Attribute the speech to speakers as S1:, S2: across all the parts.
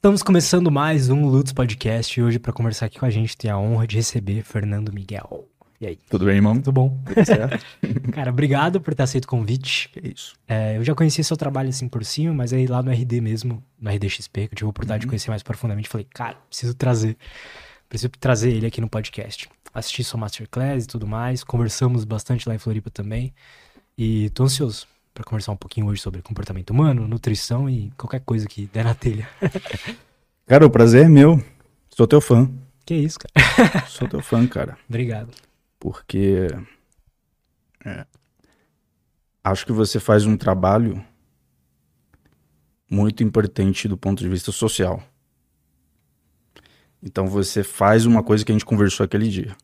S1: Estamos começando mais um Lutz Podcast e hoje para conversar aqui com a gente tem a honra de receber Fernando Miguel. E aí?
S2: Tudo bem, irmão?
S1: Tudo bom?
S2: Tudo certo?
S1: Cara, obrigado por ter aceito o convite.
S2: que isso.
S1: É, eu já conheci seu trabalho assim por cima, mas aí lá no RD mesmo, no RDXP, que eu tive a oportunidade de
S2: Uhum.
S1: conhecer mais profundamente, falei, cara, preciso trazer, preciso trazer ele aqui no podcast. Assisti sua masterclass e tudo mais, conversamos bastante lá em Floripa também, e tô ansioso para conversar um pouquinho hoje sobre comportamento humano, nutrição e qualquer coisa que der na telha.
S2: Cara, o prazer é meu. Sou teu fã.
S1: Que isso, cara.
S2: Sou teu fã, cara.
S1: Obrigado.
S2: Porque. é, acho que você faz um trabalho muito importante do ponto de vista social. Então você faz uma coisa que a gente conversou aquele dia.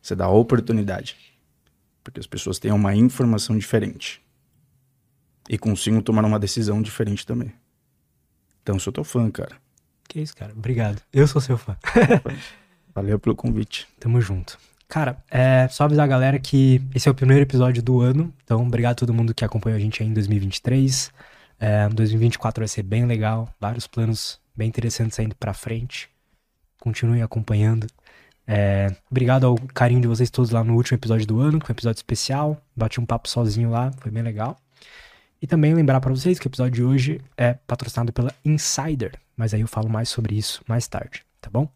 S2: Você dá oportunidade. Porque as pessoas tenham uma informação diferente. E consigam tomar uma decisão diferente também. Então sou teu fã, cara.
S1: Que isso, cara. Obrigado. Eu sou seu fã.
S2: Valeu pelo convite.
S1: Tamo junto. Cara, é só avisar a galera que esse é o primeiro episódio do ano. Então, obrigado a todo mundo que acompanhou a gente aí em 2023. É, 2024 vai ser bem legal. Vários planos bem interessantes indo pra frente. Continuem acompanhando. É, obrigado ao carinho de vocês todos lá no último episódio do ano, que foi um episódio especial. Bati um papo sozinho lá, foi bem legal. E também lembrar pra vocês que o episódio de hoje é patrocinado pela Insider, mas aí eu falo mais sobre isso mais tarde, tá bom?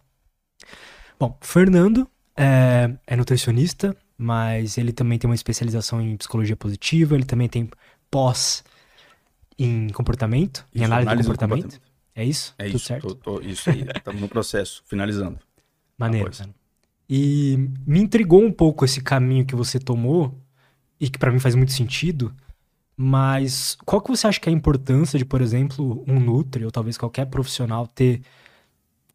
S1: Bom, Fernando é, é nutricionista, mas ele também tem uma especialização em psicologia positiva, ele também tem pós em comportamento, em
S2: Isso,
S1: análise,
S2: análise
S1: do
S2: do
S1: comportamento.
S2: comportamento.
S1: É isso?
S2: É
S1: Tudo
S2: isso.
S1: certo?
S2: tô- tô- isso aí. Estamos no processo, finalizando.
S1: Maneiro, cara. E me intrigou um pouco esse caminho que você tomou, e que pra mim faz muito sentido, mas qual que você acha que é a importância de, por exemplo, um Nutri, ou talvez qualquer profissional, ter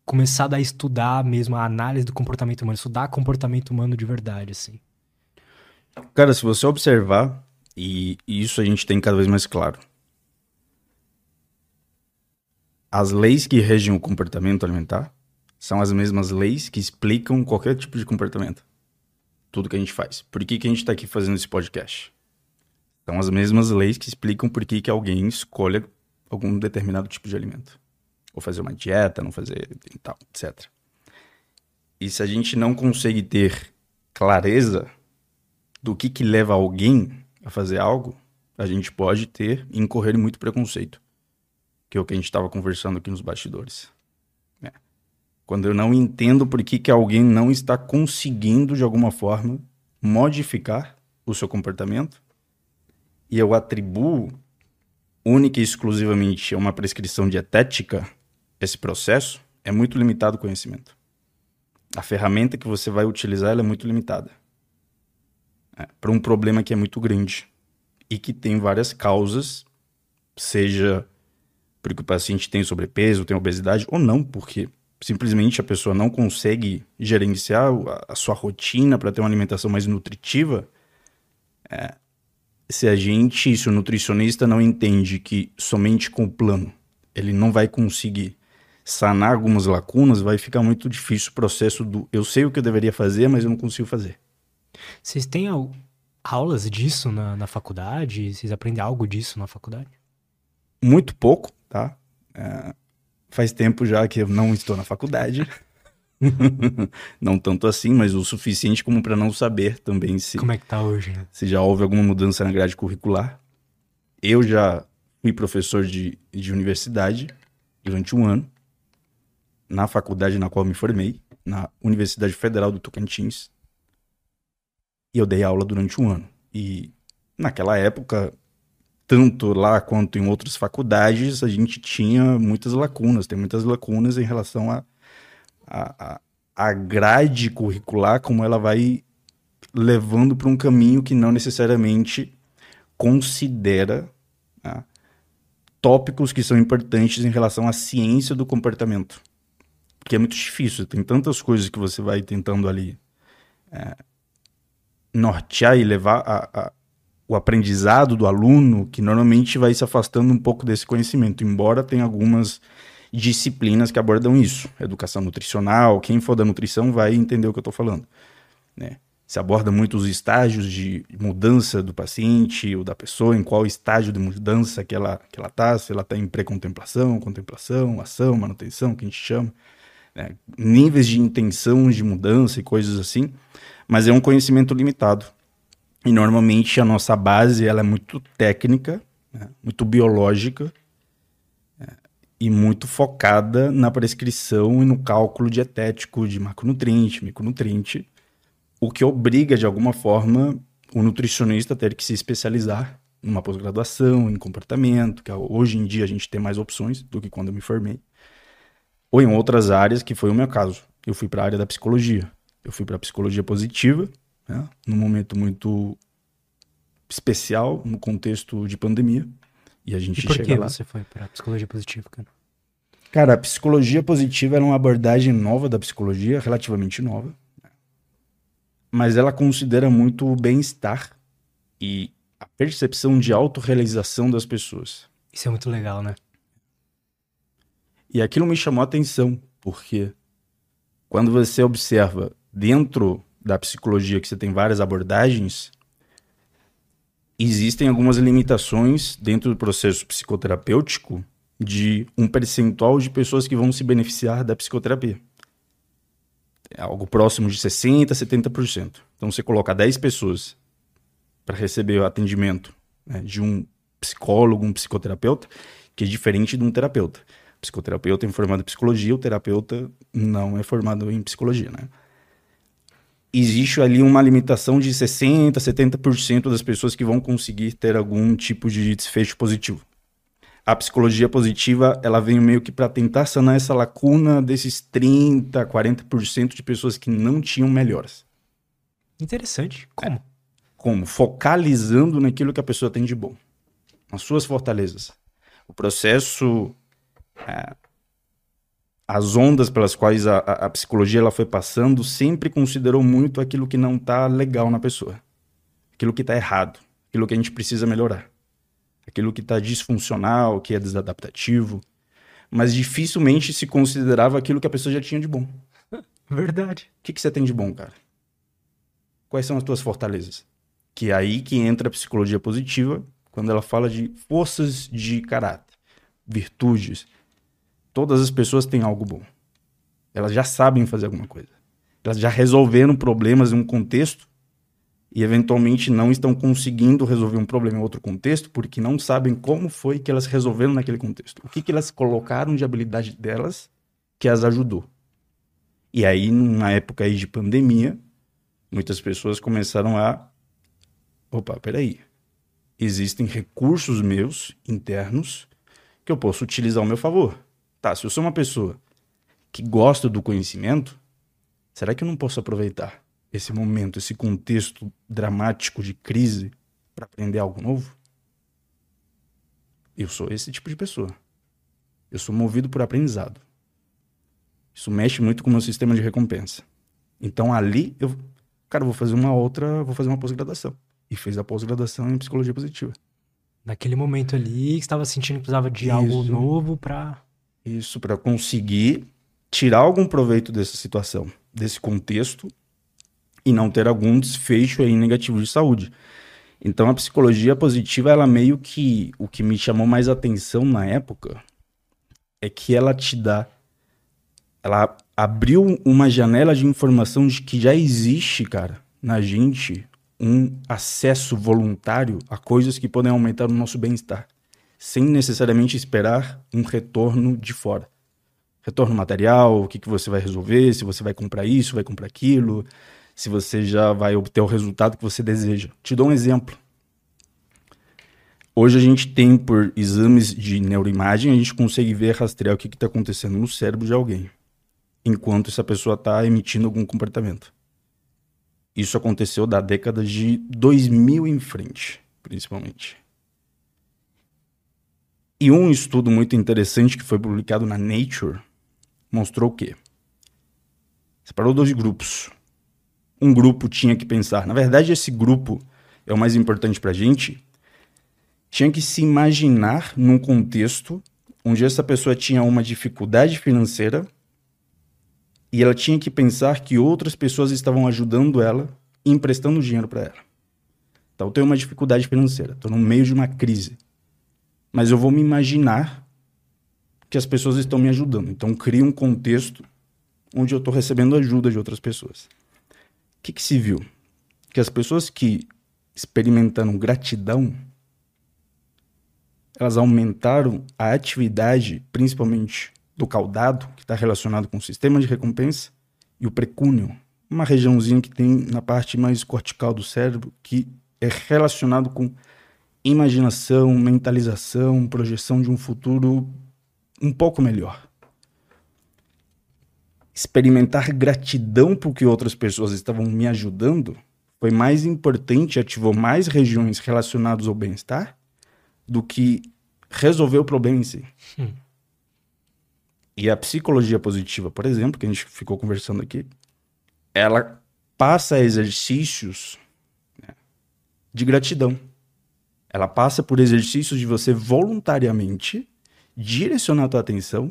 S1: começado a estudar mesmo a análise do comportamento humano, estudar comportamento humano de verdade, assim?
S2: Cara, se você observar, e, isso a gente tem cada vez mais claro, as leis que regem o comportamento alimentar são as mesmas leis que explicam qualquer tipo de comportamento. Tudo que a gente faz. Por que, que a gente está aqui fazendo esse podcast? São as mesmas leis que explicam por que, que alguém escolhe algum determinado tipo de alimento. Ou fazer uma dieta, não fazer e tal, etc. E se a gente não consegue ter clareza do que, que leva alguém a fazer algo, a gente pode ter e incorrer muito preconceito. Que é o que a gente estava conversando aqui nos bastidores. É. Quando eu não entendo por que, que alguém não está conseguindo, de alguma forma, modificar o seu comportamento, e eu atribuo única e exclusivamente a uma prescrição dietética esse processo, é muito limitado o conhecimento. A ferramenta que você vai utilizar é muito limitada para um problema que é muito grande e que tem várias causas, seja porque o paciente tem sobrepeso, tem obesidade, ou não, porque simplesmente a pessoa não consegue gerenciar a sua rotina para ter uma alimentação mais nutritiva. É, se a gente, se o nutricionista não entende que somente com o plano ele não vai conseguir sanar algumas lacunas, vai ficar muito difícil o processo do eu sei o que eu deveria fazer, mas eu não consigo fazer.
S1: Vocês têm au- aulas disso na, na faculdade? Vocês aprendem algo disso na faculdade?
S2: muito pouco, tá? É, faz tempo já que eu não estou na faculdade. não tanto assim, mas o suficiente como para não saber também se,
S1: Como é que tá hoje? né?
S2: se já houve alguma mudança na grade curricular. Eu já fui professor de, de universidade durante um ano, na faculdade na qual me formei, na Universidade Federal do Tocantins. E eu dei aula durante um ano. E naquela época, tanto lá quanto em outras faculdades, a gente tinha muitas lacunas, tem muitas lacunas em relação a, a, a, grade curricular, como ela vai levando para um caminho que não necessariamente considera né, tópicos que são importantes em relação à ciência do comportamento. Porque é muito difícil, tem tantas coisas que você vai tentando ali é, nortear e levar a- a- o aprendizado do aluno, que normalmente vai se afastando um pouco desse conhecimento, embora tenha algumas disciplinas que abordam isso. Educação nutricional, quem for da nutrição vai entender o que eu estou falando. Né? se aborda muito os estágios de mudança do paciente ou da pessoa, em qual estágio de mudança que ela que ela está, se ela está em pré-contemplação, contemplação, ação, manutenção, que a gente chama, né? níveis de intenção de mudança e coisas assim, mas é um conhecimento limitado. E normalmente a nossa base ela é muito técnica, né? muito biológica? E muito focada na prescrição e no cálculo dietético de macronutriente, micronutriente, o que obriga, de alguma forma, o nutricionista a ter que se especializar numa pós-graduação, em comportamento, que hoje em dia a gente tem mais opções do que quando eu me formei, ou em outras áreas, que foi o meu caso. Eu fui para a área da psicologia. Eu fui para a psicologia positiva, né, num momento muito especial, no contexto de pandemia, e a gente
S1: e por
S2: chega
S1: que
S2: lá.
S1: você foi para psicologia positiva, cara?
S2: Cara, a psicologia positiva era uma abordagem nova da psicologia, relativamente nova mas ela considera muito o bem-estar e a percepção de autorrealização das pessoas.
S1: Isso é muito legal, né?
S2: E aquilo me chamou a atenção, porque quando você observa dentro da psicologia que você tem várias abordagens, existem algumas limitações dentro do processo psicoterapêutico de um percentual de pessoas que vão se beneficiar da psicoterapia. É algo próximo de 60%, 70%. Então você coloca 10 pessoas para receber o atendimento né, de um psicólogo, um psicoterapeuta, que é diferente de um terapeuta. O psicoterapeuta é formado em psicologia, o terapeuta não é formado em psicologia, né? Existe ali uma limitação de 60%, 70% das pessoas que vão conseguir ter algum tipo de desfecho positivo a psicologia positiva ela vem meio que para tentar sanar essa lacuna desses 30, 40% de pessoas que não tinham melhoras.
S1: Interessante. Como? É.
S2: Como? Focalizando naquilo que a pessoa tem de bom, nas suas fortalezas. O processo, é, as ondas pelas quais a, a, psicologia ela foi passando sempre considerou muito aquilo que não está legal na pessoa, aquilo que está errado, aquilo que a gente precisa melhorar aquilo que está disfuncional, que é desadaptativo, mas dificilmente se considerava aquilo que a pessoa já tinha de bom.
S1: Verdade.
S2: O que, que você tem de bom, cara? Quais são as tuas fortalezas? Que é aí que entra a psicologia positiva, quando ela fala de forças de caráter, virtudes. Todas as pessoas têm algo bom. Elas já sabem fazer alguma coisa. Elas já resolveram problemas em um contexto e eventualmente não estão conseguindo resolver um problema em outro contexto porque não sabem como foi que elas resolveram naquele contexto. O que, que elas colocaram de habilidade delas que as ajudou. E aí, na época aí de pandemia, muitas pessoas começaram a. Opa, peraí. Existem recursos meus internos que eu posso utilizar ao meu favor. Tá, se eu sou uma pessoa que gosta do conhecimento, será que eu não posso aproveitar? esse momento, esse contexto dramático de crise para aprender algo novo? Eu sou esse tipo de pessoa. Eu sou movido por aprendizado. Isso mexe muito com o meu sistema de recompensa. Então ali eu, cara, vou fazer uma outra, vou fazer uma pós-graduação. E fez a pós-graduação em psicologia positiva.
S1: Naquele momento ali, estava sentindo que precisava de Isso. algo novo para
S2: Isso para conseguir tirar algum proveito dessa situação, desse contexto e não ter algum desfecho aí negativo de saúde. Então a psicologia positiva, ela meio que o que me chamou mais atenção na época é que ela te dá ela abriu uma janela de informação de que já existe, cara, na gente um acesso voluntário a coisas que podem aumentar o nosso bem-estar, sem necessariamente esperar um retorno de fora. Retorno material, o que, que você vai resolver, se você vai comprar isso, vai comprar aquilo, se você já vai obter o resultado que você deseja. Te dou um exemplo. Hoje a gente tem, por exames de neuroimagem, a gente consegue ver, rastrear o que está acontecendo no cérebro de alguém, enquanto essa pessoa está emitindo algum comportamento. Isso aconteceu da década de 2000 em frente, principalmente. E um estudo muito interessante que foi publicado na Nature mostrou o quê? Separou dois grupos um grupo tinha que pensar. Na verdade, esse grupo é o mais importante para a gente. Tinha que se imaginar num contexto onde essa pessoa tinha uma dificuldade financeira e ela tinha que pensar que outras pessoas estavam ajudando ela emprestando dinheiro para ela. Então, eu tenho uma dificuldade financeira, estou no meio de uma crise. Mas eu vou me imaginar que as pessoas estão me ajudando. Então, crio um contexto onde eu estou recebendo ajuda de outras pessoas. O que, que se viu? Que as pessoas que experimentaram gratidão, elas aumentaram a atividade, principalmente do caudado, que está relacionado com o sistema de recompensa, e o precúnio, uma regiãozinha que tem na parte mais cortical do cérebro, que é relacionado com imaginação, mentalização, projeção de um futuro um pouco melhor. Experimentar gratidão por que outras pessoas estavam me ajudando foi mais importante, ativou mais regiões relacionadas ao bem-estar do que resolver o problema em si. Hum. E a psicologia positiva, por exemplo, que a gente ficou conversando aqui, ela passa exercícios né, de gratidão. Ela passa por exercícios de você voluntariamente direcionar a tua atenção,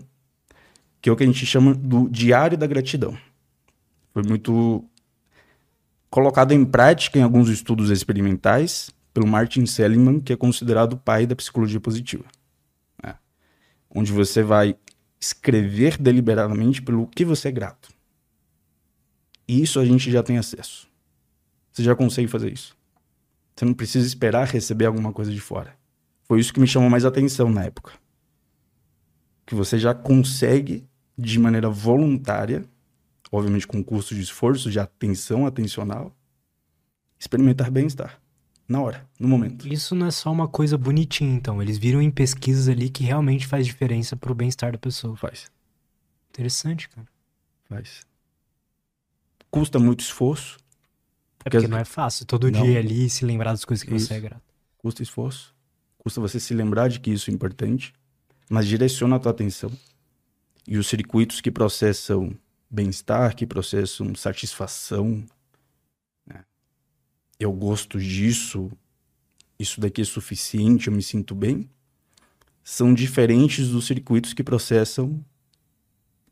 S2: que é o que a gente chama do diário da gratidão. Foi muito colocado em prática em alguns estudos experimentais pelo Martin Seligman, que é considerado o pai da psicologia positiva. Né? Onde você vai escrever deliberadamente pelo que você é grato. E isso a gente já tem acesso. Você já consegue fazer isso. Você não precisa esperar receber alguma coisa de fora. Foi isso que me chamou mais atenção na época que você já consegue, de maneira voluntária, obviamente com custo de esforço, de atenção atencional, experimentar bem-estar. Na hora, no momento.
S1: Isso não é só uma coisa bonitinha, então. Eles viram em pesquisas ali que realmente faz diferença pro bem-estar da pessoa.
S2: Faz.
S1: Interessante, cara.
S2: Faz. Custa muito esforço.
S1: Porque é porque não é fácil todo não. dia ali se lembrar das coisas que isso. você é grato.
S2: Custa esforço. Custa você se lembrar de que isso é importante mas direciona a tua atenção. E os circuitos que processam bem-estar, que processam satisfação, né? eu gosto disso, isso daqui é suficiente, eu me sinto bem, são diferentes dos circuitos que processam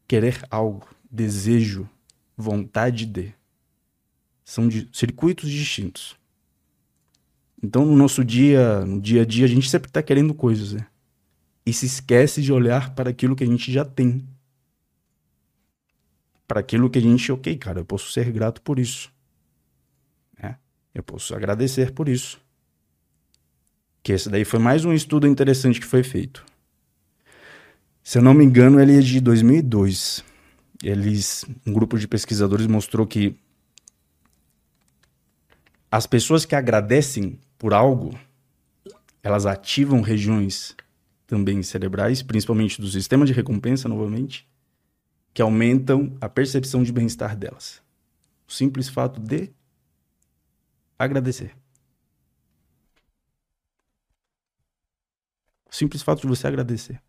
S2: querer algo, desejo, vontade de. São de, circuitos distintos. Então, no nosso dia, no dia a dia, a gente sempre está querendo coisas, né? e se esquece de olhar para aquilo que a gente já tem. Para aquilo que a gente, ok, cara, eu posso ser grato por isso. É, eu posso agradecer por isso. Que esse daí foi mais um estudo interessante que foi feito. Se eu não me engano, ele é de 2002. Eles, um grupo de pesquisadores mostrou que as pessoas que agradecem por algo, elas ativam regiões também cerebrais, principalmente do sistema de recompensa, novamente, que aumentam a percepção de bem-estar delas. O simples fato de agradecer. O simples fato de você agradecer.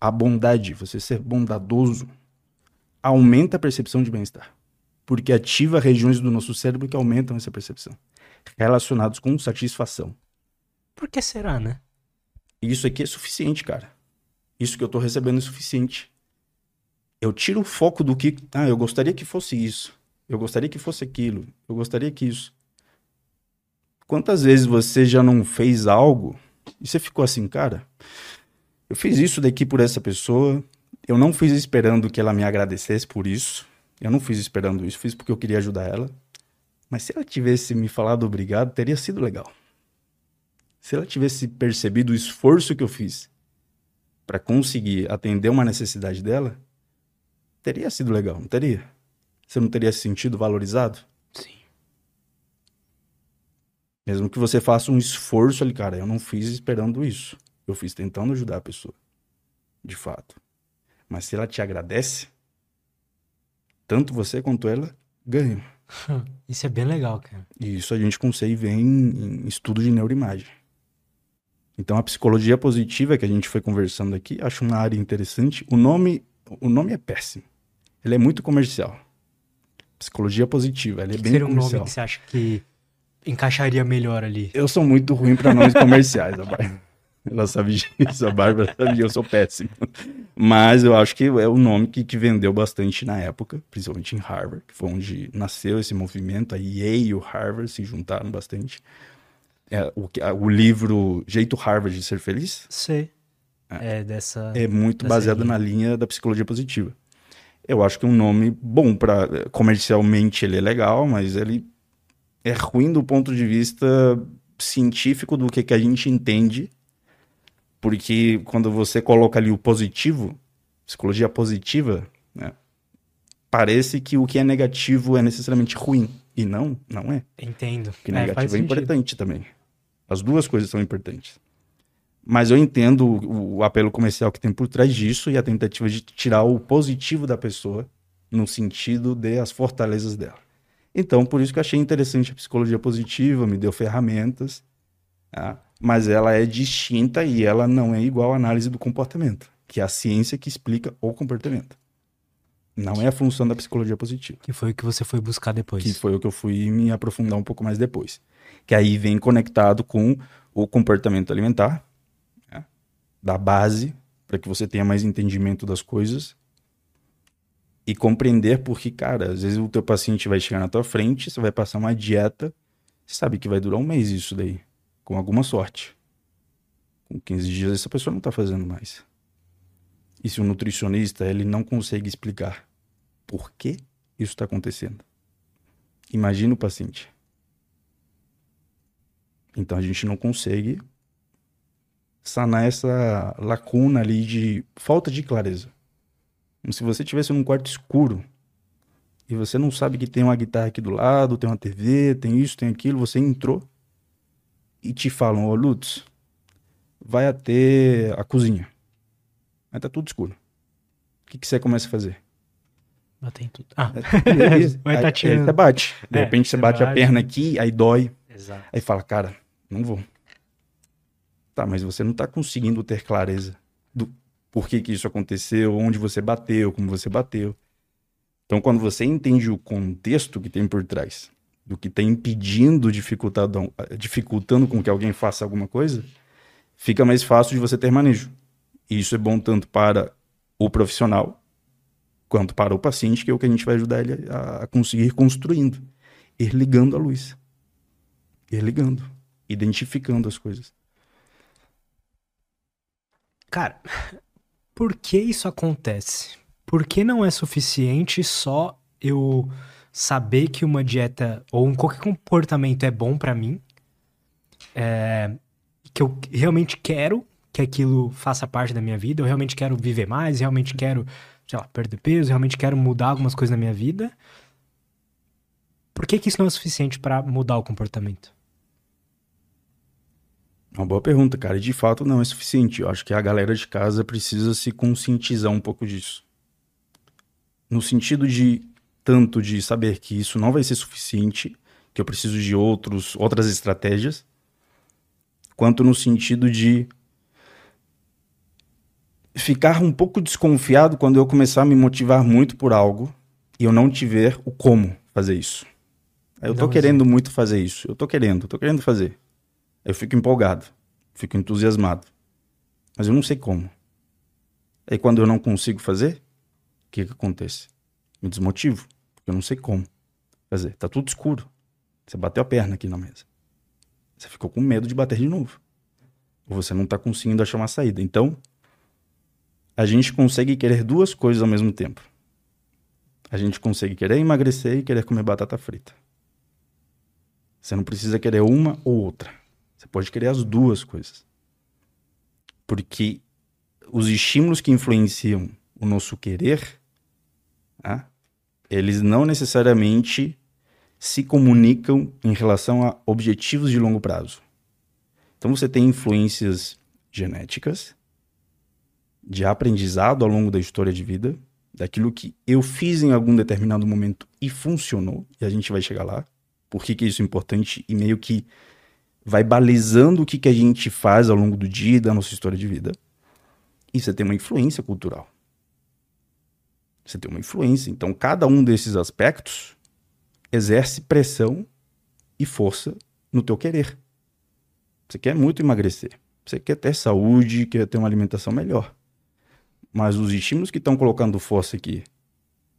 S2: A bondade, você ser bondadoso, aumenta a percepção de bem-estar. Porque ativa regiões do nosso cérebro que aumentam essa percepção, relacionados com satisfação.
S1: Por que será, né?
S2: isso aqui é suficiente, cara. Isso que eu tô recebendo é suficiente. Eu tiro o foco do que, ah, eu gostaria que fosse isso. Eu gostaria que fosse aquilo. Eu gostaria que isso. Quantas vezes você já não fez algo e você ficou assim, cara, eu fiz isso daqui por essa pessoa, eu não fiz esperando que ela me agradecesse por isso. Eu não fiz esperando isso, fiz porque eu queria ajudar ela. Mas se ela tivesse me falado obrigado, teria sido legal. Se ela tivesse percebido o esforço que eu fiz para conseguir atender uma necessidade dela, teria sido legal, não teria? Você não teria se sentido valorizado?
S1: Sim.
S2: Mesmo que você faça um esforço ali, cara, eu não fiz esperando isso. Eu fiz tentando ajudar a pessoa. De fato. Mas se ela te agradece, tanto você quanto ela ganham.
S1: Isso é bem legal, cara.
S2: E isso a gente consegue ver em, em estudo de neuroimagem. Então a psicologia positiva que a gente foi conversando aqui, acho uma área interessante. O nome, o nome é péssimo. Ele é muito comercial. Psicologia positiva, ele é bem
S1: seria
S2: comercial.
S1: um nome que você acha que encaixaria melhor ali?
S2: Eu sou muito ruim para nomes comerciais, rapaz. Ela sabe disso, a Bárbara sabe disso, eu sou péssimo. Mas eu acho que é o nome que, que vendeu bastante na época, principalmente em Harvard, que foi onde nasceu esse movimento. A Yale e o Harvard se juntaram bastante. É, o, o livro Jeito Harvard de Ser Feliz?
S1: Sei. É, é dessa.
S2: É muito baseado linha. na linha da psicologia positiva. Eu acho que é um nome bom para comercialmente ele é legal, mas ele é ruim do ponto de vista científico do que, que a gente entende porque quando você coloca ali o positivo, psicologia positiva, né, parece que o que é negativo é necessariamente ruim. E não, não é.
S1: Entendo.
S2: O que é, negativo é importante também. As duas coisas são importantes. Mas eu entendo o, o, apelo comercial que tem por trás disso e a tentativa de tirar o positivo da pessoa no sentido de as fortalezas dela. Então, por isso que eu achei interessante a psicologia positiva, me deu ferramentas. Tá? Mas ela é distinta e ela não é igual à análise do comportamento, que é a ciência que explica o comportamento. Não é a função da psicologia positiva.
S1: Que foi o que você foi buscar depois.
S2: Que foi o que eu fui me aprofundar um pouco mais depois. Que aí vem conectado com o comportamento alimentar, né? da base, para que você tenha mais entendimento das coisas e compreender porque, cara, às vezes o teu paciente vai chegar na tua frente, você vai passar uma dieta, você sabe que vai durar um mês isso daí com alguma sorte. Com 15 dias essa pessoa não está fazendo mais. E se o nutricionista ele não consegue explicar por que isso está acontecendo, imagina o paciente. Então a gente não consegue sanar essa lacuna ali de falta de clareza. Como se você estivesse num quarto escuro e você não sabe que tem uma guitarra aqui do lado, tem uma TV, tem isso, tem aquilo, você entrou e te falam, ô oh, Lutz, vai até a cozinha. Aí tá tudo escuro. O que, que você começa a fazer?
S1: Bater em tudo. Ah,
S2: é, vai aí, aí você bate. De é, repente você, bate, bate a perna aqui, aí dói. Exato. Aí fala, cara, não vou. Tá, mas você não tá conseguindo ter clareza do por que, que isso aconteceu, onde você bateu, como você bateu. Então, quando você entende o contexto que tem por trás do que está impedindo, dificultando, dificultando com que alguém faça alguma coisa, fica mais fácil de você ter manejo. E isso é bom tanto para o profissional quanto para o paciente, que é o que a gente vai ajudar ele a, conseguir construindo, ir ligando a luz, ir ligando, identificando as coisas.
S1: Cara, por que isso acontece? Por que não é suficiente só eu saber que uma dieta ou qualquer comportamento é bom para mim, é, que eu realmente quero que aquilo faça parte da minha vida, eu realmente quero viver mais, realmente quero, sei lá, perder peso, realmente quero mudar algumas coisas na minha vida. Por que, que isso não é suficiente para mudar o comportamento?
S2: Uma boa pergunta, cara. De fato, não é suficiente. Eu acho que a galera de casa precisa se conscientizar um pouco disso. No sentido de tanto de saber que isso não vai ser suficiente, que eu preciso de outros, outras estratégias, quanto no sentido de ficar um pouco desconfiado quando eu começar a me motivar muito por algo e eu não tiver o como fazer isso. Eu tô querendo muito fazer isso. Eu tô querendo, tô querendo fazer. Eu fico empolgado, fico entusiasmado. Mas eu não sei como. Aí quando eu não consigo fazer, o que que acontece? Me desmotivo. Eu não sei como fazer. Tá tudo escuro. Você bateu a perna aqui na mesa. Você ficou com medo de bater de novo. Ou você não tá conseguindo achar uma saída. Então, a gente consegue querer duas coisas ao mesmo tempo. A gente consegue querer emagrecer e querer comer batata frita. Você não precisa querer uma ou outra. Você pode querer as duas coisas. Porque os estímulos que influenciam o nosso querer, ah, eles não necessariamente se comunicam em relação a objetivos de longo prazo. Então você tem influências genéticas, de aprendizado ao longo da história de vida, daquilo que eu fiz em algum determinado momento e funcionou, e a gente vai chegar lá. Por que, que isso é importante e meio que vai balizando o que, que a gente faz ao longo do dia da nossa história de vida. E você tem uma influência cultural. Você tem uma influência. Então, cada um desses aspectos exerce pressão e força no teu querer. Você quer muito emagrecer. Você quer ter saúde, quer ter uma alimentação melhor. Mas os estímulos que estão colocando força aqui,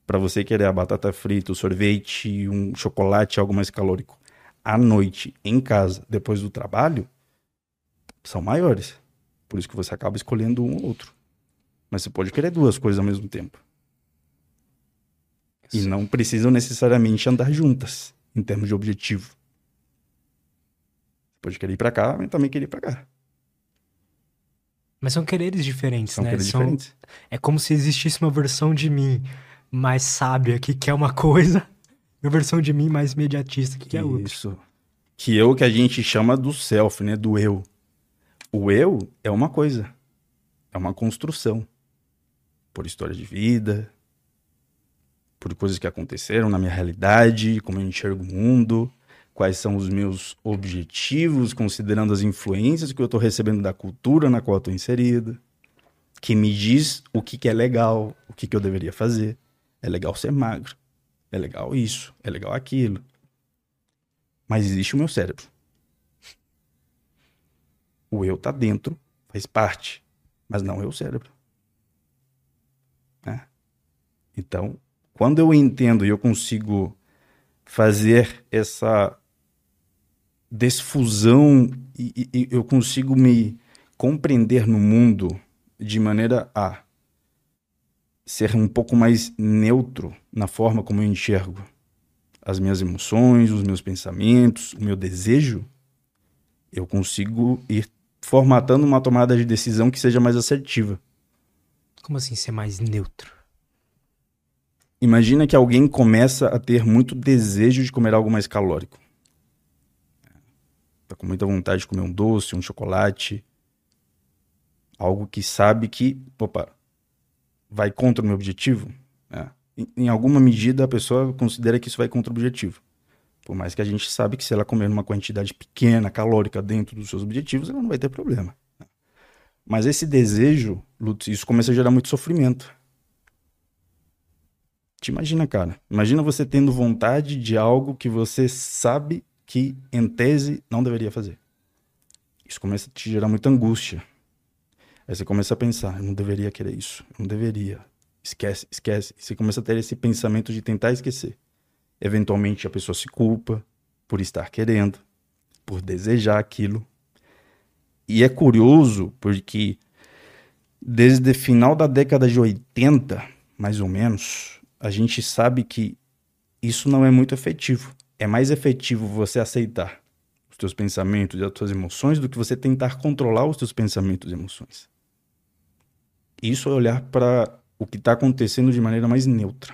S2: para você querer a batata frita, o sorvete, um chocolate, algo mais calórico, à noite, em casa, depois do trabalho, são maiores. Por isso que você acaba escolhendo um ou outro. Mas você pode querer duas coisas ao mesmo tempo. E não precisam necessariamente andar juntas, em termos de objetivo. Você pode querer ir para cá, mas também querer ir para cá.
S1: Mas são quereres diferentes,
S2: São
S1: né?
S2: quereres
S1: São-
S2: diferentes.
S1: É como se existisse uma versão de mim mais sábia que quer uma coisa, e uma versão de mim mais imediatista que quer outra.
S2: Isso. Que é o que a gente chama do self, né? Do eu. O eu é uma coisa. É uma construção. Por história de vida, por coisas que aconteceram na minha realidade, como eu enxergo o mundo, quais são os meus objetivos, considerando as influências que eu estou recebendo da cultura na qual estou inserido, que me diz o que, que é legal, o que, que eu deveria fazer. É legal ser magro. É legal isso, é legal aquilo. Mas existe o meu cérebro. O eu tá dentro, faz parte, mas não é o cérebro. Né? Então, quando eu entendo e eu consigo fazer essa desfusão e, e- eu consigo me compreender no mundo de maneira a ser um pouco mais neutro na forma como eu enxergo as minhas emoções, os meus pensamentos, o meu desejo, eu consigo ir formatando uma tomada de decisão que seja mais assertiva.
S1: Como assim ser mais neutro?
S2: Imagina que alguém começa a ter muito desejo de comer algo mais calórico. Tá com muita vontade de comer um doce, um chocolate, algo que sabe que, opa, vai contra o meu objetivo. Em, em alguma medida a pessoa considera que isso vai contra o objetivo. Por mais que a gente sabe que se ela comer uma quantidade pequena, calórica, dentro dos seus objetivos, ela não vai ter problema. Mas esse desejo, Lutz, isso começa a gerar muito sofrimento. Te imagina, cara. Imagina você tendo vontade de algo que você sabe que, em tese, não deveria fazer. Isso começa a te gerar muita angústia. Aí você começa a pensar, eu não deveria querer isso, eu não deveria. Esquece, esquece. Você começa a ter esse pensamento de tentar esquecer. Eventualmente a pessoa se culpa por estar querendo, por desejar aquilo. E é curioso porque desde o final da década de 80, mais ou menos, a gente sabe que isso não é muito efetivo. É mais efetivo você aceitar os teus pensamentos e as tuas emoções do que você tentar controlar os teus pensamentos e emoções. Isso é olhar para o que está acontecendo de maneira mais neutra.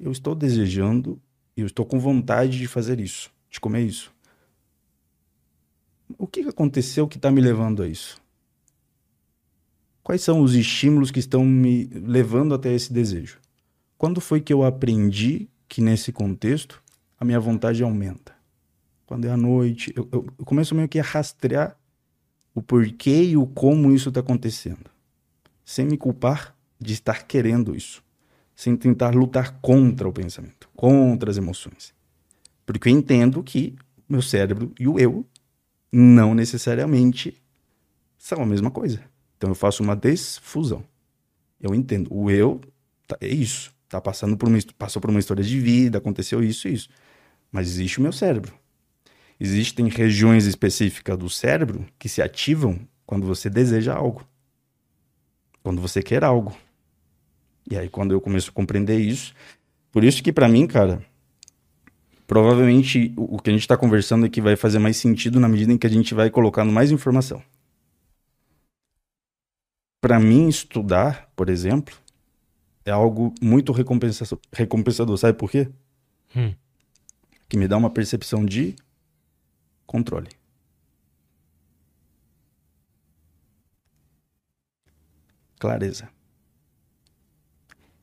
S2: Eu estou desejando eu estou com vontade de fazer isso, de comer isso. O que aconteceu que está me levando a isso? Quais são os estímulos que estão me levando até esse desejo? Quando foi que eu aprendi que nesse contexto a minha vontade aumenta? Quando é à noite, eu, eu- eu começo meio que a rastrear o porquê e o como isso está acontecendo, sem me culpar de estar querendo isso, sem tentar lutar contra o pensamento, contra as emoções, porque eu entendo que meu cérebro e o eu não necessariamente são a mesma coisa. Então eu faço uma desfusão. Eu entendo. O eu tá- é isso. Tá passando por uma, passou por uma história de vida, aconteceu isso e isso. Mas existe o meu cérebro. Existem regiões específicas do cérebro que se ativam quando você deseja algo. Quando você quer algo. E aí quando eu começo a compreender isso, por isso que pra mim, cara, provavelmente o que a gente tá conversando aqui vai fazer mais sentido na medida em que a gente vai colocando mais informação. Pra mim, estudar, por exemplo, é algo muito recompensa- recompensador. Sabe por quê?
S1: Hum.
S2: Que me dá uma percepção de controle. Clareza.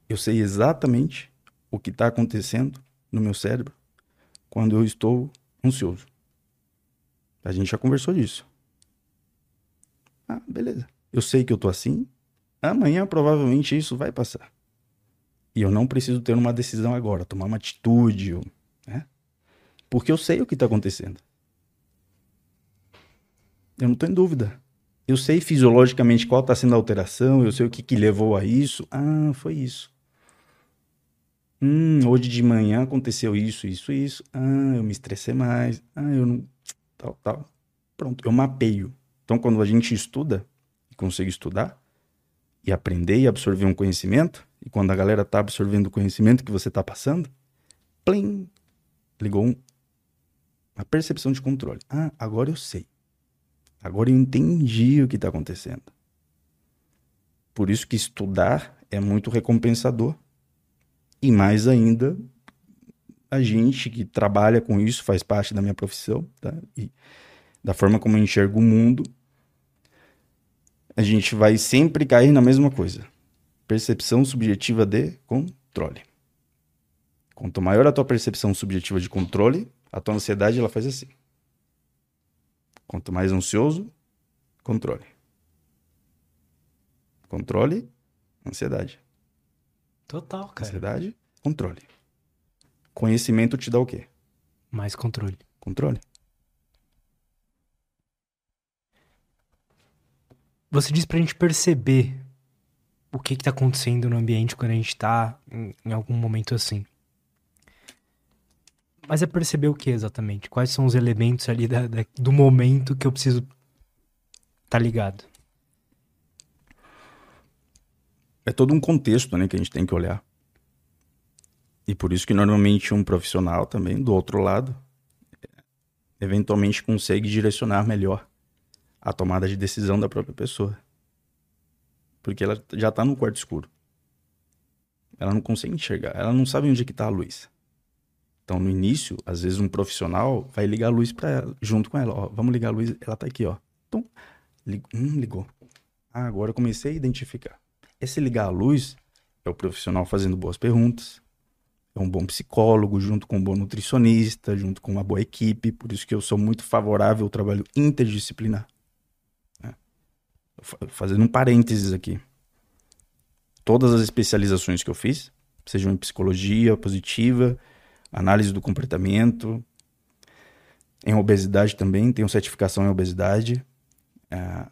S2: Eu sei exatamente o que está acontecendo no meu cérebro quando eu estou ansioso. A gente já conversou disso. Ah, beleza. Eu sei que eu tô assim. Amanhã provavelmente isso vai passar. E eu não preciso ter uma decisão agora, tomar uma atitude, né? Porque eu sei o que está acontecendo. Eu não tô em dúvida. Eu sei fisiologicamente qual está sendo a alteração, eu sei o que, que levou a isso. Ah, foi isso. Hum, hoje de manhã aconteceu isso, isso, isso. Ah, eu me estressei mais. Ah, eu não. Tal, tal. Pronto, eu mapeio. Então, quando a gente estuda e consegue estudar e aprender e absorver um conhecimento, e quando a galera tá absorvendo o conhecimento que você tá passando, plim, ligou um, uma percepção de controle. Ah, agora eu sei. Agora eu entendi o que está acontecendo. Por isso que estudar é muito recompensador. E mais ainda, a gente que trabalha com isso, faz parte da minha profissão, tá? E da forma como eu enxergo o mundo, a gente vai sempre cair na mesma coisa. Percepção subjetiva de controle. Quanto maior a tua percepção subjetiva de controle, a tua ansiedade ela faz assim. Quanto mais ansioso, controle. Controle, ansiedade.
S1: Total, cara.
S2: Ansiedade, controle. Conhecimento te dá o quê?
S1: Mais controle.
S2: Controle.
S1: Você diz pra gente perceber o que que tá acontecendo no ambiente quando a gente tá em, em algum momento assim. Mas é perceber o que exatamente? Quais são os elementos ali da, da- do momento que eu preciso tá ligado?
S2: É todo um contexto né, que a gente tem que olhar. E por isso que normalmente um profissional também, do outro lado, eventualmente consegue direcionar melhor a tomada de decisão da própria pessoa. Porque ela já está no quarto escuro. Ela não consegue enxergar, ela não sabe onde é que está a luz. Então, no início, às vezes um profissional vai ligar a luz para ela, junto com ela. Ó, vamos ligar a luz, ela tá aqui, ó. Então, hum, ligou. Ah, agora eu comecei a identificar. Esse ligar a luz é o profissional fazendo boas perguntas, é um bom psicólogo, junto com um bom nutricionista, junto com uma boa equipe. Por isso que eu sou muito favorável ao trabalho interdisciplinar. Fa- Fazendo um parênteses aqui. Todas as especializações que eu fiz, sejam em psicologia positiva, análise do comportamento, em obesidade também, tenho certificação em obesidade. Ah,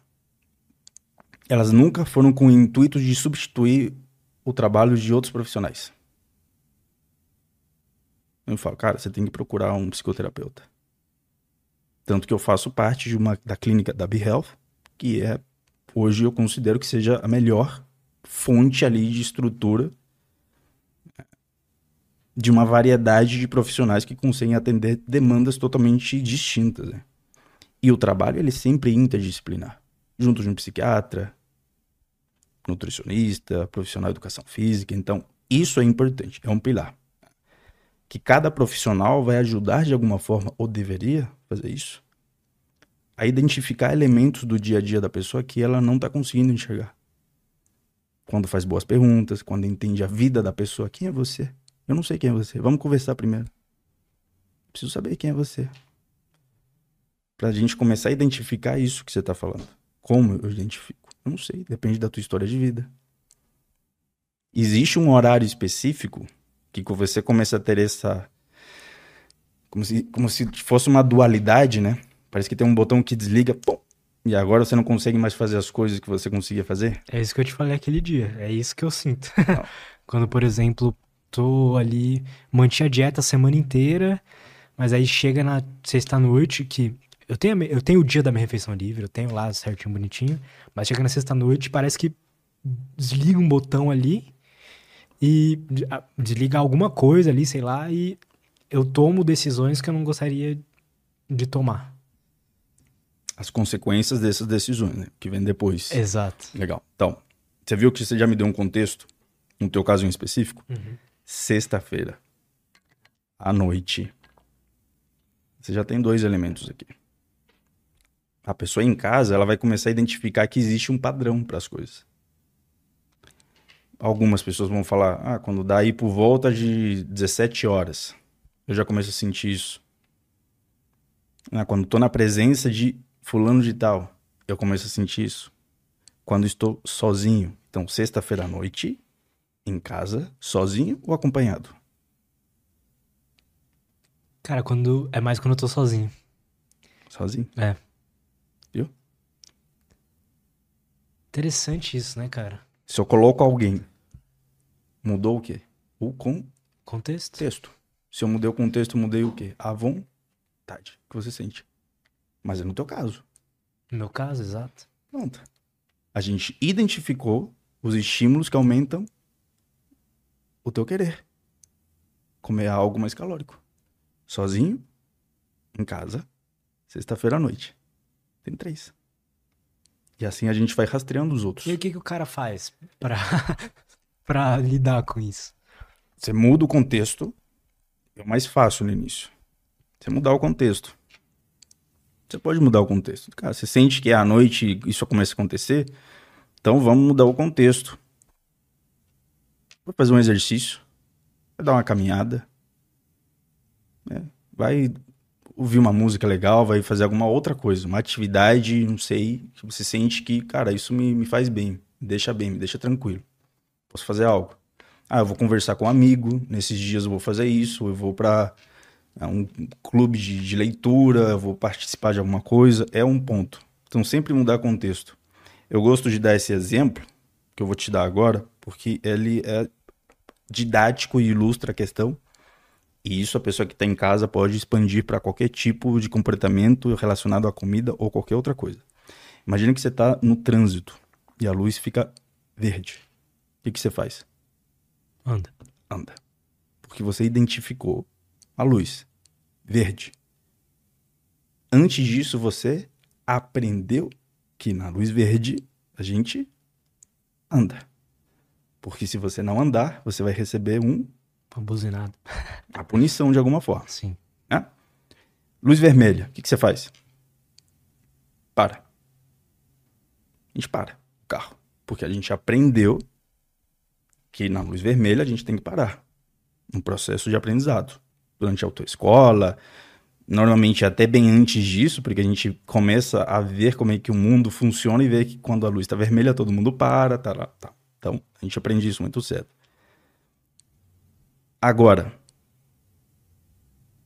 S2: elas nunca foram com o intuito de substituir o trabalho de outros profissionais. Eu falo, cara, você tem que procurar um psicoterapeuta. Tanto que eu faço parte de uma da clínica da BeHealth, que é hoje eu considero que seja a melhor fonte ali de estrutura de uma variedade de profissionais que conseguem atender demandas totalmente distintas. né? E o trabalho ele é sempre interdisciplinar, junto de um psiquiatra, nutricionista, profissional de educação física. Então, isso é importante, é um pilar. Que cada profissional vai ajudar de alguma forma, ou deveria fazer isso, a identificar elementos do dia a dia da pessoa que ela não está conseguindo enxergar. Quando faz boas perguntas, quando entende a vida da pessoa, quem é você? Eu não sei quem é você. Vamos conversar primeiro. Preciso saber quem é você. Pra gente começar a identificar isso que você tá falando. Como eu identifico? Eu não sei. Depende da tua história de vida. Existe um horário específico que você começa a ter essa. Como se, como se fosse uma dualidade, né? Parece que tem um botão que desliga, pum, e agora você não consegue mais fazer as coisas que você conseguia fazer.
S1: É isso que eu te falei aquele dia. É isso que eu sinto. Quando, por exemplo, tô ali, mantinha a dieta a semana inteira, mas aí chega na sexta-noite que. Eu tenho, eu tenho o dia da minha refeição livre, eu tenho lá certinho, bonitinho, mas chega na sexta-noite parece que desliga um botão ali e desliga alguma coisa ali, sei lá, e eu tomo decisões que eu não gostaria de tomar.
S2: As consequências dessas decisões, né? Que vem depois.
S1: Exato.
S2: Legal. Então, você viu que você já me deu um contexto, no teu caso em específico?
S1: Uhum.
S2: Sexta-feira, à noite. Você já tem dois elementos aqui. A pessoa em casa, ela vai começar a identificar que existe um padrão para as coisas. Algumas pessoas vão falar, ah, quando dá aí por volta de 17 horas, eu já começo a sentir isso. Ah, quando tô na presença de fulano de tal, eu começo a sentir isso. Quando estou sozinho, então sexta-feira à noite, em casa, sozinho ou acompanhado?
S1: Cara, quando. É mais quando eu tô sozinho.
S2: Sozinho.
S1: É.
S2: Viu?
S1: Interessante isso, né, cara?
S2: Se eu coloco alguém, mudou o quê? O
S1: Contexto.
S2: contexto. Se eu mudei o contexto, mudei o quê? A vontade que você sente. Mas é no teu caso.
S1: No meu caso, exato.
S2: Pronto. A gente identificou os estímulos que aumentam o teu querer. Comer algo mais calórico. Sozinho, em casa, sexta-feira à noite. Tem três. E assim a gente vai rastreando os outros.
S1: E o que, que o cara faz pra, pra lidar com isso?
S2: Você muda o contexto. É o mais fácil no início. Você mudar o contexto. Você pode mudar o contexto. Cara, você sente que é à noite isso começa a acontecer. Então vamos mudar o contexto. Vai fazer um exercício. Vai dar uma caminhada. né? Vai ouvir uma música legal, vai fazer alguma outra coisa, uma atividade, não sei, que você sente que, cara, isso me, me faz bem, me deixa bem, me deixa tranquilo. Posso fazer algo. Ah, eu vou conversar com um amigo, nesses dias eu vou fazer isso, eu vou para um clube de, de leitura, vou participar de alguma coisa, é um ponto. Então sempre mudar contexto. Eu gosto de dar esse exemplo, que eu vou te dar agora, porque ele é didático e ilustra a questão. E isso a pessoa que está em casa pode expandir para qualquer tipo de comportamento relacionado à comida ou qualquer outra coisa. Imagina que você está no trânsito e a luz fica verde. O que, que você faz?
S1: Anda.
S2: Anda. Porque você identificou a luz verde. Antes disso, você aprendeu que na luz verde a gente anda. Porque se você não andar, você vai receber um,
S1: Uma buzinada.
S2: a punição de alguma forma.
S1: Sim.
S2: né? Luz vermelha, o que, que você faz? Para. A gente para o carro. Porque a gente aprendeu que na luz vermelha a gente tem que parar. Um processo de aprendizado. Durante a autoescola, normalmente até bem antes disso, porque a gente começa a ver como é que o mundo funciona e ver que quando a luz está vermelha todo mundo para, tá tá. Então, a gente aprende isso muito cedo. Agora,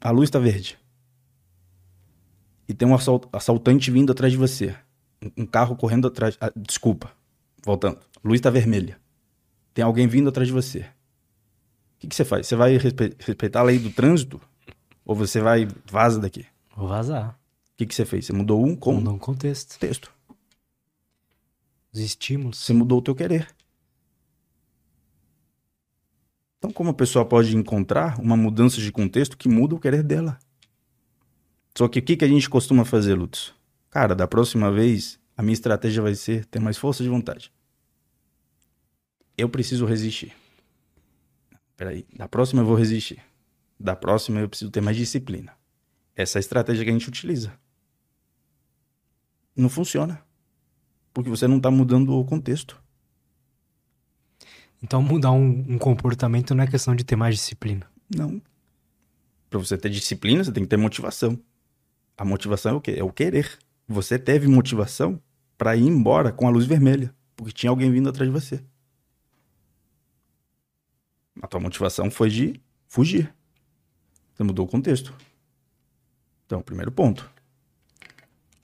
S2: a luz está verde. E tem um assalt- assaltante vindo atrás de você. Um- Um carro correndo atrás. ah, desculpa. Voltando. Luz está vermelha. Tem alguém vindo atrás de você. O que, que você faz? Você vai respe- respeitar a lei do trânsito? Ou você vai vaza daqui?
S1: Vou vazar.
S2: O que, que você fez? Você mudou um
S1: Com
S2: com
S1: um contexto.
S2: texto.
S1: Os estímulos.
S2: Você mudou o teu querer. Então, como a pessoa pode encontrar uma mudança de contexto que muda o querer dela? Só que o que, que a gente costuma fazer, Lutz? Cara, da próxima vez, a minha estratégia vai ser ter mais força de vontade. Eu preciso resistir. Peraí, da próxima eu vou resistir. Da próxima eu preciso ter mais disciplina. Essa é a estratégia que a gente utiliza. Não funciona. Porque você não está mudando o contexto.
S1: Então, mudar um, um comportamento não é questão de ter mais disciplina.
S2: Não. Para você ter disciplina, você tem que ter motivação. A motivação é o quê? É o querer. Você teve motivação para ir embora com a luz vermelha, porque tinha alguém vindo atrás de você. A tua motivação foi de fugir. Você mudou o contexto. Então, primeiro ponto.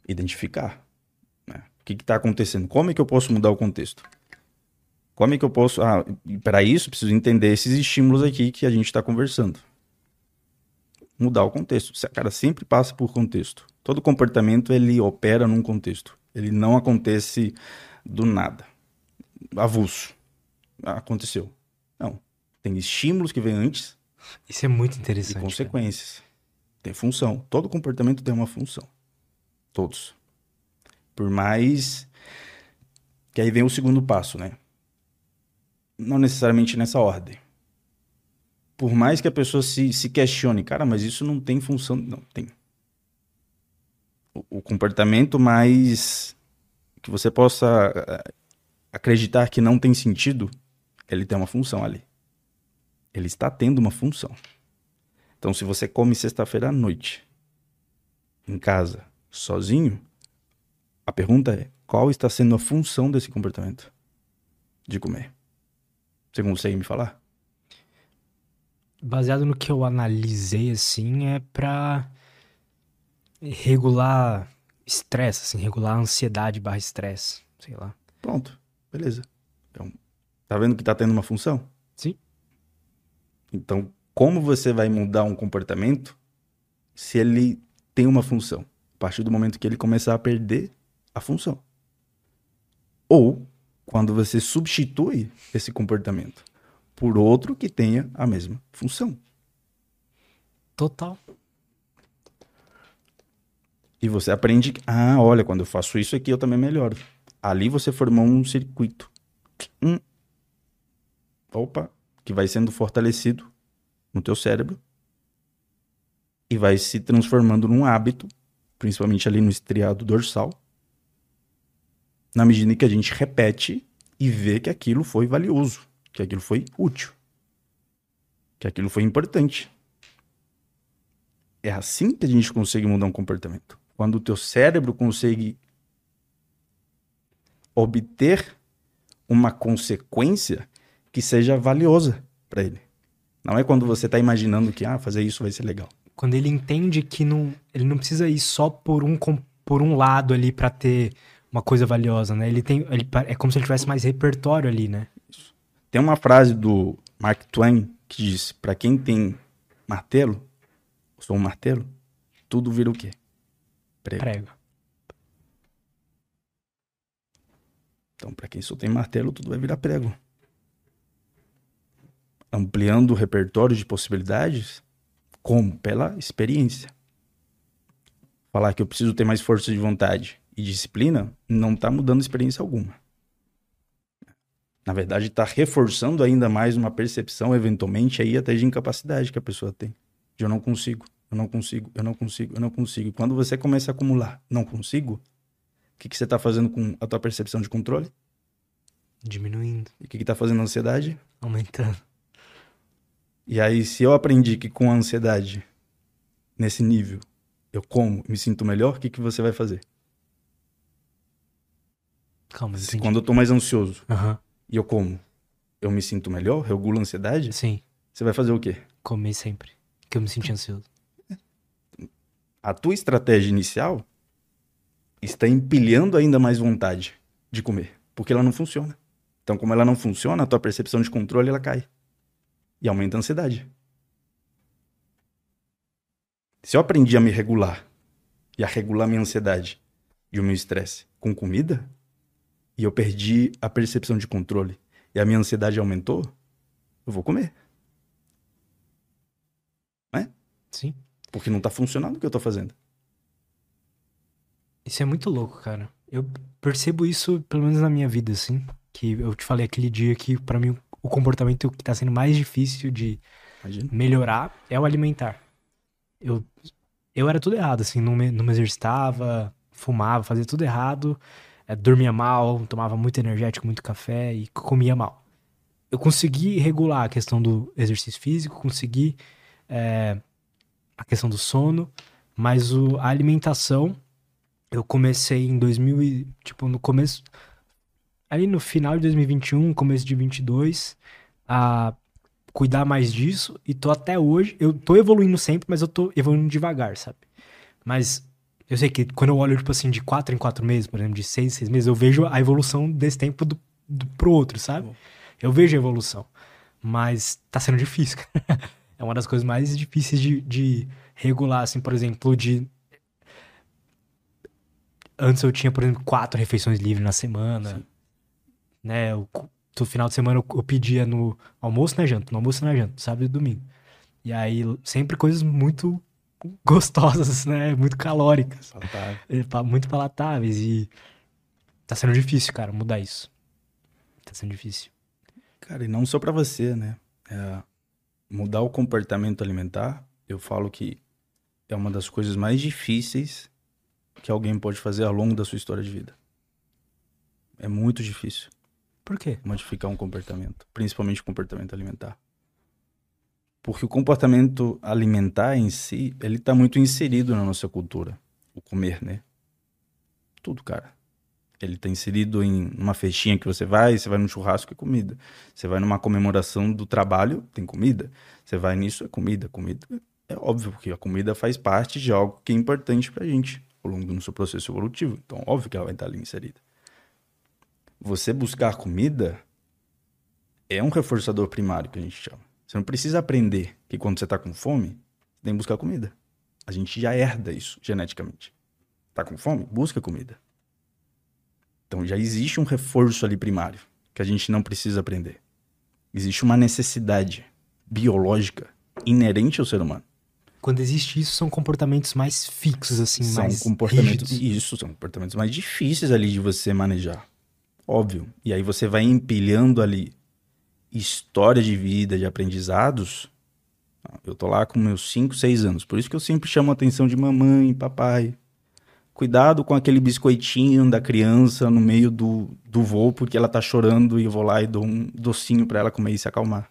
S2: Identificar. né? O que está acontecendo? Como é que eu posso mudar o contexto? Como é que eu posso. Ah, para isso, preciso entender esses estímulos aqui que a gente está conversando. Mudar o contexto. Cara, sempre passa por contexto. Todo comportamento ele opera num contexto. Ele não acontece do nada. Avulso. Ah, aconteceu. Não. Tem estímulos que vêm antes
S1: Isso é muito
S2: e
S1: interessante. cara.
S2: consequências. Tem função. Todo comportamento tem uma função. Todos. Por mais que aí vem o segundo passo, né? Não necessariamente nessa ordem. Por mais que a pessoa se, se questione, cara, mas isso não tem função. Não, tem. O, o comportamento mais que você possa eh, acreditar que não tem sentido, ele tem uma função ali. Ele está tendo uma função. Então, se você come sexta-feira à noite, em casa, sozinho, a pergunta é: qual está sendo a função desse comportamento de comer? Você consegue me falar?
S1: Baseado no que eu analisei, assim, é pra regular estresse, assim, regular ansiedade barra estresse, sei lá.
S2: Pronto, beleza. Então, tá vendo que tá tendo uma função?
S1: Sim.
S2: Então, como você vai mudar um comportamento se ele tem uma função? A partir do momento que ele começar a perder a função. Ou quando você substitui esse comportamento por outro que tenha a mesma função.
S1: Total.
S2: E você aprende que, ah, olha, quando eu faço isso aqui eu também melhoro. Ali você formou um circuito. Hum. Opa, que vai sendo fortalecido no teu cérebro e vai se transformando num hábito, principalmente ali no estriado dorsal, na medida em que a gente repete e vê que aquilo foi valioso, que aquilo foi útil, que aquilo foi importante. É assim que a gente consegue mudar um comportamento. Quando o teu cérebro consegue obter uma consequência que seja valiosa para ele. Não é quando você está imaginando que ah, fazer isso vai ser legal.
S1: Quando ele entende que não, ele não precisa ir só por um, por um lado ali para ter uma coisa valiosa, né? Ele tem, ele, é como se ele tivesse mais repertório ali, né?
S2: Tem uma frase do Mark Twain que diz: para quem tem martelo, sou um martelo, tudo vira o quê? Prego.
S1: Prego.
S2: Então, para quem só tem martelo, tudo vai virar prego. Ampliando o repertório de possibilidades, como? Pela experiência. Falar que eu preciso ter mais força de vontade e disciplina não está mudando experiência alguma. Na verdade, está reforçando ainda mais uma percepção, eventualmente, aí até de incapacidade que a pessoa tem. De eu não consigo, eu não consigo, eu não consigo, eu não consigo. E quando você começa a acumular, não consigo, o que, que você está fazendo com a tua percepção de controle?
S1: Diminuindo.
S2: E o que está fazendo a ansiedade?
S1: Aumentando.
S2: E aí, se eu aprendi que com a ansiedade, nesse nível, eu como me sinto melhor, o que, que você vai fazer?
S1: Calma,
S2: se, quando eu tô mais ansioso
S1: uhum.
S2: e eu como, eu me sinto melhor, regulo a ansiedade?
S1: Sim.
S2: Você vai fazer o quê?
S1: Comer sempre. Que eu me senti ansioso.
S2: A tua estratégia inicial está empilhando ainda mais vontade de comer, porque ela não funciona. Então, como ela não funciona, a tua percepção de controle ela cai e aumenta a ansiedade. Se eu aprendi a me regular e a regular minha ansiedade e o meu estresse com comida, e eu perdi a percepção de controle e a minha ansiedade aumentou, eu vou comer. Né?
S1: Sim.
S2: Porque não tá funcionando o que eu tô fazendo.
S1: Isso é muito louco, cara. Eu percebo isso, pelo menos na minha vida, assim. Que eu te falei aquele dia que, para mim, o comportamento que tá sendo mais difícil de Imagina. melhorar é o alimentar. Eu, eu era tudo errado, assim. Não me, não me exercitava, fumava, fazia tudo errado. É, dormia mal, tomava muito energético, muito café e comia mal. Eu consegui regular a questão do exercício físico, consegui é, a questão do sono, mas o, a alimentação eu comecei em 2000 e, tipo, no começo ali no final de 2021, começo de 22, a cuidar mais disso e tô até hoje, eu tô evoluindo sempre, mas eu tô evoluindo devagar, sabe? Mas eu sei que quando eu olho, tipo assim, de quatro em quatro meses, por exemplo, de seis em seis meses, eu vejo a evolução desse tempo do, do, pro outro, sabe? Eu vejo a evolução. Mas tá sendo difícil, é uma das coisas mais difíceis de, de regular, assim, por exemplo, de. Antes eu tinha, por exemplo, quatro refeições livres na semana. Sim. Né? Eu, todo final de semana eu, eu pedia no almoço na janta, no almoço na janta, sábado e domingo. E aí, sempre coisas muito gostosas, né? Muito calóricas. Palatável. Muito palatáveis. E tá sendo difícil, cara, mudar isso. Tá sendo difícil.
S2: Cara, e não só para você, né? É, mudar o comportamento alimentar, eu falo que é uma das coisas mais difíceis que alguém pode fazer ao longo da sua história de vida. É muito difícil.
S1: Por quê?
S2: Modificar um comportamento, principalmente o comportamento alimentar. Porque o comportamento alimentar em si, ele está muito inserido na nossa cultura. O comer, né? Tudo, cara. Ele está inserido em uma festinha que você vai, você vai num churrasco, é comida. Você vai numa comemoração do trabalho, tem comida. Você vai nisso, é comida. Comida é óbvio, porque a comida faz parte de algo que é importante pra gente ao longo do nosso processo evolutivo. Então, óbvio que ela vai estar ali inserida. Você buscar comida é um reforçador primário que a gente chama. Você não precisa aprender que quando você está com fome, você tem que buscar comida. A gente já herda isso geneticamente. Tá com fome? Busca comida. Então já existe um reforço ali primário que a gente não precisa aprender. Existe uma necessidade biológica inerente ao ser humano.
S1: Quando existe isso, são comportamentos mais fixos, assim,
S2: são
S1: mais
S2: comportamentos
S1: rígidos.
S2: isso são comportamentos mais difíceis ali de você manejar óbvio. E aí você vai empilhando ali história de vida de aprendizados. Eu tô lá com meus 5, 6 anos. Por isso que eu sempre chamo a atenção de mamãe papai. Cuidado com aquele biscoitinho da criança no meio do, do voo porque ela tá chorando e eu vou lá e dou um docinho para ela comer e se acalmar.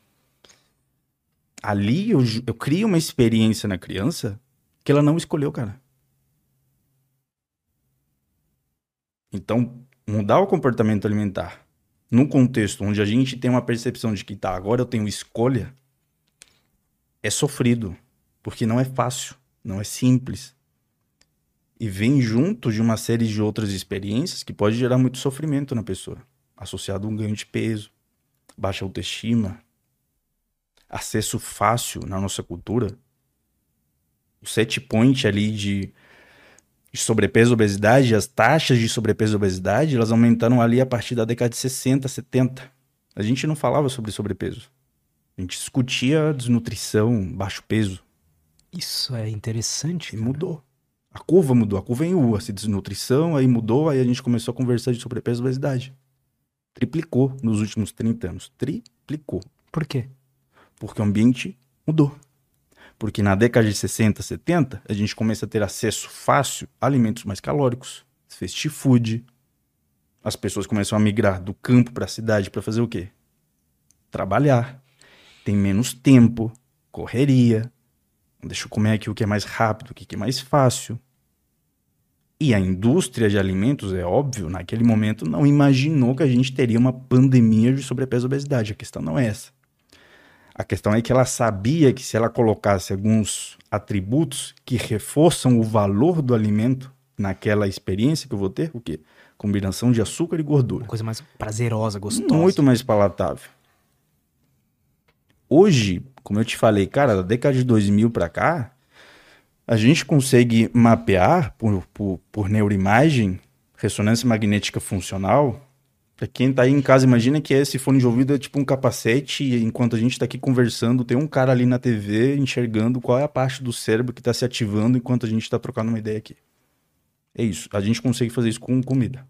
S2: Ali eu, eu crio uma experiência na criança que ela não escolheu, cara. Então, mudar o comportamento alimentar num contexto onde a gente tem uma percepção de que tá, agora eu tenho escolha, é sofrido, porque não é fácil, não é simples. E vem junto de uma série de outras experiências que pode gerar muito sofrimento na pessoa, associado a um ganho de peso, baixa autoestima, acesso fácil na nossa cultura, o set point ali de, de sobrepeso e obesidade, as taxas de sobrepeso e obesidade, elas aumentaram ali a partir da década de 60, 70. A gente não falava sobre sobrepeso. A gente discutia desnutrição, baixo peso.
S1: Isso é interessante.
S2: E mudou. A curva mudou. A curva em U, assim, desnutrição, aí mudou, aí a gente começou a conversar de sobrepeso e obesidade. Triplicou nos últimos 30 anos. Triplicou.
S1: Por quê?
S2: Porque o ambiente mudou. Porque na década de 60, 70, a gente começa a ter acesso fácil a alimentos mais calóricos, fast food. As pessoas começam a migrar do campo para a cidade para fazer o quê? Trabalhar. Tem menos tempo, correria. Deixa eu comer aqui o que é mais rápido, o que é mais fácil. E a indústria de alimentos, é óbvio, naquele momento não imaginou que a gente teria uma pandemia de sobrepeso e obesidade. A questão não é essa. A questão é que ela sabia que se ela colocasse alguns atributos que reforçam o valor do alimento naquela experiência que eu vou ter, o quê? Combinação de açúcar e gordura.
S1: Uma coisa mais prazerosa, gostosa.
S2: Muito mais palatável. Hoje, como eu te falei, cara, da década de 2000 para cá, a gente consegue mapear por, por, por neuroimagem, ressonância magnética funcional. Pra quem tá aí em casa, imagina que esse fone de ouvido é tipo um capacete e enquanto a gente tá aqui conversando, tem um cara ali na TV enxergando qual é a parte do cérebro que tá se ativando enquanto a gente tá trocando uma ideia aqui. É isso. A gente consegue fazer isso com comida.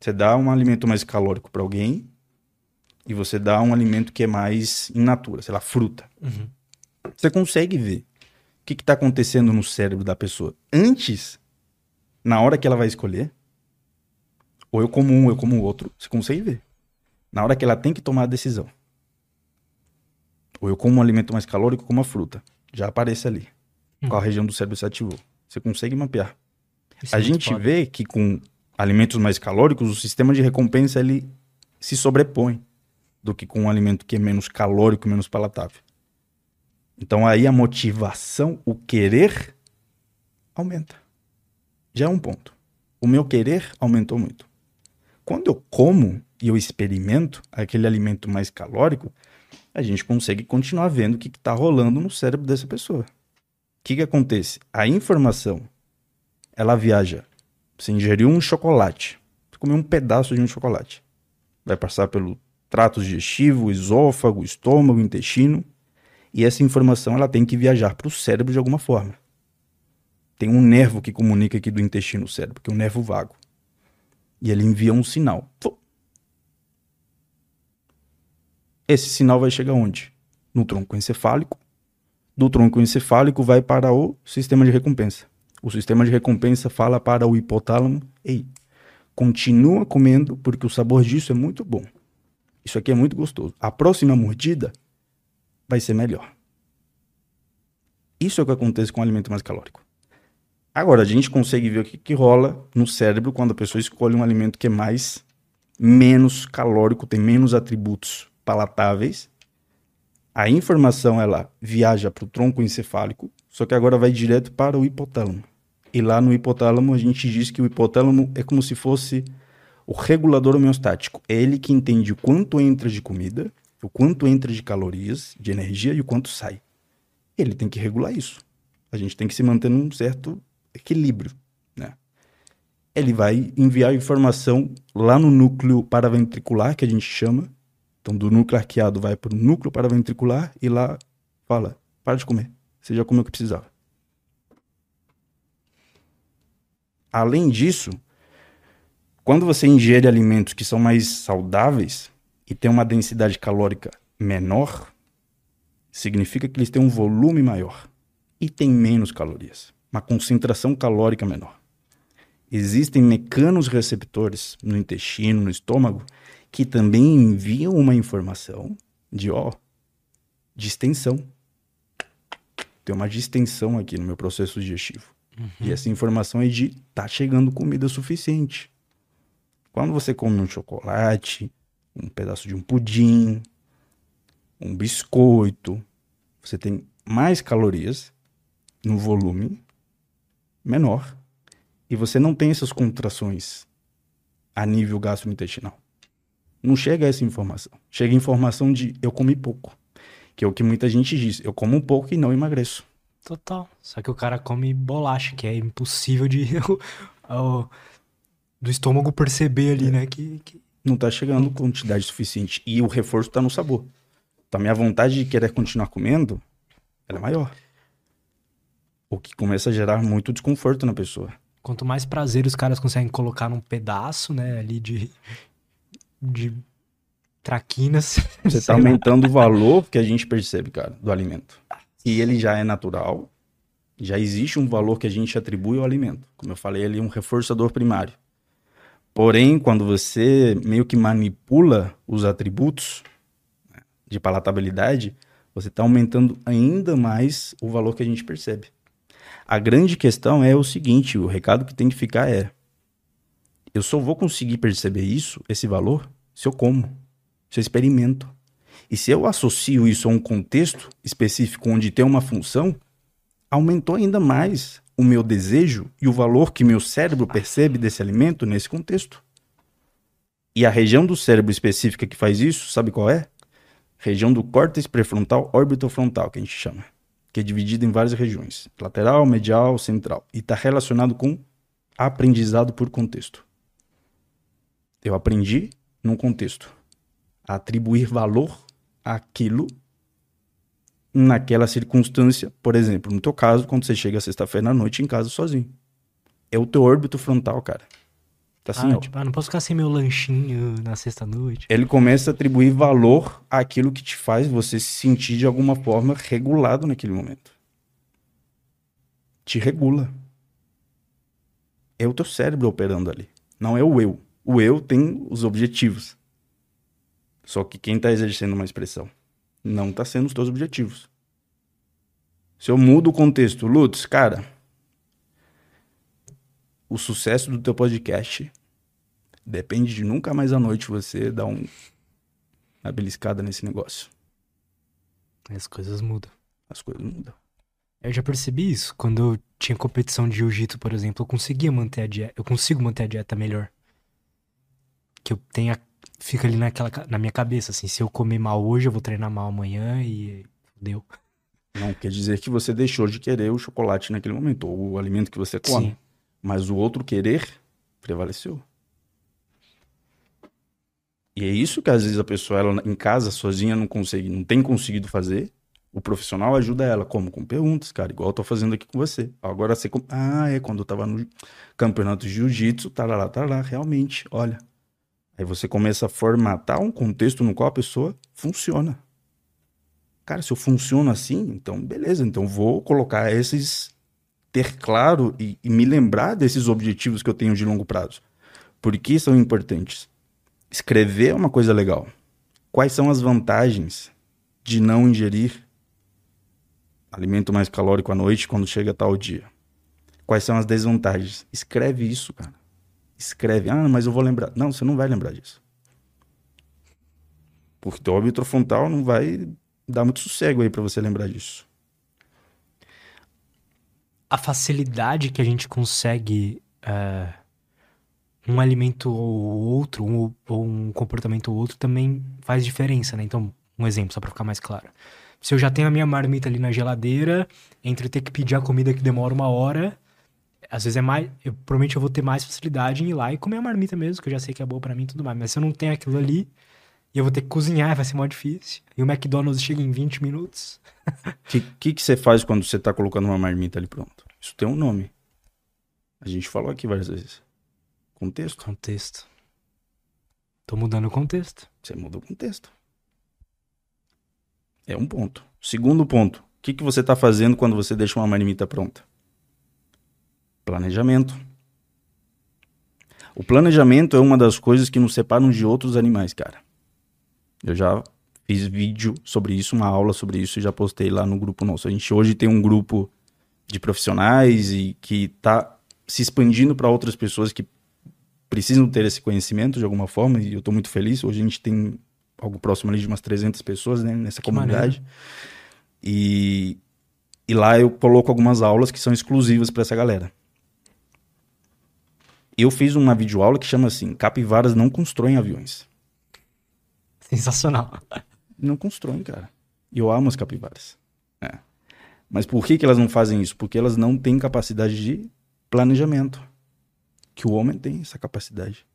S2: Você dá um alimento mais calórico para alguém e você dá um alimento que é mais in natura, sei lá, fruta.
S1: Uhum.
S2: Você consegue ver o que está acontecendo no cérebro da pessoa antes, na hora que ela vai escolher. Ou eu como um, eu como o outro. Você consegue ver. Na hora que ela tem que tomar a decisão. Ou eu como um alimento mais calórico, como a fruta. Já aparece ali.
S1: Hum.
S2: Qual região do cérebro se ativou. Você consegue mapear.
S1: Isso é
S2: A gente vê que com alimentos mais calóricos, o sistema de recompensa ele se sobrepõe do que com um alimento que é menos calórico, menos palatável. Então aí a motivação, o querer aumenta. Já é um ponto. O meu querer aumentou muito. Quando eu como e eu experimento aquele alimento mais calórico, a gente consegue continuar vendo o que está rolando no cérebro dessa pessoa. O que, que acontece? A informação ela viaja. Você ingeriu um chocolate. Você comeu um pedaço de um chocolate. Vai passar pelo trato digestivo, esôfago, estômago, intestino. E essa informação ela tem que viajar para o cérebro de alguma forma. Tem um nervo que comunica aqui do intestino ao cérebro, que é o nervo vago. E ele envia um sinal. Esse sinal vai chegar onde? No tronco encefálico. Do tronco encefálico vai para o sistema de recompensa. O sistema de recompensa fala para o hipotálamo: ei, continua comendo porque o sabor disso é muito bom. Isso aqui é muito gostoso. A próxima mordida vai ser melhor. Isso é o que acontece com o alimento mais calórico. Agora, a gente consegue ver o que, que rola no cérebro quando a pessoa escolhe um alimento que é mais menos calórico, tem menos atributos palatáveis. A informação ela viaja para o tronco encefálico, só que agora vai direto para o hipotálamo. E lá no hipotálamo a gente diz que o hipotálamo é como se fosse O regulador homeostático é ele que entende o quanto entra de comida, o quanto entra de calorias, de energia e o quanto sai. Ele tem que regular isso. A gente tem que se manter num certo equilíbrio, né? Ele vai enviar informação lá no núcleo paraventricular, que a gente chama. Então, do núcleo arqueado vai para o núcleo paraventricular e lá fala: para de comer. Você já comeu o que precisava. Além disso, quando você ingere alimentos que são mais saudáveis e tem uma densidade calórica menor, significa que eles têm um volume maior e têm menos calorias, uma concentração calórica menor. Existem mecanos receptores no intestino, no estômago, que também enviam uma informação de ó, distensão. Tem uma distensão aqui no meu processo digestivo. Uhum. E essa informação é de tá chegando comida suficiente. Quando você come um chocolate, um pedaço de um pudim, um biscoito, você tem mais calorias no volume menor e você não tem essas contrações a nível gastrointestinal. Não chega essa informação. Chega a informação de eu comi pouco, que é o que muita gente diz. Eu como um pouco e não emagreço.
S1: Total. Só que o cara come bolacha, que é impossível de do estômago perceber ali, né? Que, que...
S2: Não tá chegando quantidade suficiente. E o reforço tá no sabor. Então a minha vontade de querer continuar comendo, ela é maior. O que começa a gerar muito desconforto na pessoa.
S1: Quanto mais prazer os caras conseguem colocar num pedaço, né, ali de, de traquinas.
S2: Você tá aumentando o valor que a gente percebe, cara, do alimento. E ele já é natural, já existe um valor que a gente atribui ao alimento. Como eu falei ali, um reforçador primário. Porém, quando você meio que manipula os atributos né, de palatabilidade, você está aumentando ainda mais o valor que a gente percebe. A grande questão é o seguinte: o recado que tem que ficar é: eu só vou conseguir perceber isso, esse valor, se eu como, se eu experimento. E se eu associo isso a um contexto específico onde tem uma função, aumentou ainda mais o meu desejo e o valor que meu cérebro percebe desse alimento nesse contexto. E a região do cérebro específica que faz isso, sabe qual é? Região do córtex pré-frontal orbitofrontal, que a gente chama, que é dividida em várias regiões: lateral, medial, central, e está relacionado com aprendizado por contexto. Eu aprendi num contexto a atribuir valor àquilo naquela circunstância, por exemplo, no teu caso, quando você chega sexta-feira à noite em casa sozinho. É o teu órbito frontal, cara.
S1: Tá assim, ah. Tipo, ah, não posso ficar sem meu lanchinho na sexta-noite.
S2: Ele começa a atribuir valor àquilo que te faz você se sentir de alguma forma regulado naquele momento. Te regula. É o teu cérebro operando ali. Não é o eu. O eu tem os objetivos. Só que quem está exercendo uma expressão não está sendo os teus objetivos. Se eu mudo o contexto, Lutz, cara, o sucesso do teu podcast depende de nunca mais à noite você dar um, uma beliscada nesse negócio.
S1: As coisas mudam.
S2: As coisas mudam.
S1: Eu já percebi isso. Quando eu tinha competição de jiu-jitsu, por exemplo, eu conseguia manter a dieta. Eu consigo manter a dieta melhor. Que eu tenha fica ali naquela, na minha cabeça, assim, se eu comer mal hoje, eu vou treinar mal amanhã e deu.
S2: Não quer dizer que você deixou de querer o chocolate naquele momento, ou o alimento que você come. Sim. Mas o outro querer prevaleceu. E é isso que às vezes a pessoa ela, em casa sozinha não consegue, não tem conseguido fazer. O profissional ajuda ela, como? Com perguntas, cara, igual eu tô fazendo aqui com você. Agora você. Ah, é, quando eu tava no campeonato de jiu-jitsu, tá lá, tá lá, realmente, olha, Aí você começa a formatar um contexto no qual a pessoa funciona. Cara, se eu funciono assim, então beleza, então vou colocar esses. Ter claro e, e me lembrar desses objetivos que eu tenho de longo prazo. Por que são importantes? Escrever é uma coisa legal. Quais são as vantagens de não ingerir alimento mais calórico à noite quando chega tal dia? Quais são as desvantagens? Escreve isso, cara escreve, ah, mas eu vou lembrar. Não, você não vai lembrar disso. Porque teu óbito frontal não vai dar muito sossego aí para você lembrar disso.
S1: A facilidade que a gente consegue uh, um alimento ou outro, um, ou um comportamento ou outro também faz diferença, né? Então, um exemplo, só para ficar mais claro. Se eu já tenho a minha marmita ali na geladeira, entre ter que pedir a comida que demora uma hora, às vezes é mais. Eu, provavelmente eu vou ter mais facilidade em ir lá e comer a marmita mesmo, que eu já sei que é boa para mim e tudo mais. Mas se eu não tenho aquilo ali, e eu vou ter que cozinhar, vai ser mó difícil. E o McDonald's chega em 20 minutos.
S2: O que, que, que você faz quando você tá colocando uma marmita ali pronto? Isso tem um nome. A gente falou aqui várias vezes. Contexto.
S1: Contexto. Tô mudando o contexto.
S2: Você muda o contexto. É um ponto. Segundo ponto. O que, que você está fazendo quando você deixa uma marmita pronta? Planejamento. O planejamento é uma das coisas que nos separam de outros animais, cara. Eu já fiz vídeo sobre isso, uma aula sobre isso e já postei lá no grupo nosso. A gente hoje tem um grupo de profissionais e que está se expandindo para outras pessoas que precisam ter esse conhecimento de alguma forma e eu estou muito feliz. Hoje a gente tem algo próximo ali de umas 300 pessoas né, nessa que comunidade. E, e lá eu coloco algumas aulas que são exclusivas para essa galera. Eu fiz uma videoaula que chama assim: Capivaras não constroem aviões.
S1: Sensacional.
S2: Não constroem, cara. E eu amo as capivaras. É. Mas por que, que elas não fazem isso? Porque elas não têm capacidade de planejamento. Que o homem tem essa capacidade.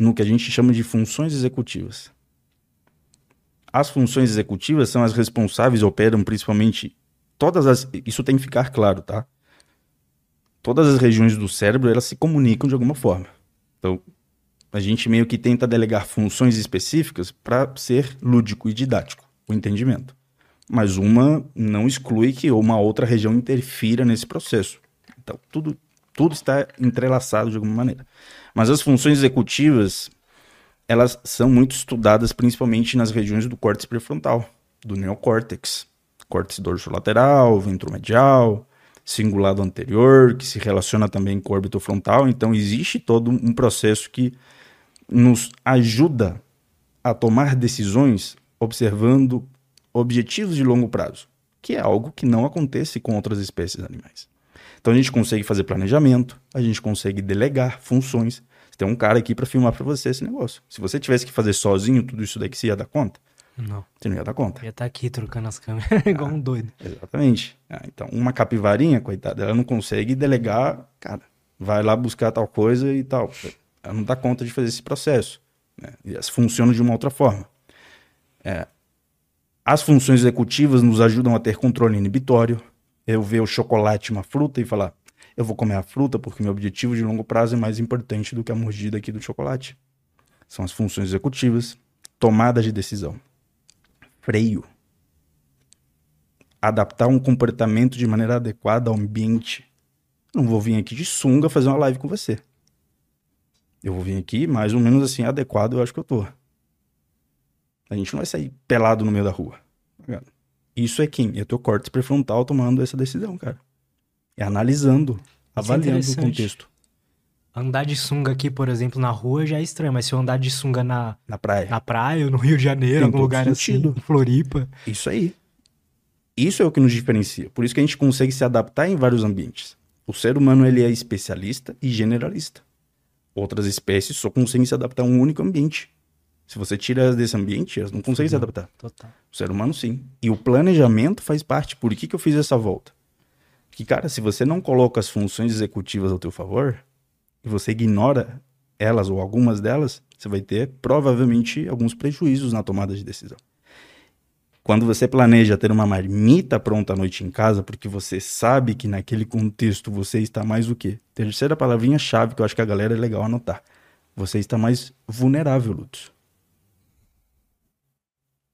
S2: No que a gente chama de funções executivas. As funções executivas são as responsáveis, operam principalmente todas as. Isso tem que ficar claro, tá? Todas as regiões do cérebro elas se comunicam de alguma forma. Então, a gente meio que tenta delegar funções específicas para ser lúdico e didático, o entendimento. Mas uma não exclui que uma outra região interfira nesse processo. Então, tudo, tudo está entrelaçado de alguma maneira. Mas as funções executivas, elas são muito estudadas principalmente nas regiões do córtex prefrontal, do neocórtex. Córtex dorsolateral, ventromedial, cingulado anterior, que se relaciona também com o órbito frontal. Então, existe todo um processo que nos ajuda a tomar decisões observando objetivos de longo prazo, que é algo que não acontece com outras espécies animais. Então a gente consegue fazer planejamento, a gente consegue delegar funções. Tem um cara aqui para filmar para você esse negócio. Se você tivesse que fazer sozinho tudo isso daqui, você ia dar conta?
S1: Não.
S2: Você não ia dar conta.
S1: Ia estar tá aqui trocando as câmeras igual um doido.
S2: Exatamente. Ah, então, uma capivarinha, coitada, ela não consegue delegar, cara, vai lá buscar tal coisa e tal ela não dá conta de fazer esse processo. Né? Elas funcionam de uma outra forma. É, as funções executivas nos ajudam a ter controle inibitório. Eu ver o chocolate, uma fruta, e falar: eu vou comer a fruta porque meu objetivo de longo prazo é mais importante do que a mordida aqui do chocolate. São as funções executivas. Tomada de decisão. Freio. Adaptar um comportamento de maneira adequada ao ambiente. Não vou vir aqui de sunga fazer uma live com você. Eu vou vir aqui mais ou menos assim, adequado, eu acho que eu tô. A gente não vai sair pelado no meio da rua. Tá Isso é quem? É teu córtex pré-frontal tomando essa decisão, cara. É analisando, é avaliando é o contexto.
S1: Andar de sunga aqui, por exemplo, na rua já é estranho, mas se eu andar de sunga na,
S2: na praia,
S1: na praia, no Rio de Janeiro, em algum lugar assim, sentido. assim, Floripa.
S2: Isso aí. Isso é o que nos diferencia. Por isso que a gente consegue se adaptar em vários ambientes. O ser humano ele é especialista e generalista. Outras espécies só conseguem se adaptar a um único ambiente. Se você tira desse ambiente, elas não conseguem uhum. se adaptar.
S1: Total.
S2: O ser humano, sim. E o planejamento faz parte. Por que, que eu fiz essa volta? Que, cara, se você não coloca as funções executivas ao teu favor, e você ignora elas ou algumas delas, você vai ter provavelmente alguns prejuízos na tomada de decisão. Quando você planeja ter uma marmita pronta à noite em casa, porque você sabe que naquele contexto você está mais o quê? Terceira palavrinha chave que eu acho que a galera é legal anotar. Você está mais vulnerável, Lutz.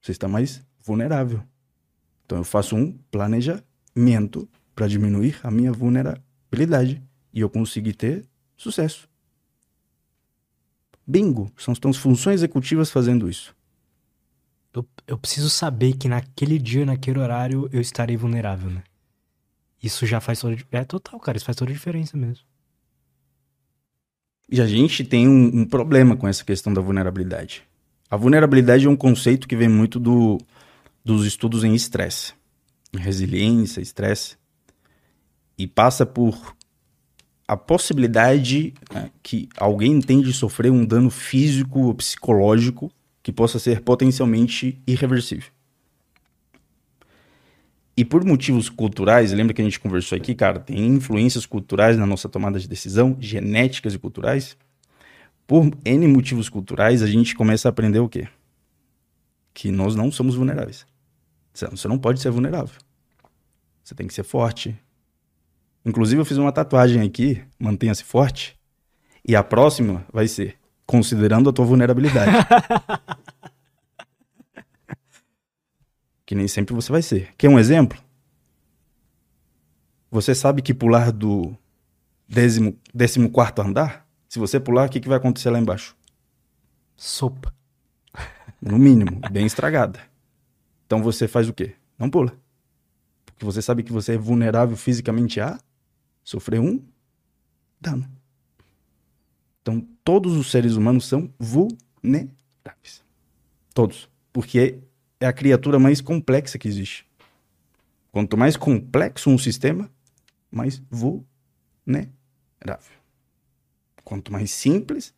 S2: Você está mais vulnerável. Então eu faço um planejamento para diminuir a minha vulnerabilidade e eu conseguir ter sucesso. Bingo! São as funções executivas fazendo isso
S1: eu, eu preciso saber que naquele dia, naquele horário, eu estarei vulnerável, né? Isso já faz toda É total, cara. Isso faz toda a diferença mesmo.
S2: E a gente tem um, um, problema com essa questão da vulnerabilidade. A vulnerabilidade é um conceito que vem muito do, dos estudos em estresse, resiliência, estresse, e passa por a possibilidade né, que alguém entende sofrer um dano físico ou psicológico que possa ser potencialmente irreversível. E por motivos culturais, lembra que a gente conversou aqui, cara, tem influências culturais na nossa tomada de decisão, genéticas e culturais. Por N motivos culturais, a gente começa a aprender o quê? Que nós não somos vulneráveis. Você não pode ser vulnerável. Você tem que ser forte. Inclusive, eu fiz uma tatuagem aqui, mantenha-se forte. E a próxima vai ser considerando a tua vulnerabilidade. que nem sempre você vai ser. Quer um exemplo? Você sabe que pular do décimo, décimo quarto andar, se você pular, o que, que vai acontecer lá embaixo?
S1: Sopa.
S2: No mínimo, bem estragada. Então você faz o quê? Não pula. Porque você sabe que você é vulnerável fisicamente a sofrer um dano. Então todos os seres humanos são vulneráveis. Todos. Porque é a criatura mais complexa que existe. Quanto mais complexo um sistema, mais vulnerável. Quanto mais simples,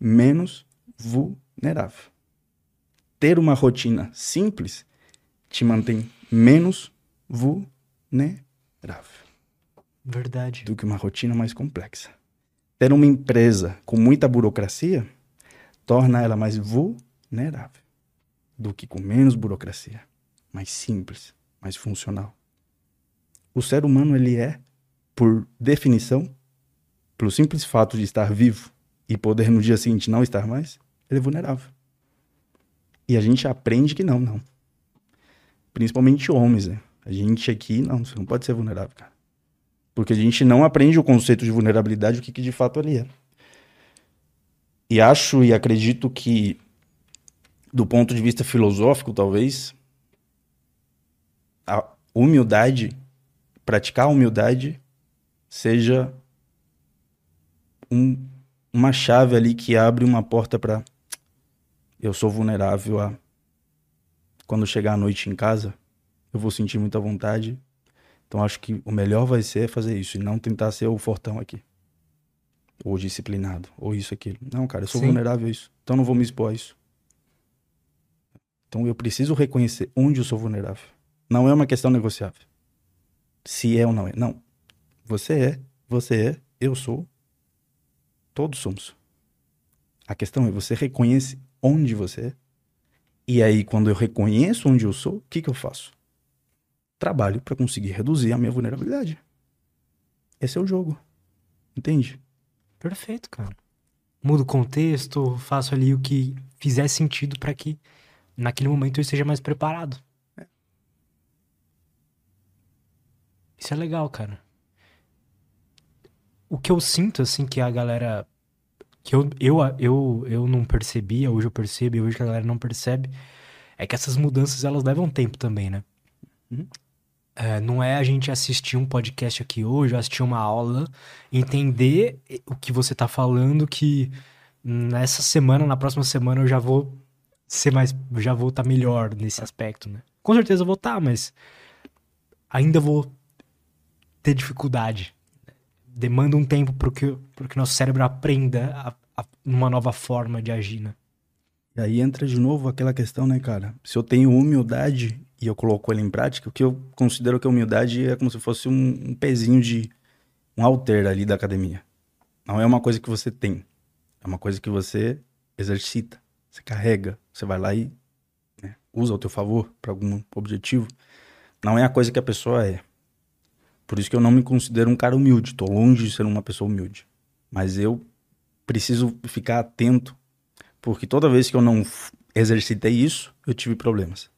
S2: menos vulnerável. Ter uma rotina simples te mantém menos vulnerável.
S1: Verdade.
S2: Do que uma rotina mais complexa. Ter uma empresa com muita burocracia torna ela mais vulnerável do que com menos burocracia, mais simples, mais funcional. O ser humano ele é, por definição, pelo simples fato de estar vivo e poder no dia seguinte não estar mais, ele é vulnerável. E a gente aprende que não, não. Principalmente homens, né? A gente aqui, não, você não pode ser vulnerável, cara. Porque a gente não aprende o conceito de vulnerabilidade, o que, que de fato ali é. E acho e acredito que do ponto de vista filosófico, talvez, a humildade, praticar a humildade, seja um, uma chave ali que abre uma porta para eu sou vulnerável a quando chegar à noite em casa, eu vou sentir muita vontade. Então acho que o melhor vai ser fazer isso e não tentar ser o fortão aqui. Ou disciplinado, ou isso aquilo. Não, cara, eu sou Sim. vulnerável a isso. Então não vou me expor a isso. Então eu preciso reconhecer onde eu sou vulnerável. Não é uma questão negociável. Se é ou não é. Não. Você é, você é, eu sou. Todos somos. A questão é você reconhece onde você é. E aí, quando eu reconheço onde eu sou, o que, que eu faço? Trabalho para conseguir reduzir a minha vulnerabilidade. Esse é o jogo. Entende?
S1: Perfeito, cara. Mudo o contexto, faço ali o que fizer sentido para que naquele momento eu esteja mais preparado. É. Isso é legal, cara. O que eu sinto, assim, que a galera. Que eu, eu, eu, eu não percebia, hoje eu percebo, e hoje a galera não percebe, é que essas mudanças elas levam tempo também, né? Uhum. É, não é a gente assistir um podcast aqui hoje, assistir uma aula, entender o que você tá falando, que nessa semana, na próxima semana eu já vou ser mais. Já vou estar tá melhor nesse aspecto, né? Com certeza eu vou estar, tá, mas ainda vou ter dificuldade. Demanda um tempo para que, que nosso cérebro aprenda a, a, uma nova forma de agir, né?
S2: E aí entra de novo aquela questão, né, cara? Se eu tenho humildade e eu coloco ela em prática, o que eu considero que a humildade é como se fosse um, um pezinho de um alter ali da academia. Não é uma coisa que você tem, é uma coisa que você exercita. Você carrega, você vai lá e né, usa ao teu favor para algum objetivo. Não é a coisa que a pessoa é. Por isso que eu não me considero um cara humilde. Estou longe de ser uma pessoa humilde. Mas eu preciso ficar atento, porque toda vez que eu não exercitei isso, eu tive problemas.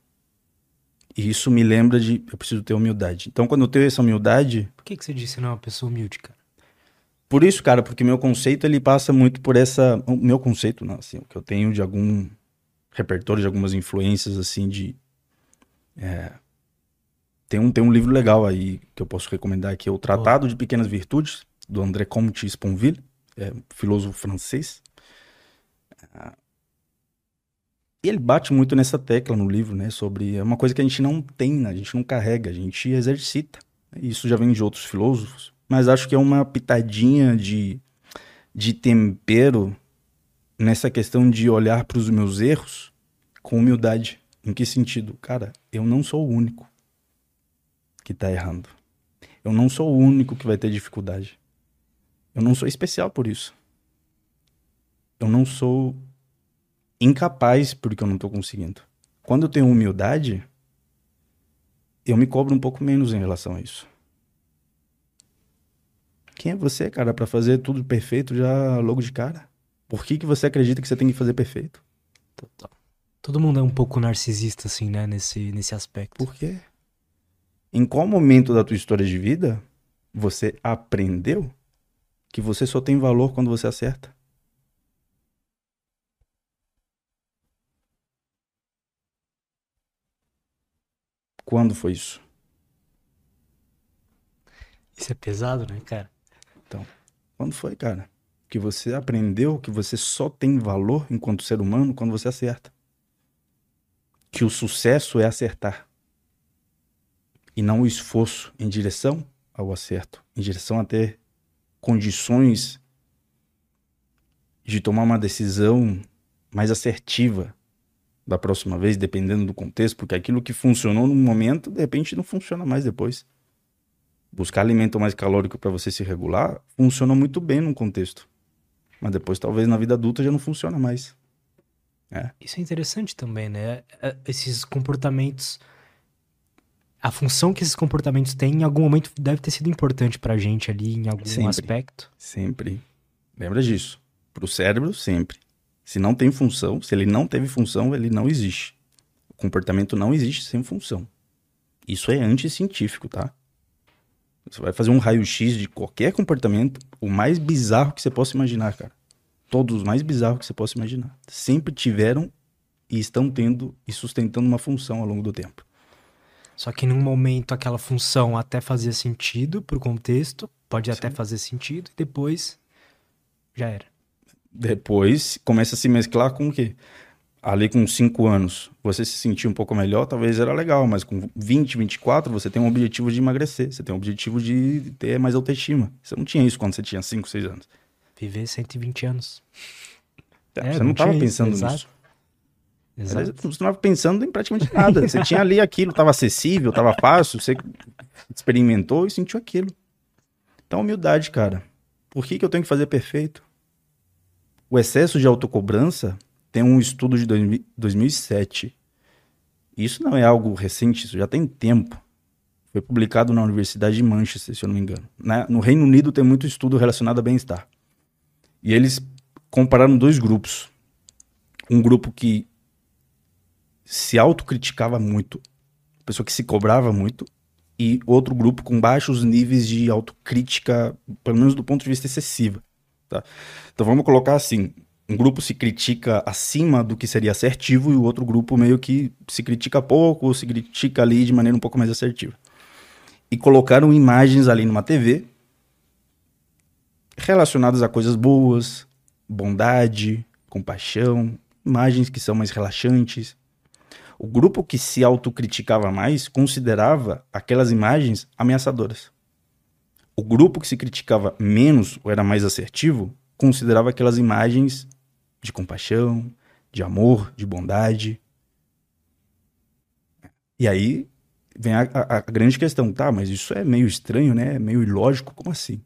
S2: E isso me lembra de eu preciso ter humildade. Então, quando eu tenho essa humildade.
S1: Por que, que você disse não é uma pessoa humilde, cara?
S2: Por isso, cara, porque meu conceito ele passa muito por essa. O meu conceito, não, assim, o que eu tenho de algum repertório, de algumas influências, assim, de. É, tem, um, tem um livro legal aí que eu posso recomendar aqui, é o Tratado oh. de Pequenas Virtudes, do André Comte Sponville, é, filósofo francês. Ele bate muito nessa tecla no livro, né? Sobre. É uma coisa que a gente não tem, né? a gente não carrega, a gente exercita. Isso já vem de outros filósofos mas acho que é uma pitadinha de, de tempero nessa questão de olhar para os meus erros com humildade. Em que sentido? Cara, eu não sou o único que está errando. Eu não sou o único que vai ter dificuldade. Eu não sou especial por isso. Eu não sou incapaz porque eu não estou conseguindo. Quando eu tenho humildade, eu me cobro um pouco menos em relação a isso. Quem é você, cara, para fazer tudo perfeito já logo de cara? Por que, que você acredita que você tem que fazer perfeito?
S1: Total. Todo mundo é um pouco narcisista, assim, né, nesse, nesse aspecto.
S2: Por quê? Em qual momento da tua história de vida você aprendeu que você só tem valor quando você acerta? Quando foi isso?
S1: Isso é pesado, né, cara?
S2: Então, quando foi, cara? Que você aprendeu que você só tem valor enquanto ser humano quando você acerta. Que o sucesso é acertar. E não o esforço em direção ao acerto, em direção a ter condições de tomar uma decisão mais assertiva da próxima vez, dependendo do contexto, porque aquilo que funcionou no momento, de repente não funciona mais depois. Buscar alimento mais calórico para você se regular funciona muito bem num contexto, mas depois talvez na vida adulta já não funciona mais. É.
S1: Isso é interessante também, né? É, esses comportamentos, a função que esses comportamentos têm, em algum momento deve ter sido importante pra gente ali, em algum
S2: sempre,
S1: aspecto.
S2: Sempre. Lembra disso. Pro cérebro, sempre. Se não tem função, se ele não teve função, ele não existe. O comportamento não existe sem função. Isso é anticientífico, tá? Você vai fazer um raio-x de qualquer comportamento, o mais bizarro que você possa imaginar, cara. Todos os mais bizarros que você possa imaginar. Sempre tiveram e estão tendo e sustentando uma função ao longo do tempo.
S1: Só que num momento aquela função até fazia sentido pro contexto, pode Sim. até fazer sentido, e depois já era
S2: depois começa a se mesclar com o quê? Ali com 5 anos, você se sentir um pouco melhor, talvez era legal, mas com 20, 24, você tem um objetivo de emagrecer, você tem um objetivo de ter mais autoestima. Você não tinha isso quando você tinha 5, 6 anos.
S1: Viver 120 anos.
S2: É, você não estava pensando isso, nisso. Exato. Você não estava pensando em praticamente nada. Você tinha ali aquilo, estava acessível, estava fácil, você experimentou e sentiu aquilo. Então, humildade, cara. Por que, que eu tenho que fazer perfeito? O excesso de autocobrança tem um estudo de 2007. Isso não é algo recente, isso já tem tempo. Foi publicado na Universidade de Manchester, se eu não me engano. no Reino Unido tem muito estudo relacionado a bem-estar. E eles compararam dois grupos. Um grupo que se autocriticava muito, pessoa que se cobrava muito, e outro grupo com baixos níveis de autocrítica, pelo menos do ponto de vista excessiva. Tá? Então vamos colocar assim: um grupo se critica acima do que seria assertivo e o outro grupo meio que se critica pouco ou se critica ali de maneira um pouco mais assertiva. E colocaram imagens ali numa TV relacionadas a coisas boas, bondade, compaixão, imagens que são mais relaxantes. O grupo que se autocriticava mais considerava aquelas imagens ameaçadoras. O grupo que se criticava menos ou era mais assertivo considerava aquelas imagens de compaixão, de amor, de bondade. E aí vem a, a, a, grande questão, tá? Mas isso é meio estranho, né? É meio ilógico, como assim?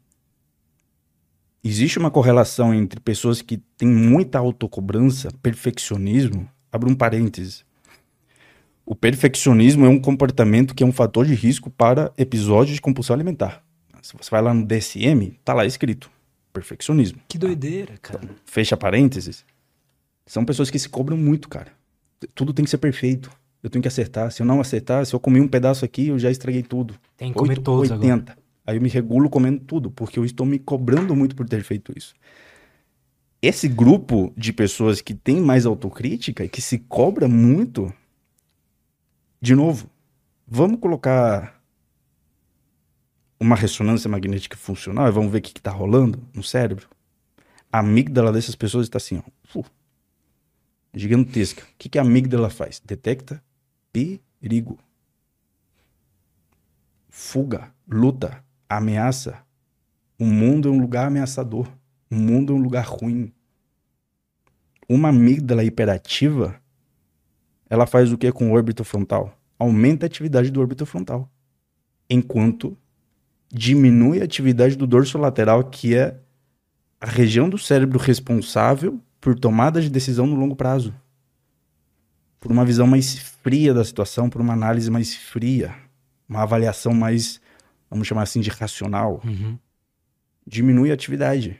S2: Existe uma correlação entre pessoas que têm muita autocobrança, perfeccionismo. Abre um parêntese. O perfeccionismo é um comportamento que é um fator de risco para episódios de compulsão alimentar. Se você vai lá no DSM, tá lá escrito perfeccionismo.
S1: Que doideira, cara. Então,
S2: fecha parênteses. São pessoas que se cobram muito, cara. Tudo tem que ser perfeito. Eu tenho que acertar. Se eu não acertar, se eu comer um pedaço aqui, eu já estraguei tudo.
S1: Tem que comer 8, todos 80. Agora.
S2: Aí eu me regulo comendo tudo, porque eu estou me cobrando muito por ter feito isso. Esse grupo de pessoas que tem mais autocrítica e que se cobra muito, de novo, vamos colocar uma ressonância magnética funcional e vamos ver o que está rolando no cérebro. A amígdala dessas pessoas está assim, ó, gigantesca. O que, que a amígdala faz? Detecta perigo. Fuga, luta, ameaça, O mundo é um lugar ameaçador. O mundo é um lugar ruim. Uma amígdala hiperativa, ela faz o que com o órbito frontal? Aumenta a atividade do órbito frontal. Enquanto diminui a atividade do dorso lateral, que é a região do cérebro responsável por tomada de decisão no longo prazo. Por uma visão mais fria da situação, por uma análise mais fria, uma avaliação mais, vamos chamar assim, de racional.
S1: Uhum.
S2: Diminui a atividade.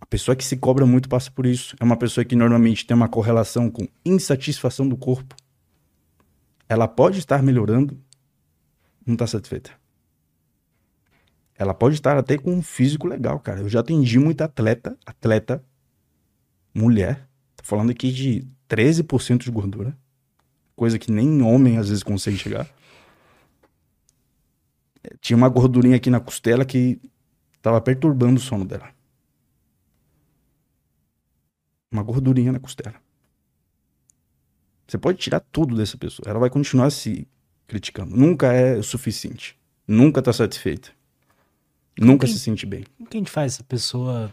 S2: A pessoa que se cobra muito passa por isso. É uma pessoa que normalmente tem uma correlação com insatisfação do corpo. Ela pode estar melhorando, não está satisfeita. Ela pode estar até com um físico legal, cara. Eu já atendi muita atleta, atleta, mulher. Tô falando aqui de 13% de gordura. Coisa que nem homem às vezes consegue chegar. Tinha uma gordurinha aqui na costela que tava perturbando o sono dela. Uma gordurinha na costela. Você pode tirar tudo dessa pessoa. Ela vai continuar se criticando. Nunca é o suficiente. Nunca tá satisfeita. Nunca
S1: Quem-
S2: se sente bem.
S1: Como que a gente faz essa pessoa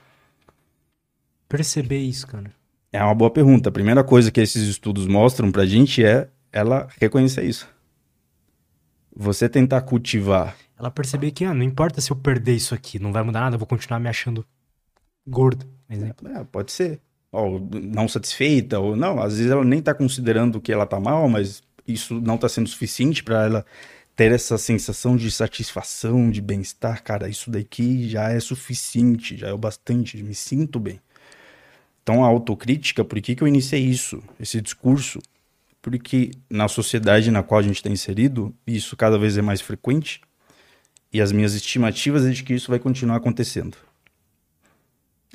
S1: perceber isso, cara?
S2: É uma boa pergunta. A primeira coisa que esses estudos mostram pra gente é ela reconhecer isso. Você tentar cultivar.
S1: Ela perceber que, ah, não importa se eu perder isso aqui, não vai mudar nada, eu vou continuar me achando gordo, por exemplo.
S2: É, pode ser. Ou não satisfeita, ou não. Às vezes ela nem tá considerando que ela tá mal, mas isso não tá sendo suficiente pra ela ter essa sensação de satisfação, de bem-estar. Cara, isso daqui já é suficiente, já é o bastante, me sinto bem. Então a autocrítica, por que, que eu iniciei isso, esse discurso? Porque na sociedade na qual a gente está inserido, isso cada vez é mais frequente, e as minhas estimativas é de que isso vai continuar acontecendo.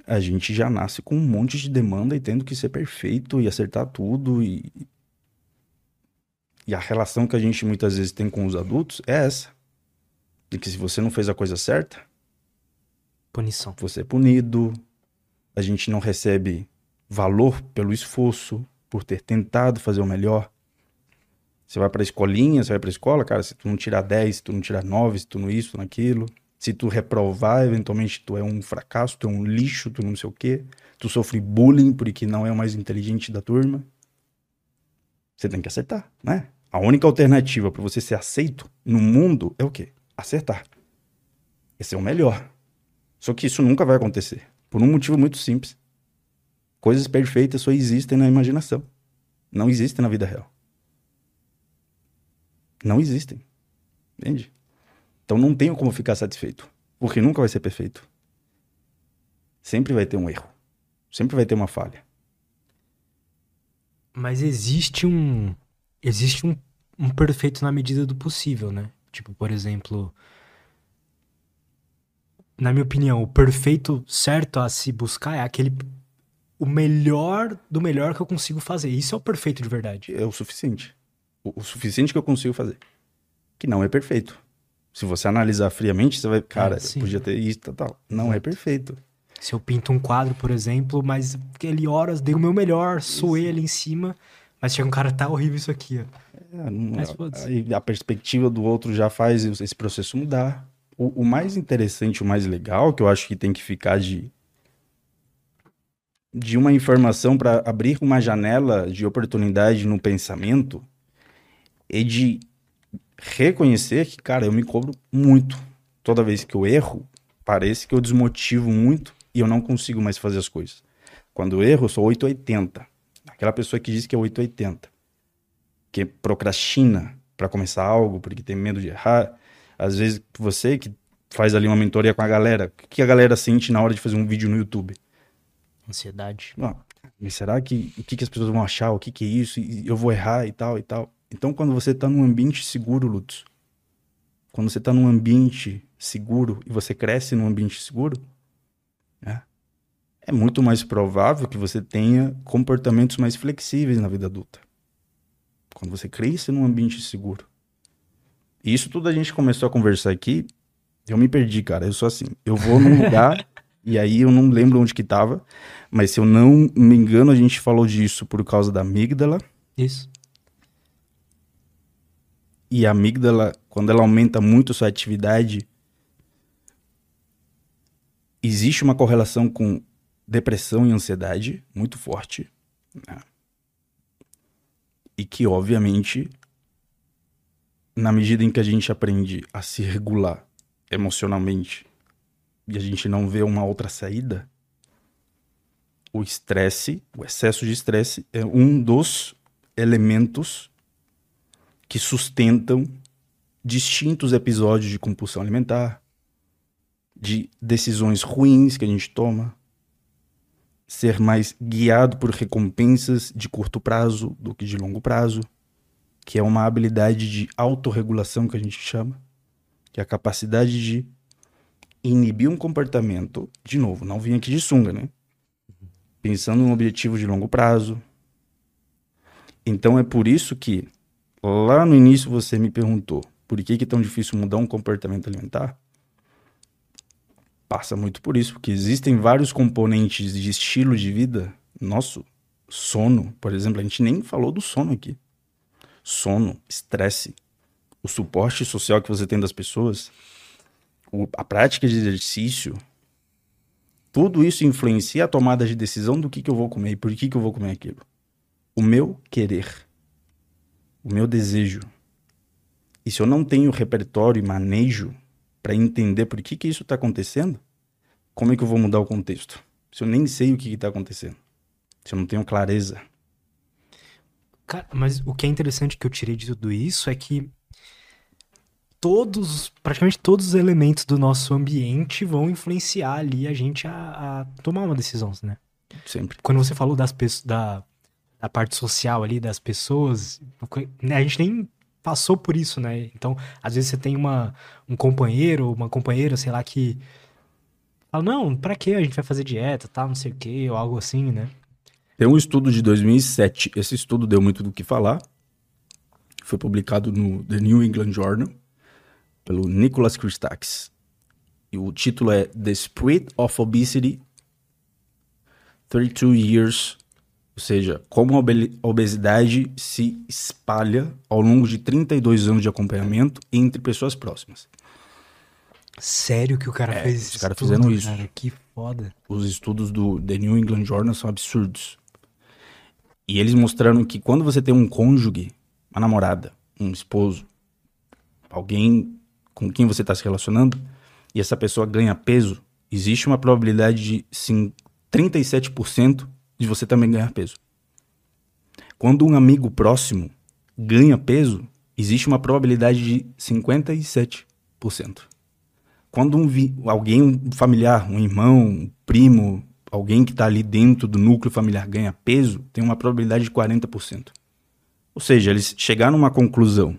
S2: A gente já nasce com um monte de demanda e tendo que ser perfeito e acertar tudo, e, e a relação que a gente muitas vezes tem com os adultos é essa. De que se você não fez a coisa certa,
S1: Punição.
S2: você é punido, a gente não recebe valor pelo esforço, por ter tentado fazer o melhor. Você vai pra escolinha, você vai pra escola, cara, se tu não tirar 10, se tu não tirar 9, se tu não isso, naquilo, se tu reprovar, eventualmente tu é um fracasso, tu é um lixo, tu não sei o quê, tu sofre bullying porque não é o mais inteligente da turma. Você tem que acertar, né? A única alternativa para você ser aceito no mundo é o quê? Acertar. Esse é o melhor. Só que isso nunca vai acontecer. Por um motivo muito simples. Coisas perfeitas só existem na imaginação. Não existem na vida real. Não existem. Entende? Então não tenho como ficar satisfeito. Porque nunca vai ser perfeito. Sempre vai ter um erro. Sempre vai ter uma falha.
S1: Mas existe um. Existe um, um perfeito na medida do possível, né? Tipo, por exemplo. Na minha opinião, o perfeito certo a se buscar é aquele. O melhor do melhor que eu consigo fazer. Isso é o perfeito de verdade.
S2: É o suficiente. O, o suficiente que eu consigo fazer. Que não é perfeito. Se você analisar friamente, você vai, cara,
S1: É,
S2: podia ter isso e tal. Não é perfeito.
S1: Se eu pinto um quadro, por exemplo, mas aquele horas dei o meu melhor, suei ali em cima, mas chega um cara, tá horrível isso aqui, ó.
S2: É, não-
S1: Mas foda-se.
S2: aí a perspectiva do outro já faz esse processo mudar. O, o mais interessante, o mais legal, que eu acho que tem que ficar de de uma informação para abrir uma janela de oportunidade no pensamento é de reconhecer que, cara, eu me cobro muito. Toda vez que eu erro, parece que eu desmotivo muito e eu não consigo mais fazer as coisas. Quando eu erro, eu sou 880. Aquela pessoa que diz que é 880 que procrastina para começar algo porque tem medo de errar. Às vezes você que faz ali uma mentoria com a galera, o que a galera sente na hora de fazer um vídeo no YouTube?
S1: Ansiedade.
S2: Mas será que o que, que as pessoas vão achar? O que, que é isso? E eu vou errar e tal e tal. Então, quando você tá num ambiente seguro, Lutz, quando você tá num ambiente seguro e você cresce num ambiente seguro, né, é muito mais provável que você tenha comportamentos mais flexíveis na vida adulta. Quando você cresce num ambiente seguro. E isso tudo a gente começou a conversar aqui, eu me perdi, cara. Eu sou assim, eu vou num lugar e aí eu não lembro onde que tava, mas se eu não me engano, a gente falou disso por causa da amígdala.
S1: Isso.
S2: E a amígdala, quando ela aumenta muito sua atividade, existe uma correlação com depressão e ansiedade muito forte. Né? E que, obviamente, na medida em que a gente aprende a se regular emocionalmente e a gente não vê uma outra saída, o estresse, o excesso de estresse é um dos elementos que sustentam distintos episódios de compulsão alimentar, de decisões ruins que a gente toma, ser mais guiado por recompensas de curto prazo do que de longo prazo, que é uma habilidade de autorregulação que a gente chama, que é a capacidade de inibir um comportamento, de novo, não vim aqui de sunga, né? Pensando num objetivo de longo prazo. Então é por isso que lá no início você me perguntou por que, que é tão difícil mudar um comportamento alimentar? Passa muito por isso, porque existem vários componentes de estilo de vida. Nosso sono, por exemplo, a gente nem falou do sono aqui. Sono, estresse, o suporte social que você tem das pessoas, o, a prática de exercício, tudo isso influencia a tomada de decisão do que, que eu vou comer e por que, que eu vou comer aquilo. O meu querer, o meu desejo, e se eu não tenho repertório e manejo para entender por que, que isso está acontecendo, como é que eu vou mudar o contexto? Se eu nem sei o que está acontecendo, se eu não tenho clareza.
S1: Cara, mas o que é interessante que eu tirei de tudo isso é que todos, praticamente todos os elementos do nosso ambiente vão influenciar ali a gente a, a tomar uma decisão, né?
S2: Sempre.
S1: Quando você falou das pessoas, da, da parte social ali das pessoas, né, a gente nem passou por isso, né? Então, às vezes você tem uma, um companheiro, uma companheira, sei lá, que fala, não, pra que a gente vai fazer dieta, tal, não sei o quê, ou algo assim, né?
S2: Tem um estudo de 2007, esse estudo deu muito do que falar, foi publicado no The New England Journal, pelo Nicholas Christakis. E o título é The Spread of Obesity 32 Years ou seja, como a obesidade se espalha ao longo de 32 anos de acompanhamento entre pessoas próximas.
S1: Sério que o cara
S2: é,
S1: fez
S2: Os caras fizeram isso.
S1: Cara, que foda.
S2: Os estudos do The New England Journal são absurdos. E eles mostraram que quando você tem um cônjuge, uma namorada, um esposo, alguém com quem você está se relacionando, e essa pessoa ganha peso, existe uma probabilidade de sim, 37% de você também ganhar peso. Quando um amigo próximo ganha peso, existe uma probabilidade de 57%. Quando um vi, alguém, um familiar, um irmão, um primo, alguém que está ali dentro do núcleo familiar ganha peso, tem uma probabilidade de 40%. Ou seja, eles chegaram a uma conclusão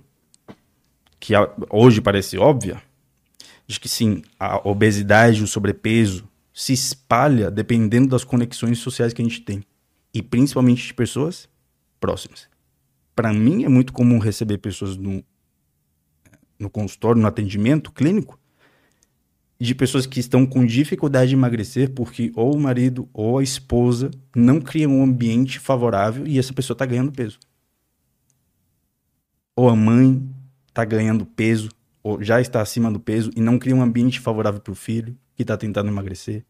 S2: que hoje parece óbvia, de que sim, a obesidade, o sobrepeso, se espalha dependendo das conexões sociais que a gente tem. E principalmente de pessoas próximas. Para mim é muito comum receber pessoas no, no consultório, no atendimento clínico, de pessoas que estão com dificuldade de emagrecer porque ou o marido ou a esposa não criam um ambiente favorável e essa pessoa está ganhando peso. Ou a mãe está ganhando peso, ou já está acima do peso e não cria um ambiente favorável para o filho que está tentando emagrecer,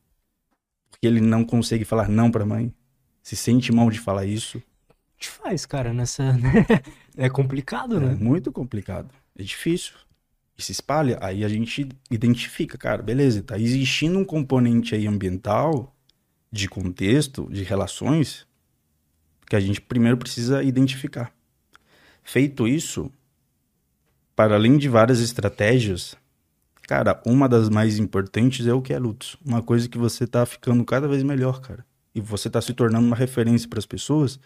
S2: porque ele não consegue falar não para mãe, se sente mal de falar isso.
S1: Que faz, cara, nessa. é complicado, né?
S2: É muito complicado. É difícil. E se espalha, aí a gente identifica, cara, beleza, tá existindo um componente aí ambiental, de contexto, de relações, que a gente primeiro precisa identificar. Feito isso, para além de várias estratégias, Cara, uma das mais importantes é o que é Lutz. Uma coisa que você tá ficando cada vez melhor, cara. E você tá se tornando uma referência para as pessoas,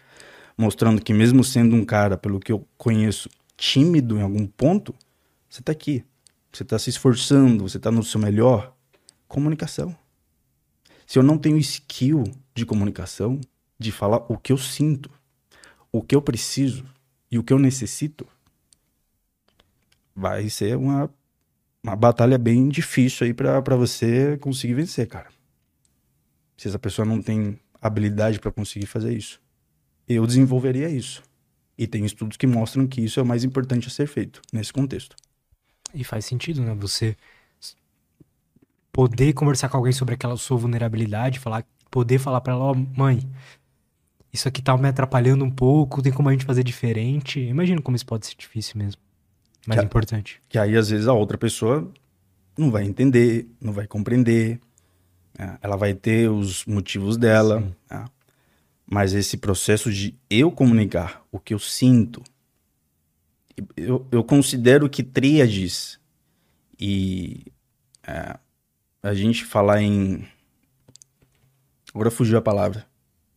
S2: mostrando que mesmo sendo um cara, pelo que eu conheço, tímido em algum ponto, você tá aqui. Você tá se esforçando, você tá no seu melhor. Comunicação. Se eu não tenho skill de comunicação, de falar o que eu sinto, o que eu preciso e o que eu necessito, vai ser uma uma batalha bem difícil aí para você conseguir vencer, cara. Se essa pessoa não tem habilidade para conseguir fazer isso. Eu desenvolveria isso. E tem estudos que mostram que isso é o mais importante a ser feito nesse contexto.
S1: E faz sentido, né? Você poder conversar com alguém sobre aquela sua vulnerabilidade, falar, poder falar para ela, ó, oh, mãe, isso aqui tá me atrapalhando um pouco, tem como a gente fazer diferente. Imagino como isso pode ser difícil mesmo. Mas que, importante.
S2: Que aí, às vezes, a outra pessoa não vai entender, não vai compreender. É, ela vai ter os motivos dela. É. Mas esse processo de eu comunicar o que eu sinto, eu, eu considero que tríades e é, a gente falar em. Agora fugiu a palavra.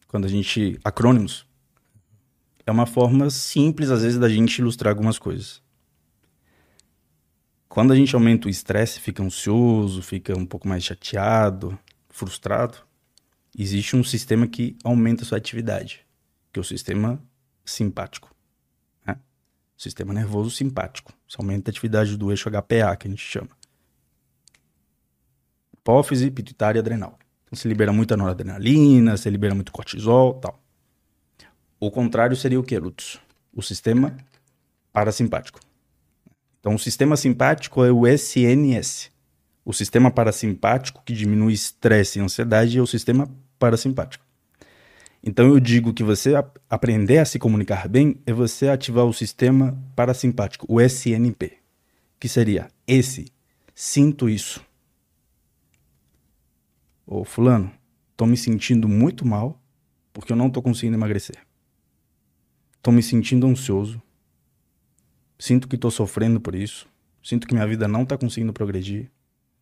S2: Quando a gente. Acrônimos. É uma forma simples, às vezes, da gente ilustrar algumas coisas. Quando a gente aumenta o estresse, fica ansioso, fica um pouco mais chateado, frustrado, existe um sistema que aumenta a sua atividade, que é o sistema simpático. Né? Sistema nervoso simpático. Isso aumenta a atividade do eixo HPA, que a gente chama. Hipófise, pituitária e adrenal. Então, se libera muita noradrenalina, se libera muito cortisol tal. O contrário seria o que, Lutz? O sistema parasimpático. Então, o sistema simpático é o SNS. O sistema parasimpático, que diminui estresse e ansiedade, é o sistema parasimpático. Então, eu digo que você ap aprender a se comunicar bem é você ativar o sistema parasimpático, o SNP, que seria esse, sinto isso. Ô, Fulano, tô me sentindo muito mal porque eu não tô conseguindo emagrecer. Tô me sentindo ansioso, Sinto que estou sofrendo por isso. Sinto que minha vida não está conseguindo progredir.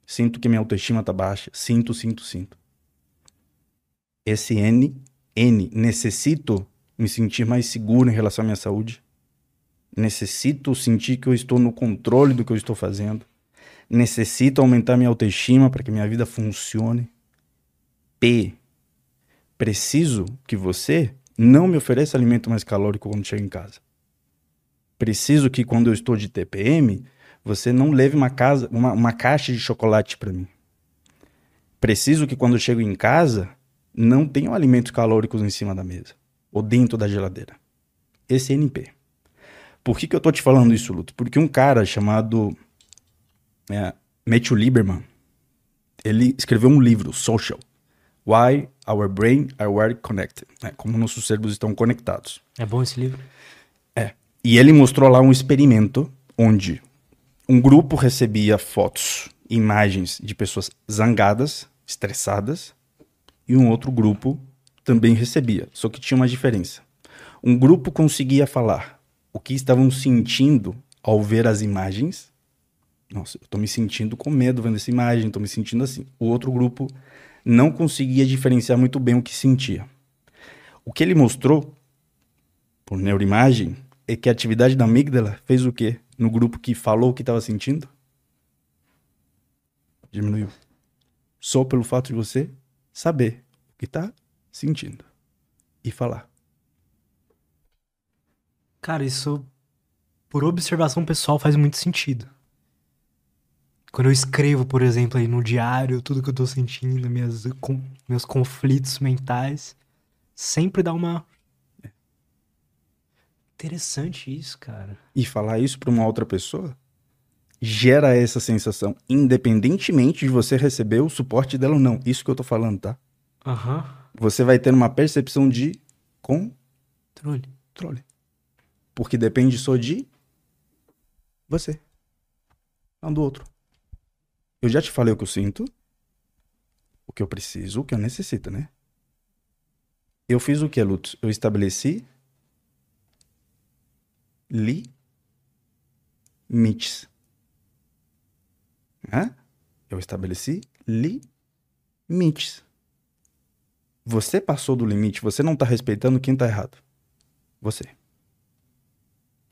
S2: Sinto que minha autoestima está baixa. Sinto, sinto, sinto. Esse N, N, necessito me sentir mais seguro em relação à minha saúde. Necessito sentir que eu estou no controle do que eu estou fazendo. Necessito aumentar minha autoestima para que minha vida funcione. P, preciso que você não me ofereça alimento mais calórico quando chega em casa. Preciso que quando eu estou de TPM, você não leve uma, casa, uma, uma caixa de chocolate para mim. Preciso que quando eu chego em casa, não tenham alimentos calóricos em cima da mesa ou dentro da geladeira. Esse é NP. Por que, que eu tô te falando isso, Luto? Porque um cara chamado é, Matthew Lieberman, ele escreveu um livro, Social. Why Our Brain Are Wired Connected. Né? Como nossos cérebros estão conectados.
S1: É bom esse livro?
S2: E ele mostrou lá um experimento onde um grupo recebia fotos, imagens de pessoas zangadas, estressadas, e um outro grupo também recebia, só que tinha uma diferença. Um grupo conseguia falar o que estavam sentindo ao ver as imagens. Nossa, eu tô me sentindo com medo vendo essa imagem, tô me sentindo assim. O outro grupo não conseguia diferenciar muito bem o que sentia. O que ele mostrou por neuroimagem que a atividade da amígdala fez o quê? No grupo que falou o que estava sentindo? Diminuiu. Só pelo fato de você saber o que está sentindo e falar.
S1: Cara, isso por observação pessoal faz muito sentido. Quando eu escrevo, por exemplo, aí no diário, tudo que eu tô sentindo, minhas, com, meus conflitos mentais, sempre dá uma Interessante isso, cara.
S2: E falar isso para uma outra pessoa gera essa sensação, independentemente de você receber o suporte dela ou não. Isso que eu tô falando, tá?
S1: Aham. Uhum.
S2: Você vai ter uma percepção de controle.
S1: Trole.
S2: Porque depende só de você, não do outro. Eu já te falei o que eu sinto, o que eu preciso, o que eu necessito, né? Eu fiz o que, Lutz? Eu estabeleci limites. Né? Eu estabeleci limites. Você passou do limite, você não está respeitando quem está errado. Você.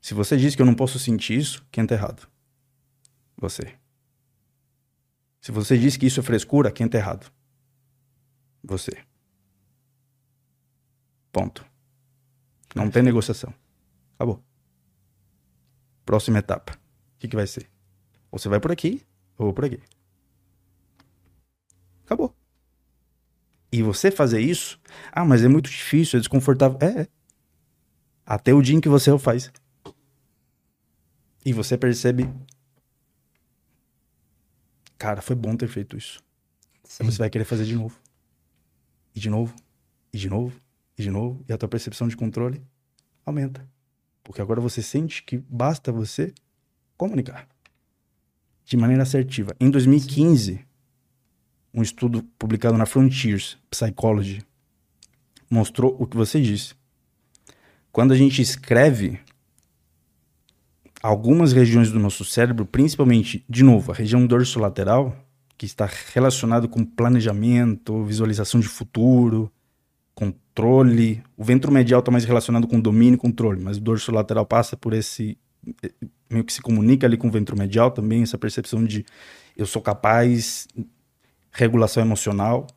S2: Se você diz que eu não posso sentir isso, quem está errado? Você. Se você diz que isso é frescura, quem está errado? Você. Ponto. Não tem negociação. Acabou. Próxima etapa. O que, que vai ser? Ou você vai por aqui, ou por aqui. Acabou. E você fazer isso, ah, mas é muito difícil, é desconfortável. É, é. Até o dia em que você o faz. E você percebe. Cara, foi bom ter feito isso. Sim. você vai querer fazer de novo. E de novo, e de novo, e de novo, e a tua percepção de controle aumenta. Porque agora você sente que basta você comunicar de maneira assertiva. Em 2015, Sim. um estudo publicado na Frontiers Psychology mostrou o que você disse. Quando a gente escreve, algumas regiões do nosso cérebro, principalmente, de novo, a região dorsolateral, que está relacionado com planejamento, visualização de futuro, controle. O ventro medial está mais relacionado com domínio e controle, mas o dorso lateral passa por esse meio que se comunica ali com o ventro medial também, essa percepção de eu sou capaz, regulação emocional.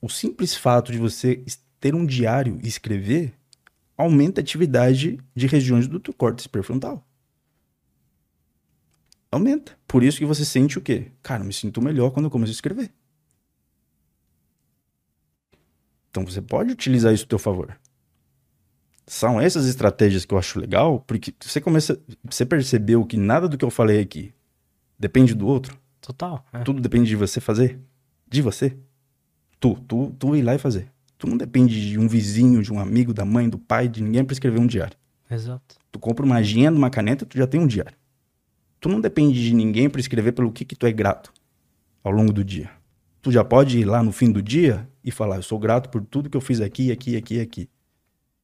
S2: O simples fato de você ter um diário e escrever aumenta a atividade de regiões do teu córtex pré-frontal aumenta. Por isso que você sente o quê? Cara, eu me sinto melhor quando eu começo a escrever. Então você pode utilizar isso a teu favor. São essas estratégias que eu acho legal, porque você começa, você percebeu que nada do que eu falei aqui depende do outro.
S1: Total.
S2: É. Tudo depende de você fazer, de você. Tu, tu, tu ir lá e fazer. Tu não depende de um vizinho, de um amigo, da mãe, do pai, de ninguém para escrever um diário.
S1: Exato.
S2: Tu compra uma agenda, uma caneta, tu já tem um diário. Tu não depende de ninguém para escrever pelo que, que tu é grato ao longo do dia. Tu já pode ir lá no fim do dia e falar: Eu sou grato por tudo que eu fiz aqui, aqui, aqui, aqui.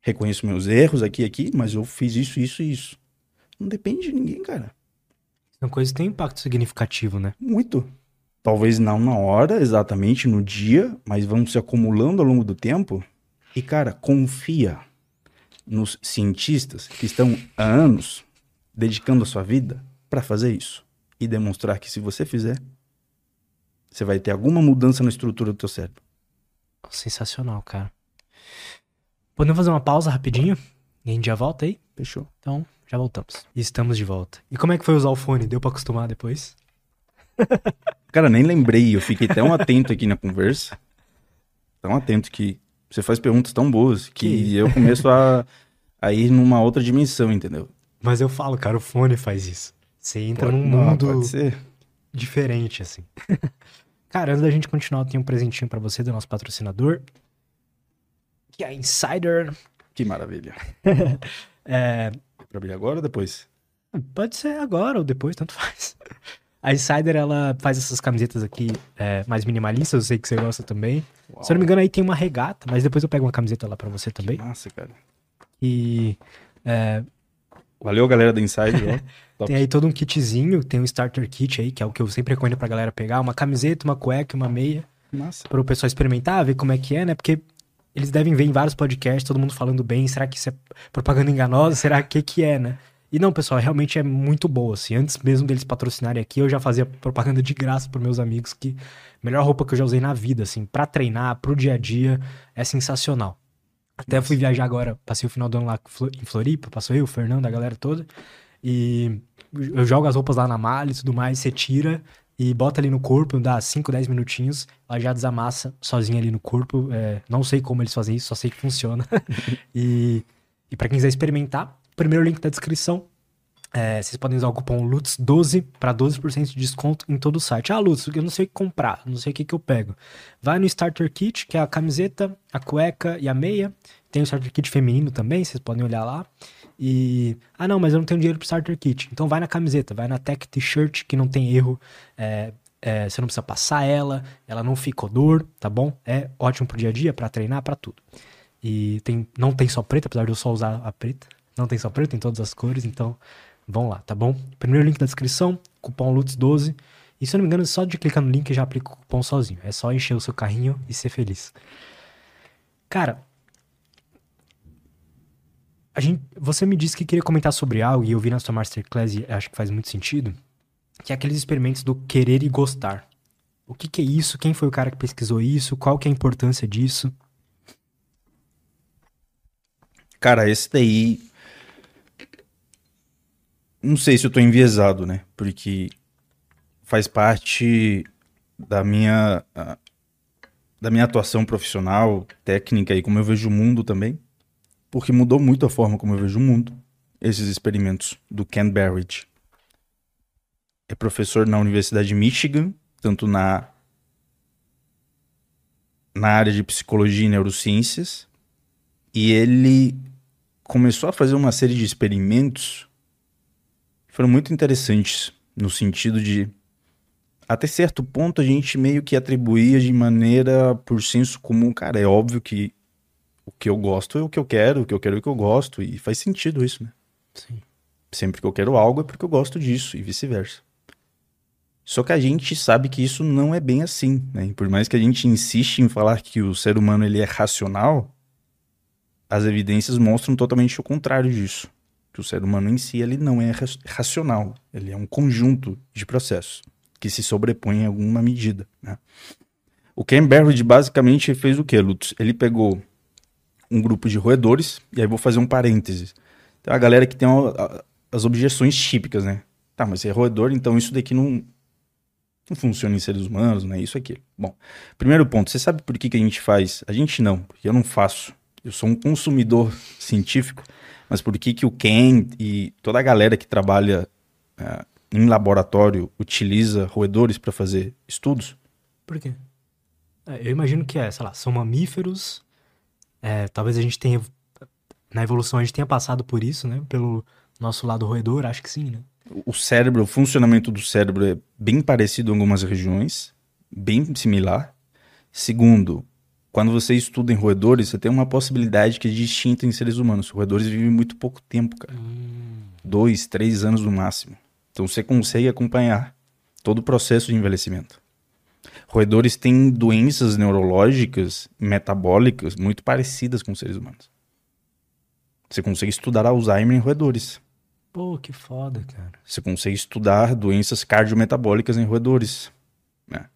S2: Reconheço meus erros aqui, aqui, mas eu fiz isso, isso e isso. Não depende de ninguém, cara.
S1: São coisas que têm impacto significativo, né?
S2: Muito. Talvez não na hora, exatamente no dia, mas vão se acumulando ao longo do tempo. E, cara, confia nos cientistas que estão há anos dedicando a sua vida para fazer isso e demonstrar que se você fizer, você vai ter alguma mudança na estrutura do teu cérebro.
S1: Sensacional, cara. Podemos fazer uma pausa rapidinho? E a gente já volta aí?
S2: Fechou.
S1: Então, já voltamos. E estamos de volta. E como é que foi usar o fone? Deu pra acostumar depois?
S2: Cara, nem lembrei. Eu fiquei tão atento aqui na conversa. Tão atento que você faz perguntas tão boas que, que... eu começo a, a ir numa outra dimensão, entendeu?
S1: Mas eu falo, cara, o fone faz isso. Você entra pode, num mundo diferente, assim. Cara, antes da gente continuar, tem um presentinho para você do nosso patrocinador, que é a Insider.
S2: Que maravilha.
S1: é...
S2: Pra abrir agora ou depois?
S1: Pode ser agora ou depois, tanto faz. A Insider, ela faz essas camisetas aqui é, mais minimalistas, eu sei que você gosta também. Uau. Se eu não me engano, aí tem uma regata, mas depois eu pego uma camiseta lá para você também.
S2: Que massa, cara.
S1: E é,
S2: Valeu, galera da Insider.
S1: tem aí todo um kitzinho, tem um starter kit aí, que é o que eu sempre recomendo pra galera pegar. Uma camiseta, uma cueca, uma meia.
S2: Massa.
S1: Para o pessoal experimentar, ver como é que é, né? Porque eles devem ver em vários podcasts, todo mundo falando bem. Será que isso é propaganda enganosa? Será que que é, né? E não, pessoal, realmente é muito boa, assim. Antes mesmo deles patrocinarem aqui, eu já fazia propaganda de graça para meus amigos que melhor roupa que eu já usei na vida, assim, para treinar, pro dia a dia, é sensacional. Até fui viajar agora, passei o final do ano lá em Floripa, passou eu, o Fernando, a galera toda. E eu jogo as roupas lá na malha e tudo mais, você tira e bota ali no corpo, dá 5, 10 minutinhos, ela já desamassa sozinha ali no corpo. É, não sei como eles fazem isso, só sei que funciona. e e para quem quiser experimentar, primeiro link da descrição. É, vocês podem usar o cupom LUTS12 para 12% de desconto em todo o site. Ah, Lutz, eu não sei o que comprar, não sei o que, que eu pego. Vai no Starter Kit, que é a camiseta, a cueca e a meia. Tem o Starter Kit feminino também, vocês podem olhar lá. E. Ah, não, mas eu não tenho dinheiro pro Starter Kit. Então vai na camiseta, vai na Tech T-shirt, que não tem erro. É, é, você não precisa passar ela, ela não fica odor, tá bom? É ótimo pro dia a dia, para treinar, para tudo. E tem, não tem só preta, apesar de eu só usar a preta. Não tem só preta, tem todas as cores, então Vão lá, tá bom? Primeiro link da descrição, cupom LUTS12. E se eu não me engano, só de clicar no link já aplica o cupom sozinho. É só encher o seu carrinho e ser feliz. Cara, a gente, você me disse que queria comentar sobre algo e eu vi na sua masterclass e acho que faz muito sentido, que é aqueles experimentos do querer e gostar. O que, que é isso? Quem foi o cara que pesquisou isso? Qual que é a importância disso?
S2: Cara, esse daí não sei se eu tô enviesado, né? Porque faz parte da minha da minha atuação profissional, técnica e como eu vejo o mundo também, porque mudou muito a forma como eu vejo o mundo. Esses experimentos do Ken Barrett. É professor na Universidade de Michigan, tanto na na área de psicologia e neurociências e ele começou a fazer uma série de experimentos que foram muito interessantes no sentido de até certo ponto a gente meio que atribuía de maneira por senso comum, cara, é óbvio que o que eu gosto é o que eu quero, o que eu quero é o que eu gosto e faz sentido isso, né?
S1: Sim.
S2: Sempre que eu quero algo é porque eu gosto disso e vice-versa. Só que a gente sabe que isso não é bem assim, né? E por mais que a gente insiste em falar que o ser humano ele é racional, as evidências mostram totalmente o contrário disso. Que o ser humano em si ele não é racional, ele é um conjunto de processos que se sobrepõem em alguma medida. Né? O Ken Barrett basicamente fez o que, Lutz? Ele pegou um grupo de roedores, e aí vou fazer um parênteses. Tem a galera que tem uma, as objeções típicas, né? Tá, mas é roedor, então isso daqui não, não funciona em seres humanos, né? Isso aqui. Bom, primeiro ponto, você sabe por que, que a gente faz? A gente não, porque eu não faço. Eu sou um consumidor científico, mas por que, que o Ken e toda a galera que trabalha uh, em laboratório utiliza roedores para fazer estudos?
S1: Por quê? É, eu imagino que é, sei lá, são mamíferos. É, talvez a gente tenha. Na evolução a gente tenha passado por isso, né? Pelo nosso lado roedor, acho que sim, né?
S2: O cérebro, o funcionamento do cérebro é bem parecido em algumas regiões, bem similar. Segundo, quando você estuda em roedores, você tem uma possibilidade que é distinta em seres humanos. Roedores vivem muito pouco tempo, cara. Hum. Dois, três anos no máximo. Então você consegue acompanhar todo o processo de envelhecimento. Roedores têm doenças neurológicas, metabólicas muito parecidas com seres humanos. Você consegue estudar Alzheimer em roedores.
S1: Pô, que foda, cara.
S2: Você consegue estudar doenças cardiometabólicas em roedores. Né?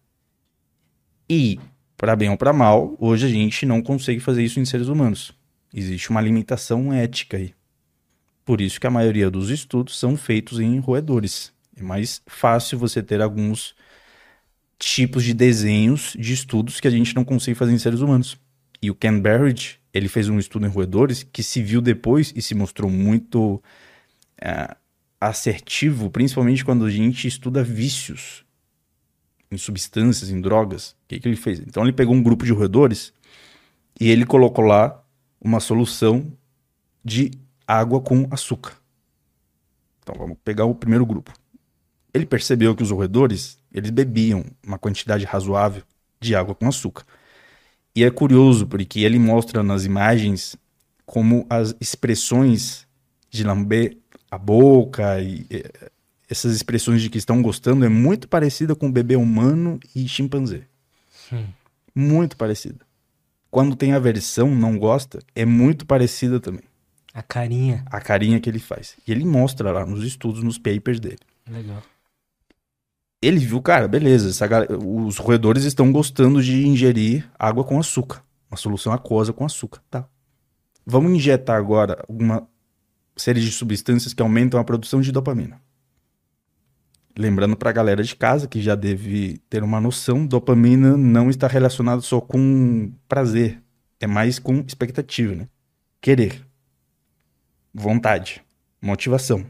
S2: E, para bem ou para mal, hoje a gente não consegue fazer isso em seres humanos. Existe uma limitação ética aí. Por isso que a maioria dos estudos são feitos em roedores. É mais fácil você ter alguns tipos de desenhos de estudos que a gente não consegue fazer em seres humanos. E o Ken Barrett, ele fez um estudo em roedores que se viu depois e se mostrou muito é, assertivo, principalmente quando a gente estuda vícios em substâncias, em drogas. O que, que ele fez? Então ele pegou um grupo de roedores e ele colocou lá uma solução de água com açúcar. Então vamos pegar o primeiro grupo. Ele percebeu que os roedores, eles bebiam uma quantidade razoável de água com açúcar. E é curioso porque ele mostra nas imagens como as expressões de lamber a boca e essas expressões de que estão gostando é muito parecida com bebê humano e chimpanzé. Hum. Muito parecida. Quando tem aversão, não gosta, é muito parecida também.
S1: A carinha.
S2: A carinha que ele faz. E ele mostra lá nos estudos, nos papers dele.
S1: Legal.
S2: Ele viu, cara, beleza, essa, os roedores estão gostando de ingerir água com açúcar. Uma solução aquosa com açúcar, tá? Vamos injetar agora uma série de substâncias que aumentam a produção de dopamina. Lembrando para a galera de casa que já deve ter uma noção, dopamina não está relacionado só com prazer, é mais com expectativa, né? Querer vontade, motivação,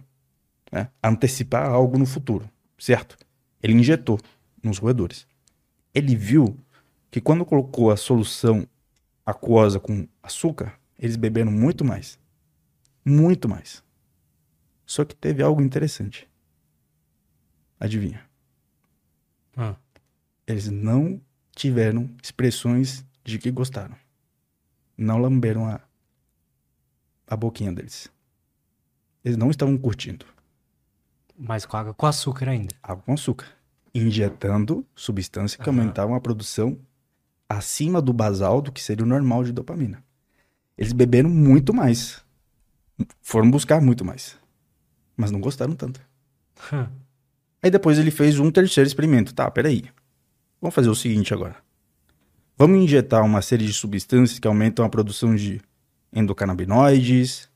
S2: né? antecipar algo no futuro, certo? Ele injetou nos roedores. Ele viu que quando colocou a solução aquosa com açúcar, eles beberam muito mais. Muito mais. Só que teve algo interessante. Adivinha?
S1: Ah.
S2: Eles não tiveram expressões de que gostaram. Não lamberam a, a boquinha deles. Eles não estavam curtindo.
S1: Mas com água com açúcar ainda.
S2: Água com açúcar. Injetando substância que uhum. aumentavam a produção acima do basal do que seria o normal de dopamina. Eles beberam muito mais. Foram buscar muito mais. Mas não gostaram tanto.
S1: Hum.
S2: Aí depois ele fez um terceiro experimento. Tá, peraí. Vamos fazer o seguinte agora. Vamos injetar uma série de substâncias que aumentam a produção de endocannabinoides,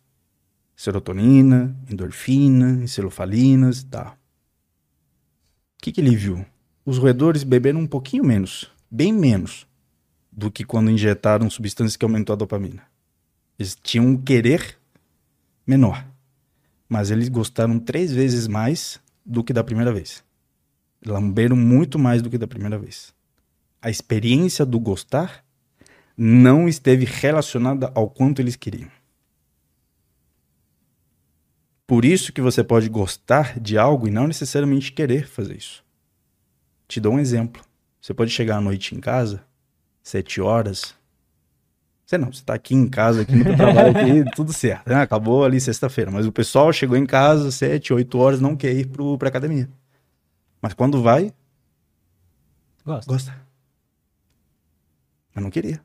S2: serotonina, endorfina, encefalinas, tá. O que, que ele viu? Os roedores beberam um pouquinho menos, bem menos, do que quando injetaram substâncias que aumentou a dopamina. Eles tinham um querer menor, mas eles gostaram três vezes mais do que da primeira vez. Lamberam muito mais do que da primeira vez. A experiência do gostar não esteve relacionada ao quanto eles queriam. Por isso que você pode gostar de algo e não necessariamente querer fazer isso. Te dou um exemplo. Você pode chegar à noite em casa, sete horas. Você não, você tá aqui em casa, aqui no trabalho, aqui, tudo certo. Né? Acabou ali sexta-feira. Mas o pessoal chegou em casa, sete, oito horas, não quer ir pro, pra academia. Mas quando vai,
S1: Gosto.
S2: gosta. Mas não queria.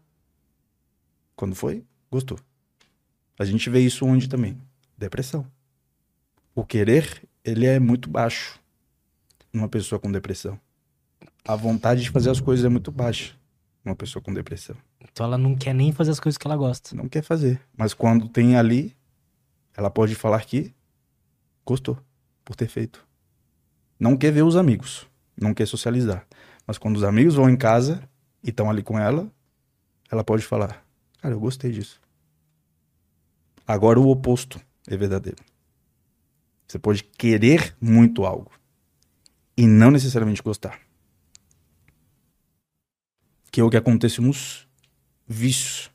S2: Quando foi, gostou. A gente vê isso onde também? Depressão. O querer, ele é muito baixo numa pessoa com depressão. A vontade de fazer as coisas é muito baixa numa pessoa com depressão.
S1: Então ela não quer nem fazer as coisas que ela gosta.
S2: Não quer fazer. Mas quando tem ali, ela pode falar que gostou por ter feito. Não quer ver os amigos. Não quer socializar. Mas quando os amigos vão em casa e estão ali com ela, ela pode falar: Cara, eu gostei disso. Agora o oposto é verdadeiro. Você pode querer muito algo e não necessariamente gostar. Que é o que acontece nos vícios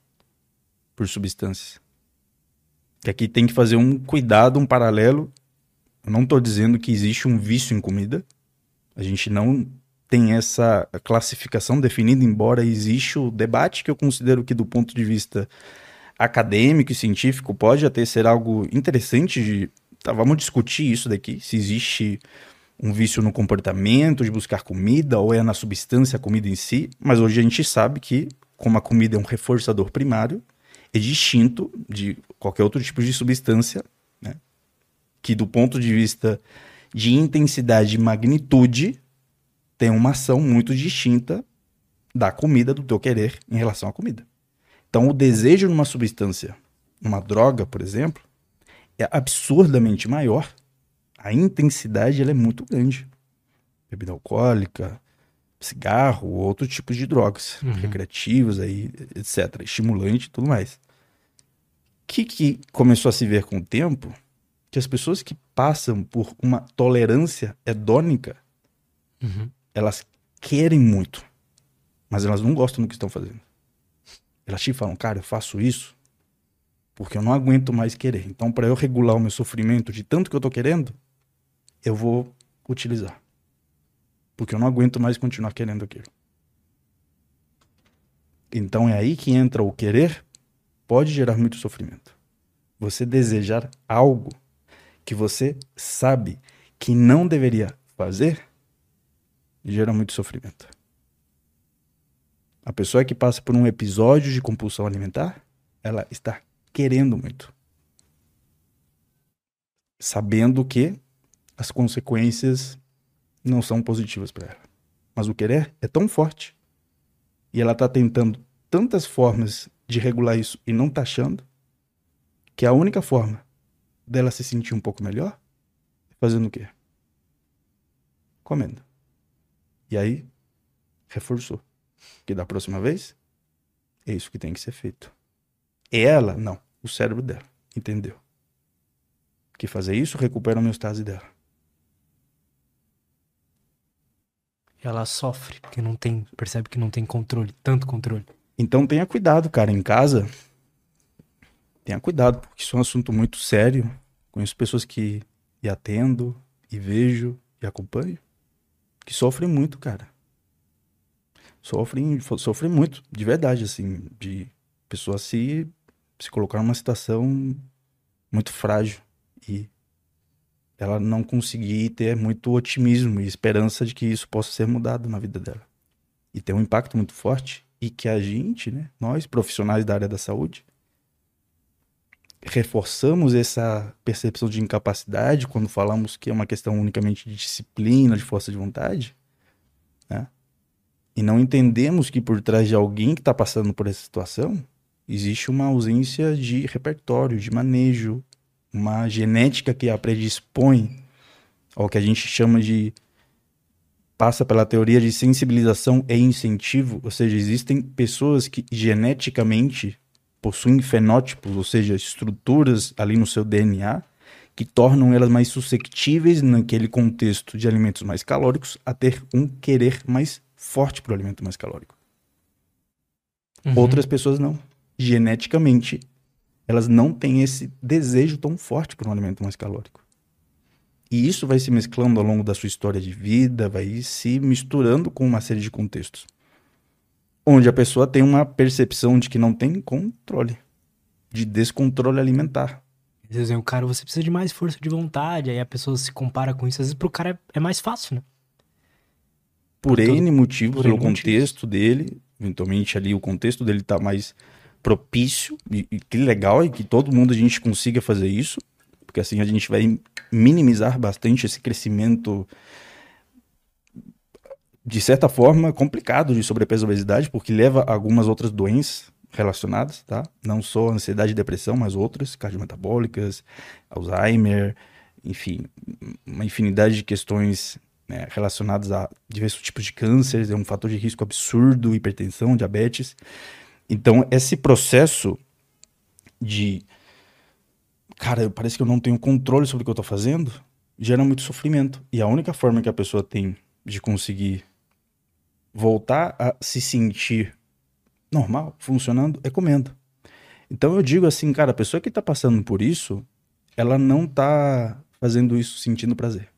S2: por substâncias. Que aqui tem que fazer um cuidado, um paralelo. Eu não estou dizendo que existe um vício em comida. A gente não tem essa classificação definida, embora exista o debate que eu considero que do ponto de vista acadêmico e científico pode até ser algo interessante de tá, vamos discutir isso daqui, se existe um vício no comportamento de buscar comida ou é na substância a comida em si, mas hoje a gente sabe que como a comida é um reforçador primário, é distinto de qualquer outro tipo de substância, né? que do ponto de vista de intensidade e magnitude tem uma ação muito distinta da comida, do teu querer em relação à comida. Então, o desejo numa substância, numa droga, por exemplo, é absurdamente maior. A intensidade ela é muito grande. Bebida alcoólica, cigarro, outro tipo de drogas
S1: Uhum.
S2: recreativas, aí, etc. Estimulante e tudo mais. O que, que começou a se ver com o tempo? Que as pessoas que passam por uma tolerância hedônica
S1: Uhum.
S2: elas querem muito, mas elas não gostam do que estão fazendo. Elas te falam, cara, eu faço isso porque eu não aguento mais querer. Então, para eu regular o meu sofrimento de tanto que eu tô querendo, eu vou utilizar. Porque eu não aguento mais continuar querendo aquilo. Então é aí que entra o querer, pode gerar muito sofrimento. Você desejar algo que você sabe que não deveria fazer, gera muito sofrimento. A pessoa que passa por um episódio de compulsão alimentar, ela está querendo muito. Sabendo que as consequências não são positivas para ela. Mas o querer é tão forte e ela está tentando tantas formas de regular isso e não tá achando que a única forma dela se sentir um pouco melhor é fazendo o quê? Comendo. E aí, reforçou. Que da próxima vez, é isso que tem que ser feito. Ela, não. O cérebro dela. Entendeu? Que fazer isso recupera a homeostase dela.
S1: Ela sofre porque não tem, percebe que não tem controle, tanto controle.
S2: Então tenha cuidado, cara, em casa. Tenha cuidado, porque isso é um assunto muito sério. Conheço pessoas que e atendo, e vejo, e acompanho, que sofrem muito, cara. Sofrem, sofrem muito, de verdade, assim, de pessoas se, se colocar numa situação muito frágil e ela não conseguir ter muito otimismo e esperança de que isso possa ser mudado na vida dela. E tem um impacto muito forte e que a gente, né, nós profissionais da área da saúde, reforçamos essa percepção de incapacidade quando falamos que é uma questão unicamente de disciplina, de força de vontade, né? E não entendemos que por trás de alguém que está passando por essa situação existe uma ausência de repertório, de manejo, uma genética que a predispõe ao que a gente chama de passa pela teoria de sensibilização e incentivo, ou seja, existem pessoas que geneticamente possuem fenótipos, ou seja, estruturas ali no seu DNA que tornam elas mais susceptíveis naquele contexto de alimentos mais calóricos a ter um querer mais forte para o alimento mais calórico. Uhum. Outras pessoas não. Geneticamente, elas não têm esse desejo tão forte por um alimento mais calórico. E isso vai se mesclando ao longo da sua história de vida, vai se misturando com uma série de contextos. Onde a pessoa tem uma percepção de que não tem controle, de descontrole alimentar.
S1: Dizem, o cara, você precisa de mais força de vontade, aí a pessoa se compara com isso. Às vezes pro cara é mais fácil, né?
S2: Por, por N motivos, pelo N contexto motivos. dele, eventualmente ali o contexto dele tá mais propício, e, e que legal, e que todo mundo a gente consiga fazer isso, porque assim a gente vai minimizar bastante esse crescimento de certa forma complicado de sobrepeso e obesidade, porque leva a algumas outras doenças relacionadas, tá? Não só ansiedade e depressão, mas outras, cardiometabólicas, Alzheimer, enfim, uma infinidade de questões né, relacionadas a diversos tipos de cânceres, é um fator de risco absurdo, hipertensão, diabetes. Então, esse processo de cara, parece que eu não tenho controle sobre o que eu tô fazendo, gera muito sofrimento. E a única forma que a pessoa tem de conseguir voltar a se sentir normal, funcionando, é comendo. Então eu digo assim, cara, a pessoa que tá passando por isso, ela não tá fazendo isso sentindo prazer.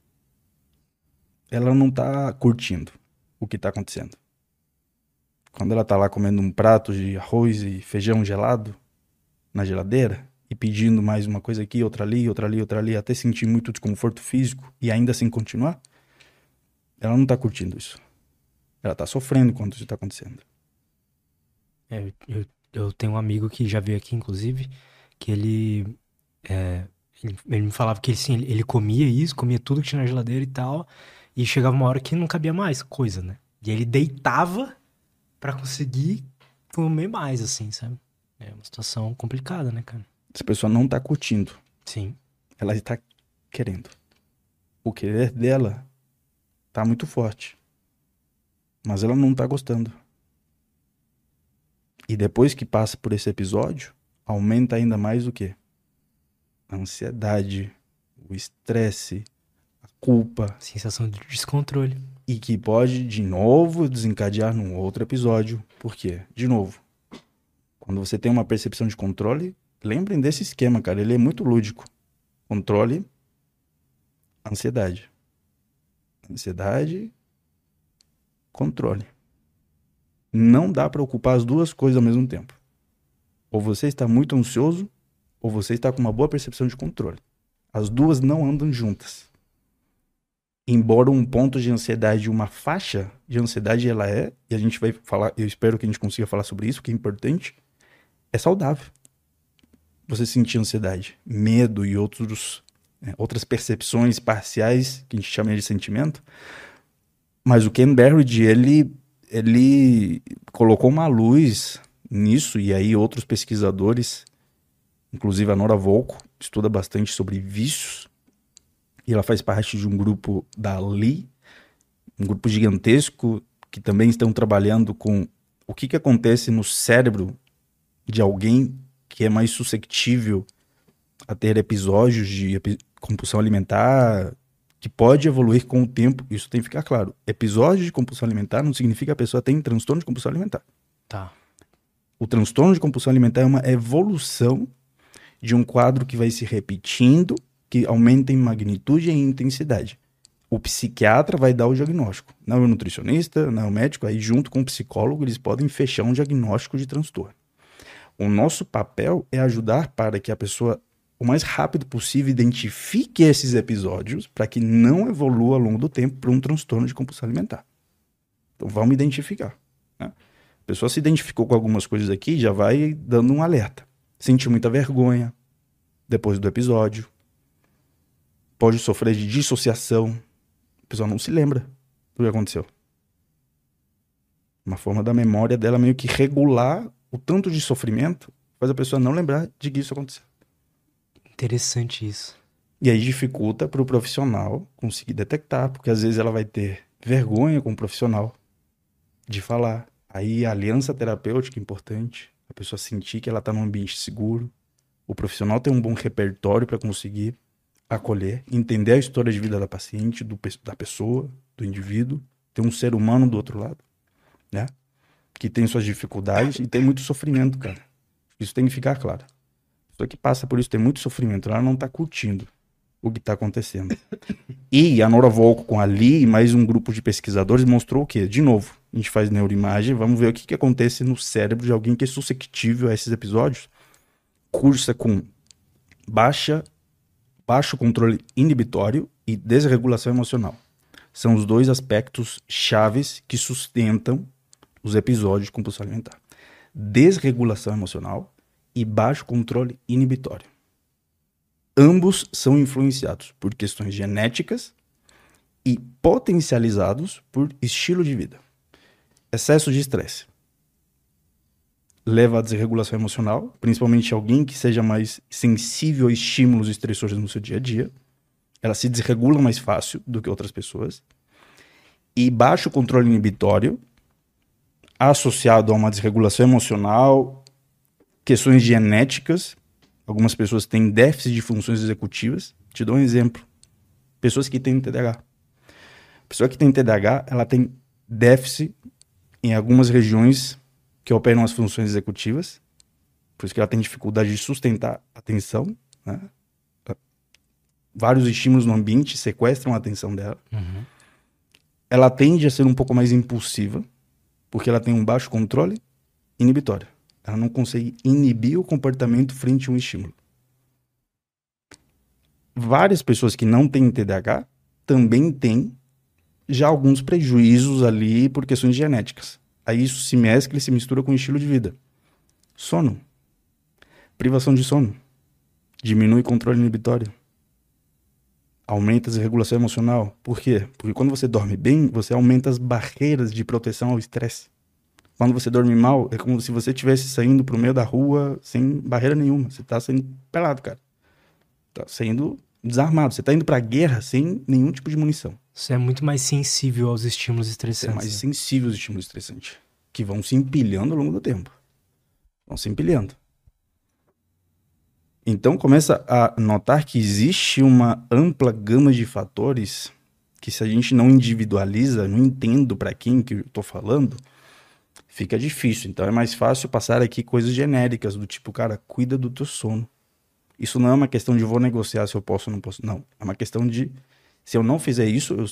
S2: Ela não tá curtindo o que tá acontecendo. Quando ela tá lá comendo um prato de arroz e feijão gelado na geladeira, e pedindo mais uma coisa aqui, outra ali, outra ali, outra ali, até sentir muito desconforto físico e ainda assim continuar, ela não tá curtindo isso. Ela tá sofrendo quando isso tá acontecendo.
S1: É, eu, eu tenho um amigo que já veio aqui, inclusive, que ele, é, ele, ele, me falava que ele, sim, ele, ele comia isso, comia tudo que tinha na geladeira e tal, e chegava uma hora que não cabia mais coisa, né? E ele deitava para conseguir comer mais, assim, sabe? É uma situação complicada, né, cara?
S2: Essa pessoa não tá curtindo.
S1: Sim.
S2: Ela está querendo. O querer dela tá muito forte. Mas ela não tá gostando. E depois que passa por esse episódio, aumenta ainda mais o quê? A ansiedade, o estresse, culpa.
S1: Sensação de descontrole.
S2: E que pode, de novo, desencadear num outro episódio. Por quê? De novo, quando você tem uma percepção de controle, lembrem desse esquema, cara. Ele é muito lúdico. Controle, ansiedade. Ansiedade, controle. Não dá para ocupar as duas coisas ao mesmo tempo. Ou você está muito ansioso, ou você está com uma boa percepção de controle. As duas não andam juntas. Embora um ponto de ansiedade, uma faixa de ansiedade, ela é, e a gente vai falar, eu espero que a gente consiga falar sobre isso, que é importante, é saudável você sentir ansiedade, medo e outros, né, outras percepções parciais que a gente chama de sentimento. Mas o Ken Barrett, ele, ele colocou uma luz nisso, e aí outros pesquisadores, inclusive a Nora Volko, estuda bastante sobre vícios, e ela faz parte de um grupo da Lee, um grupo gigantesco que também estão trabalhando com o que, que acontece no cérebro de alguém que é mais suscetível a ter episódios de compulsão alimentar, que pode evoluir com o tempo. Isso tem que ficar claro. Episódio de compulsão alimentar não significa que a pessoa tem transtorno de compulsão alimentar.
S1: Tá.
S2: O transtorno de compulsão alimentar é uma evolução de um quadro que vai se repetindo, que aumenta em magnitude e em intensidade. O psiquiatra vai dar o diagnóstico. Não é o nutricionista, não é o médico, aí junto com o psicólogo eles podem fechar um diagnóstico de transtorno. O nosso papel é ajudar para que a pessoa, o mais rápido possível, identifique esses episódios para que não evolua ao longo do tempo para um transtorno de compulsão alimentar. Então vamos identificar. Né? A pessoa se identificou com algumas coisas aqui, já vai dando um alerta. Sentiu muita vergonha depois do episódio. Pode sofrer de dissociação. A pessoa não se lembra do que aconteceu. Uma forma da memória dela meio que regular o tanto de sofrimento faz a pessoa não lembrar de que isso aconteceu.
S1: Interessante isso.
S2: E aí dificulta para o profissional conseguir detectar, porque às vezes ela vai ter vergonha com o profissional de falar. Aí a aliança terapêutica é importante, a pessoa sentir que ela está num ambiente seguro, o profissional tem um bom repertório para conseguir acolher, entender a história de vida da paciente, do, da pessoa, do indivíduo, ter um ser humano do outro lado, né? que tem suas dificuldades e tem muito sofrimento, cara. Isso tem que ficar claro. A pessoa que passa por isso tem muito sofrimento, ela não tá curtindo o que tá acontecendo. E a Nora Volko com a Lee e mais um grupo de pesquisadores mostrou o quê? De novo, a gente faz neuroimagem, vamos ver o que, que acontece no cérebro de alguém que é suscetível a esses episódios. Cursa com baixa, baixo controle inibitório e desregulação emocional. São os dois aspectos chaves que sustentam os episódios de compulsão alimentar. Desregulação emocional e baixo controle inibitório. Ambos são influenciados por questões genéticas e potencializados por estilo de vida. Excesso de estresse leva à desregulação emocional, principalmente alguém que seja mais sensível a estímulos estressores no seu dia a dia. Ela se desregula mais fácil do que outras pessoas. E baixo controle inibitório, associado a uma desregulação emocional, questões genéticas. Algumas pessoas têm déficit de funções executivas. Te dou um exemplo. Pessoas que têm TDAH. A pessoa que tem TDAH, ela tem déficit em algumas regiões que operam as funções executivas, por isso que ela tem dificuldade de sustentar a atenção, né? Vários estímulos no ambiente sequestram a atenção dela.
S1: Uhum.
S2: Ela tende a ser um pouco mais impulsiva, porque ela tem um baixo controle inibitório. Ela não consegue inibir o comportamento frente a um estímulo. Várias pessoas que não têm TDAH também têm já alguns prejuízos ali por questões genéticas. Aí isso se mescla e se mistura com o estilo de vida. Sono. Privação de sono. Diminui controle inibitório. Aumenta a desregulação emocional. Por quê? Porque quando você dorme bem, você aumenta as barreiras de proteção ao estresse. Quando você dorme mal, é como se você estivesse saindo pro meio da rua sem barreira nenhuma. Você tá saindo pelado, cara. Tá saindo desarmado. Você tá indo pra guerra sem nenhum tipo de munição.
S1: Você é muito mais sensível aos estímulos
S2: Você é
S1: estressantes.
S2: mais
S1: né?
S2: sensível aos estímulos estressantes. Que vão se empilhando ao longo do tempo. Vão se empilhando. Então começa a notar que existe uma ampla gama de fatores que se a gente não individualiza, não entendo para quem que eu tô falando, fica difícil. Então é mais fácil passar aqui coisas genéricas do tipo, cara, cuida do teu sono. Isso não é uma questão de vou negociar se eu posso ou não posso. Não. É uma questão de se eu não fizer isso, eu-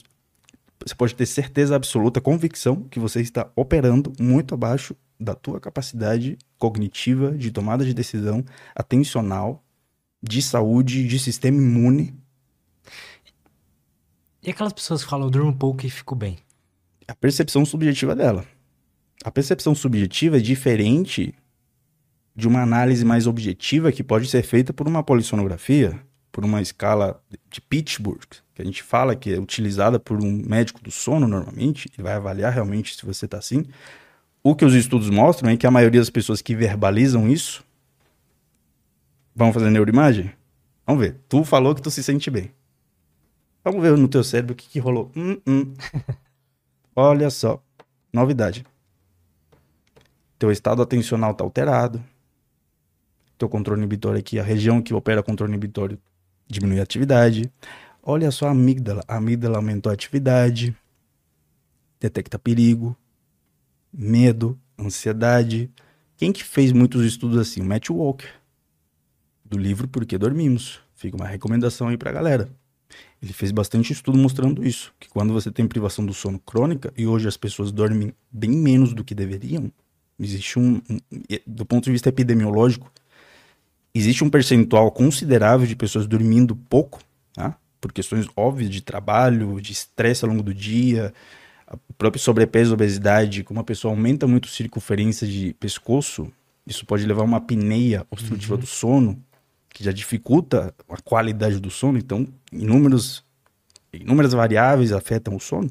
S2: você pode ter certeza absoluta, convicção que você está operando muito abaixo da tua capacidade cognitiva de tomada de decisão, atencional, de saúde, de sistema imune.
S1: E aquelas pessoas que falam, eu durmo pouco e fico bem.
S2: A percepção subjetiva dela. A percepção subjetiva é diferente de uma análise mais objetiva que pode ser feita por uma polissonografia, por uma escala de Pittsburgh, que a gente fala que é utilizada por um médico do sono normalmente, ele vai avaliar realmente se você está assim. O que os estudos mostram é que a maioria das pessoas que verbalizam isso vão fazer neuroimagem. Vamos ver. Tu falou que tu se sente bem. Vamos ver no teu cérebro o que, que rolou. Hum, hum. Olha só, novidade. Teu estado atencional está alterado. Teu controle inibitório aqui, a região que opera controle inibitório diminui a atividade. Olha só a amígdala. A amígdala aumentou a atividade. Detecta perigo, medo, ansiedade. Quem que fez muitos estudos assim? Matt Walker. Do livro Por que Dormimos. Fica uma recomendação aí pra galera. Ele fez bastante estudo mostrando isso, que quando você tem privação do sono crônica e hoje as pessoas dormem bem menos do que deveriam, existe um, um- do ponto de vista epidemiológico, existe um percentual considerável de pessoas dormindo pouco, tá? Por questões óbvias de trabalho, de estresse ao longo do dia, o próprio sobrepeso, obesidade, como a pessoa aumenta muito a circunferência de pescoço, isso pode levar a uma apneia obstrutiva do sono, que já dificulta a qualidade do sono, então inúmeros, inúmeras variáveis afetam o sono.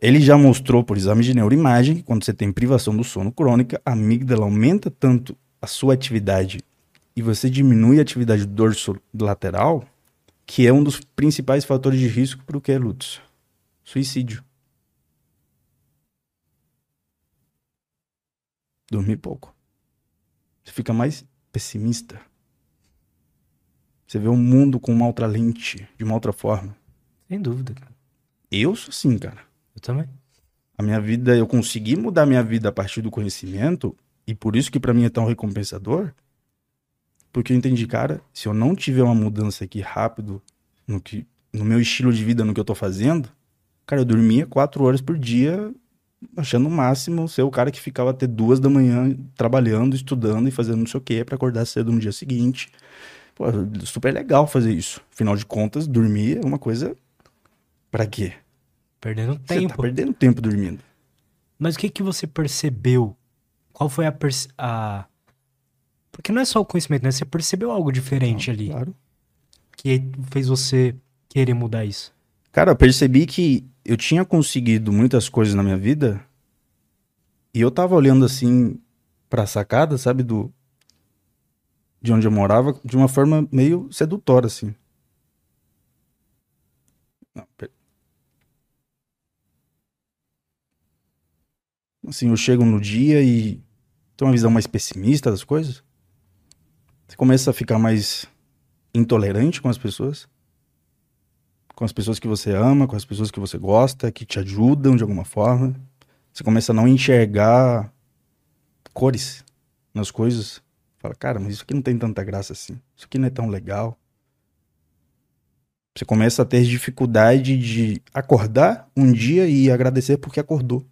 S2: Ele já mostrou por exame de neuroimagem que quando você tem privação do sono crônica, a amígdala aumenta tanto a sua atividade e você diminui a atividade do dorso lateral, que é um dos principais fatores de risco para o que, Lutz? Suicídio. Dormir pouco. Você fica mais pessimista. Você vê o mundo com uma outra lente, de uma outra forma.
S1: Sem dúvida, cara.
S2: Eu sou assim, cara.
S1: Eu também.
S2: A minha vida, eu consegui mudar a minha vida a partir do conhecimento, e por isso que para mim é tão recompensador, porque eu entendi, cara, se eu não tiver uma mudança aqui rápido no que no meu estilo de vida, no que eu tô fazendo, cara, eu dormia quatro horas por dia, achando o máximo ser o cara que ficava até duas da manhã trabalhando, estudando e fazendo não sei o que para acordar cedo no dia seguinte. Pô, super legal fazer isso. Afinal de contas, dormir é uma coisa. Pra quê?
S1: Perdendo
S2: Você
S1: tempo.
S2: tá perdendo tempo dormindo.
S1: Mas o que que você percebeu? Qual foi a, a... Porque não é só o conhecimento, né? Você percebeu algo diferente ali
S2: Claro.
S1: que fez você querer mudar isso.
S2: Cara, eu percebi que eu tinha conseguido muitas coisas na minha vida e eu tava olhando assim pra sacada, sabe, do de onde eu morava, de uma forma meio sedutora assim. Não, per- Assim, eu chego no dia e tenho uma visão mais pessimista das coisas. Você começa a ficar mais intolerante com as pessoas com as pessoas que você ama, com as pessoas que você gosta, que te ajudam de alguma forma. Você começa a não enxergar cores nas coisas. Fala, cara, mas isso aqui não tem tanta graça assim. Isso aqui não é tão legal. Você começa a ter dificuldade de acordar um dia e agradecer porque acordou.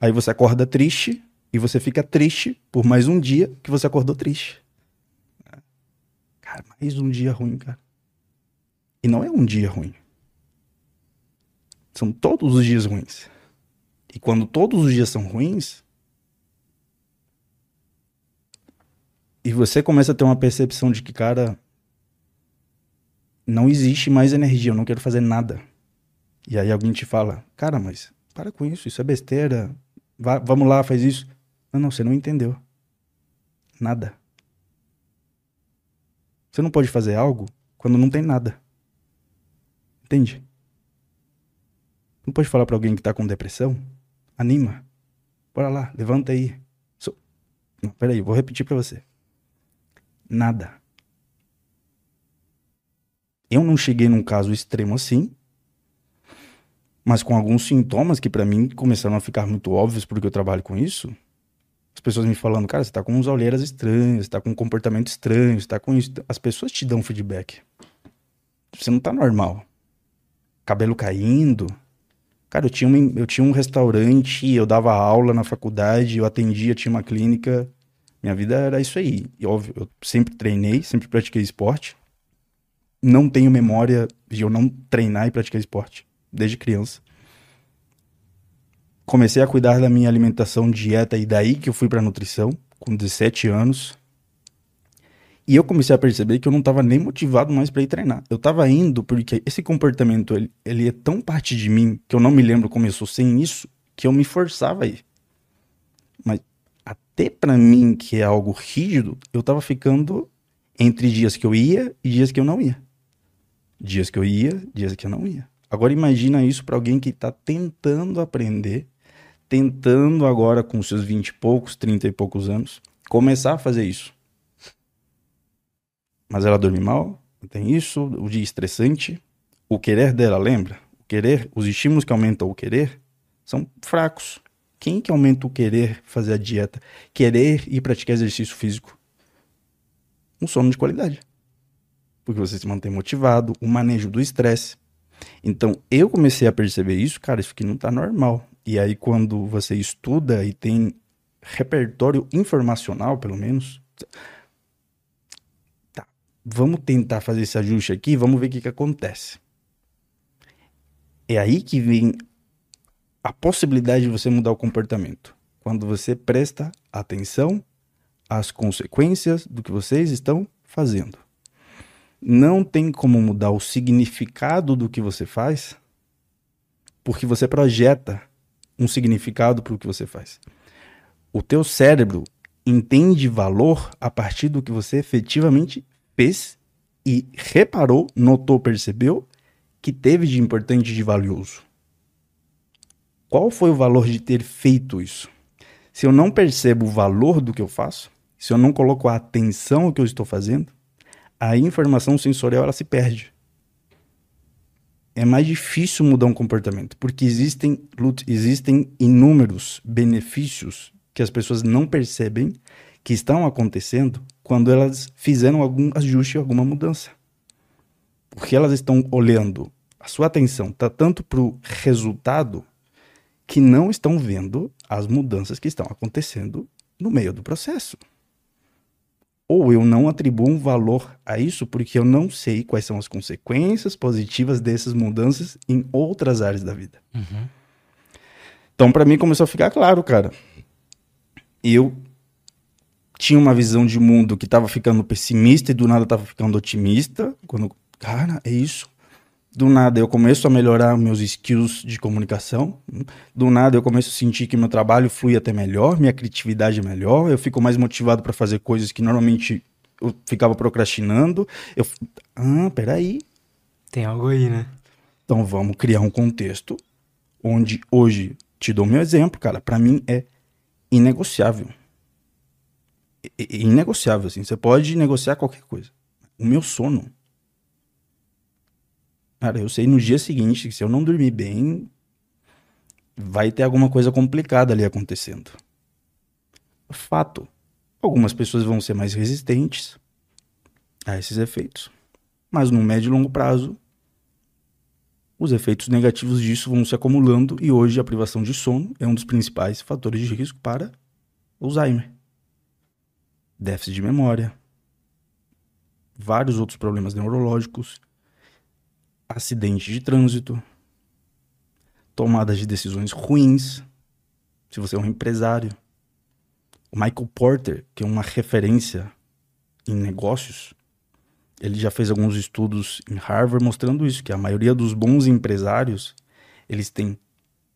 S2: Aí você acorda triste e você fica triste por mais um dia que você acordou triste. Cara, mais um dia ruim, cara. E não é um dia ruim. São todos os dias ruins. E quando todos os dias são ruins, e você começa a ter uma percepção de que, cara, não existe mais energia, eu não quero fazer nada. E aí alguém te fala, cara, mas para com isso, isso é besteira. Vá- vamos lá, faz isso. Não, não, você não entendeu. Nada. Você não pode fazer algo quando não tem nada. Entende? Não pode falar pra alguém que tá com depressão? Anima. Bora lá, levanta aí. So... Não, peraí, vou repetir pra você. Nada. Eu não cheguei num caso extremo assim, mas com alguns sintomas que pra mim começaram a ficar muito óbvios porque eu trabalho com isso. As pessoas me falando, cara, você tá com uns olheiras estranhas, você tá com um comportamento estranho, você tá com isso. As pessoas te dão feedback. Você não tá normal cabelo caindo. Cara, eu tinha, um, eu tinha um restaurante, eu dava aula na faculdade, eu atendia, tinha uma clínica. Minha vida era isso aí. E óbvio, eu sempre treinei, sempre pratiquei esporte. Não tenho memória de eu não treinar e praticar esporte desde criança. Comecei a cuidar da minha alimentação, dieta e daí que eu fui para nutrição com 17 anos. E eu comecei a perceber que eu não estava nem motivado mais para ir treinar. Eu estava indo porque esse comportamento ele, ele é tão parte de mim que eu não me lembro como eu sou sem isso que eu me forçava a ir. Mas até para mim que é algo rígido, eu estava ficando entre dias que eu ia e dias que eu não ia. Dias que eu ia, dias que eu não ia. Agora imagina isso para alguém que está tentando aprender, tentando agora com seus 20 e poucos, 30 e poucos anos, começar a fazer isso mas ela dorme mal, tem isso, o dia estressante, o querer dela, lembra? O querer, os estímulos que aumentam o querer são fracos. Quem que aumenta o querer fazer a dieta? Querer ir praticar exercício físico? Um sono de qualidade. Porque você se mantém motivado, o manejo do estresse. Então, eu comecei a perceber isso, cara, isso aqui não tá normal. E aí, quando você estuda e tem repertório informacional, pelo menos, vamos tentar fazer esse ajuste aqui, vamos ver o que, que acontece. É aí que vem a possibilidade de você mudar o comportamento. Quando você presta atenção às consequências do que vocês estão fazendo. Não tem como mudar o significado do que você faz, porque você projeta um significado para o que você faz. O teu cérebro entende valor a partir do que você efetivamente fez e reparou, notou, percebeu que teve de importante de valioso. Qual foi o valor de ter feito isso? Se eu não percebo o valor do que eu faço, se eu não coloco a atenção ao que eu estou fazendo, a informação sensorial ela se perde. É mais difícil mudar um comportamento, porque existem, existem inúmeros benefícios que as pessoas não percebem que estão acontecendo quando elas fizeram algum ajuste, alguma mudança. Porque elas estão olhando, a sua atenção está tanto para o resultado que não estão vendo as mudanças que estão acontecendo no meio do processo. Ou eu não atribuo um valor a isso porque eu não sei quais são as consequências positivas dessas mudanças em outras áreas da vida. Uhum. Então, para mim, começou a ficar claro, cara. Eu tinha uma visão de mundo que estava ficando pessimista e do nada estava ficando otimista. Quando, cara, é isso. Do nada eu começo a melhorar meus skills de comunicação. Do nada eu começo a sentir que meu trabalho flui até melhor, minha criatividade é melhor, eu fico mais motivado para fazer coisas que normalmente eu ficava procrastinando. Eu, ah, peraí.
S1: Tem algo aí, né?
S2: Então vamos criar um contexto onde hoje te dou meu exemplo, cara, para mim é inegociável. inegociável assim, você pode negociar qualquer coisa. O meu sono Cara, eu sei no dia seguinte que se eu não dormir bem, vai ter alguma coisa complicada ali acontecendo. Fato. Algumas pessoas vão ser mais resistentes a esses efeitos. Mas no médio e longo prazo, os efeitos negativos disso vão se acumulando e hoje a privação de sono é um dos principais fatores de risco para Alzheimer. Déficit de memória, vários outros problemas neurológicos acidente de trânsito, tomadas de decisões ruins, se você é um empresário. O Michael Porter, que é uma referência em negócios, ele já fez alguns estudos em Harvard mostrando isso, que a maioria dos bons empresários, eles têm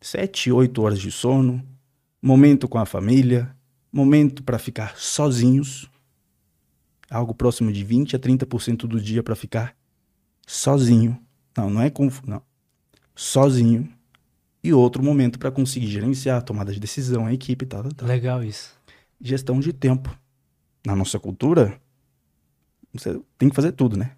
S2: 7, 8 horas de sono, momento com a família, momento para ficar sozinhos, algo próximo de 20 a 30% do dia para ficar sozinho. Não, não é com. Não. Sozinho. E outro momento para conseguir gerenciar, tomada de decisão, a equipe e tal, tal, tal.
S1: Legal isso.
S2: Gestão de tempo. Na nossa cultura, você tem que fazer tudo, né?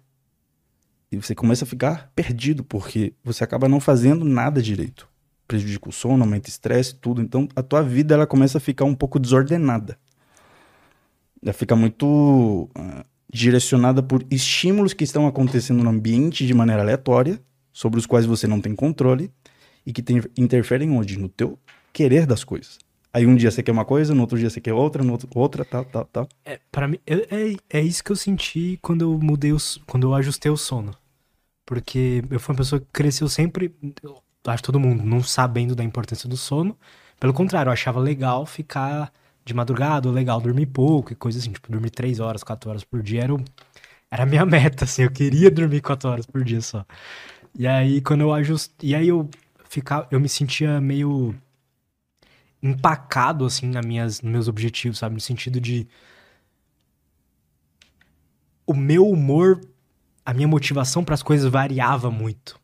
S2: E você começa a ficar perdido, porque você acaba não fazendo nada direito. Prejudica o sono, aumenta o estresse, tudo. Então a tua vida ela começa a ficar um pouco desordenada. Ela fica muito uh, direcionada por estímulos que estão acontecendo no ambiente de maneira aleatória, sobre os quais você não tem controle e que tem, interferem onde? No teu querer das coisas. Aí um dia você quer uma coisa, no outro dia você quer outra, no outro outra, tal, tal, tal.
S1: É, para mim é, é, isso que eu senti quando eu mudei os, quando eu ajustei o sono. Porque eu fui uma pessoa que cresceu sempre, acho todo mundo, não sabendo da importância do sono. Pelo contrário, eu achava legal ficar de madrugada, legal dormir pouco e coisa assim, tipo, dormir três horas, quatro horas por dia era, o, era a minha meta, assim, eu queria dormir quatro horas por dia só. E aí, quando eu ajustei, e aí eu ficava, eu me sentia meio empacado, assim, nas minhas, nos meus objetivos, sabe, no sentido de o meu humor, a minha motivação para as coisas variava muito.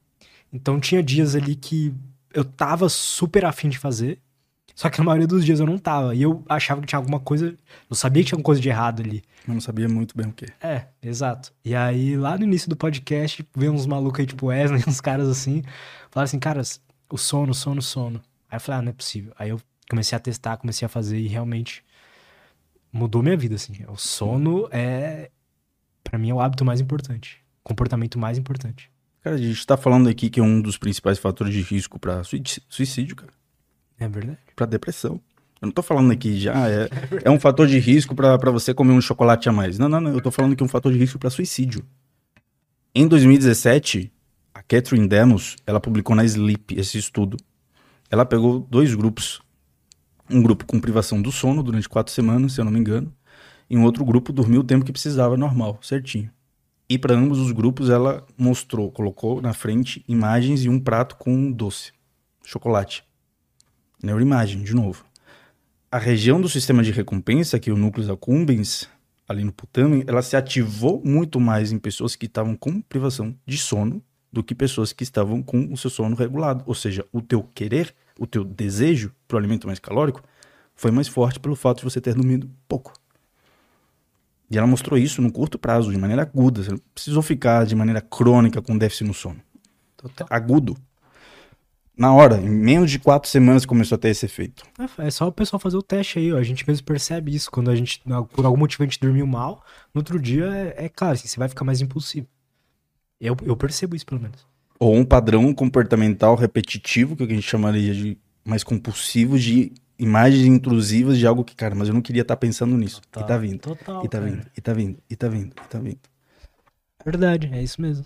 S1: Então tinha dias ali que eu tava super afim de fazer, só que na maioria dos dias eu não tava. E eu achava que tinha alguma coisa. Eu sabia que tinha alguma coisa de errado ali.
S2: Eu não sabia muito bem o que.
S1: É, exato. E aí, lá no início do podcast, veio uns malucos aí, tipo Wesley, uns caras assim, falaram assim, caras, o sono, sono, sono. Aí eu falei, ah, não é possível. Aí eu comecei a testar, comecei a fazer e realmente mudou minha vida, assim. O sono é, para mim, é o hábito mais importante. Comportamento mais importante.
S2: Cara, a gente tá falando aqui que é um dos principais fatores de risco para suicídio, cara.
S1: É verdade.
S2: Para depressão. Eu não tô falando aqui já, é, é um fator de risco para você comer um chocolate a mais. Não, não, não. Eu tô falando que é um fator de risco para suicídio. Em 2017, a Catherine Demos, ela publicou na Sleep esse estudo. Ela pegou dois grupos. Um grupo com privação do sono durante quatro semanas, se eu não me engano. E um outro grupo dormiu o tempo que precisava, normal, certinho. E para ambos os grupos ela mostrou, colocou na frente imagens e um prato com doce, chocolate neuroimagem, de novo. A região do sistema de recompensa, que é o núcleo accumbens, ali no putamen, ela se ativou muito mais em pessoas que estavam com privação de sono do que pessoas que estavam com o seu sono regulado. Ou seja, o teu querer, o teu desejo para o alimento mais calórico foi mais forte pelo fato de você ter dormido pouco. E ela mostrou isso no curto prazo, de maneira aguda. Você não precisou ficar de maneira crônica com déficit no sono.
S1: Total.
S2: Agudo. Na hora, em menos de quatro semanas começou a ter esse efeito.
S1: É, é só o pessoal fazer o teste aí, ó. A gente mesmo percebe isso. Quando a gente, por algum motivo, a gente dormiu mal, no outro dia, é, é claro, assim, você vai ficar mais impulsivo. Eu, eu percebo isso, pelo menos.
S2: Ou um padrão comportamental repetitivo, que a gente chamaria de mais compulsivo, de imagens intrusivas de algo que, cara, mas eu não queria estar pensando nisso.
S1: Total,
S2: e tá vindo.
S1: Total,
S2: e tá
S1: cara.
S2: vindo, e tá vindo, e tá vindo, e tá vindo.
S1: Verdade, é isso mesmo.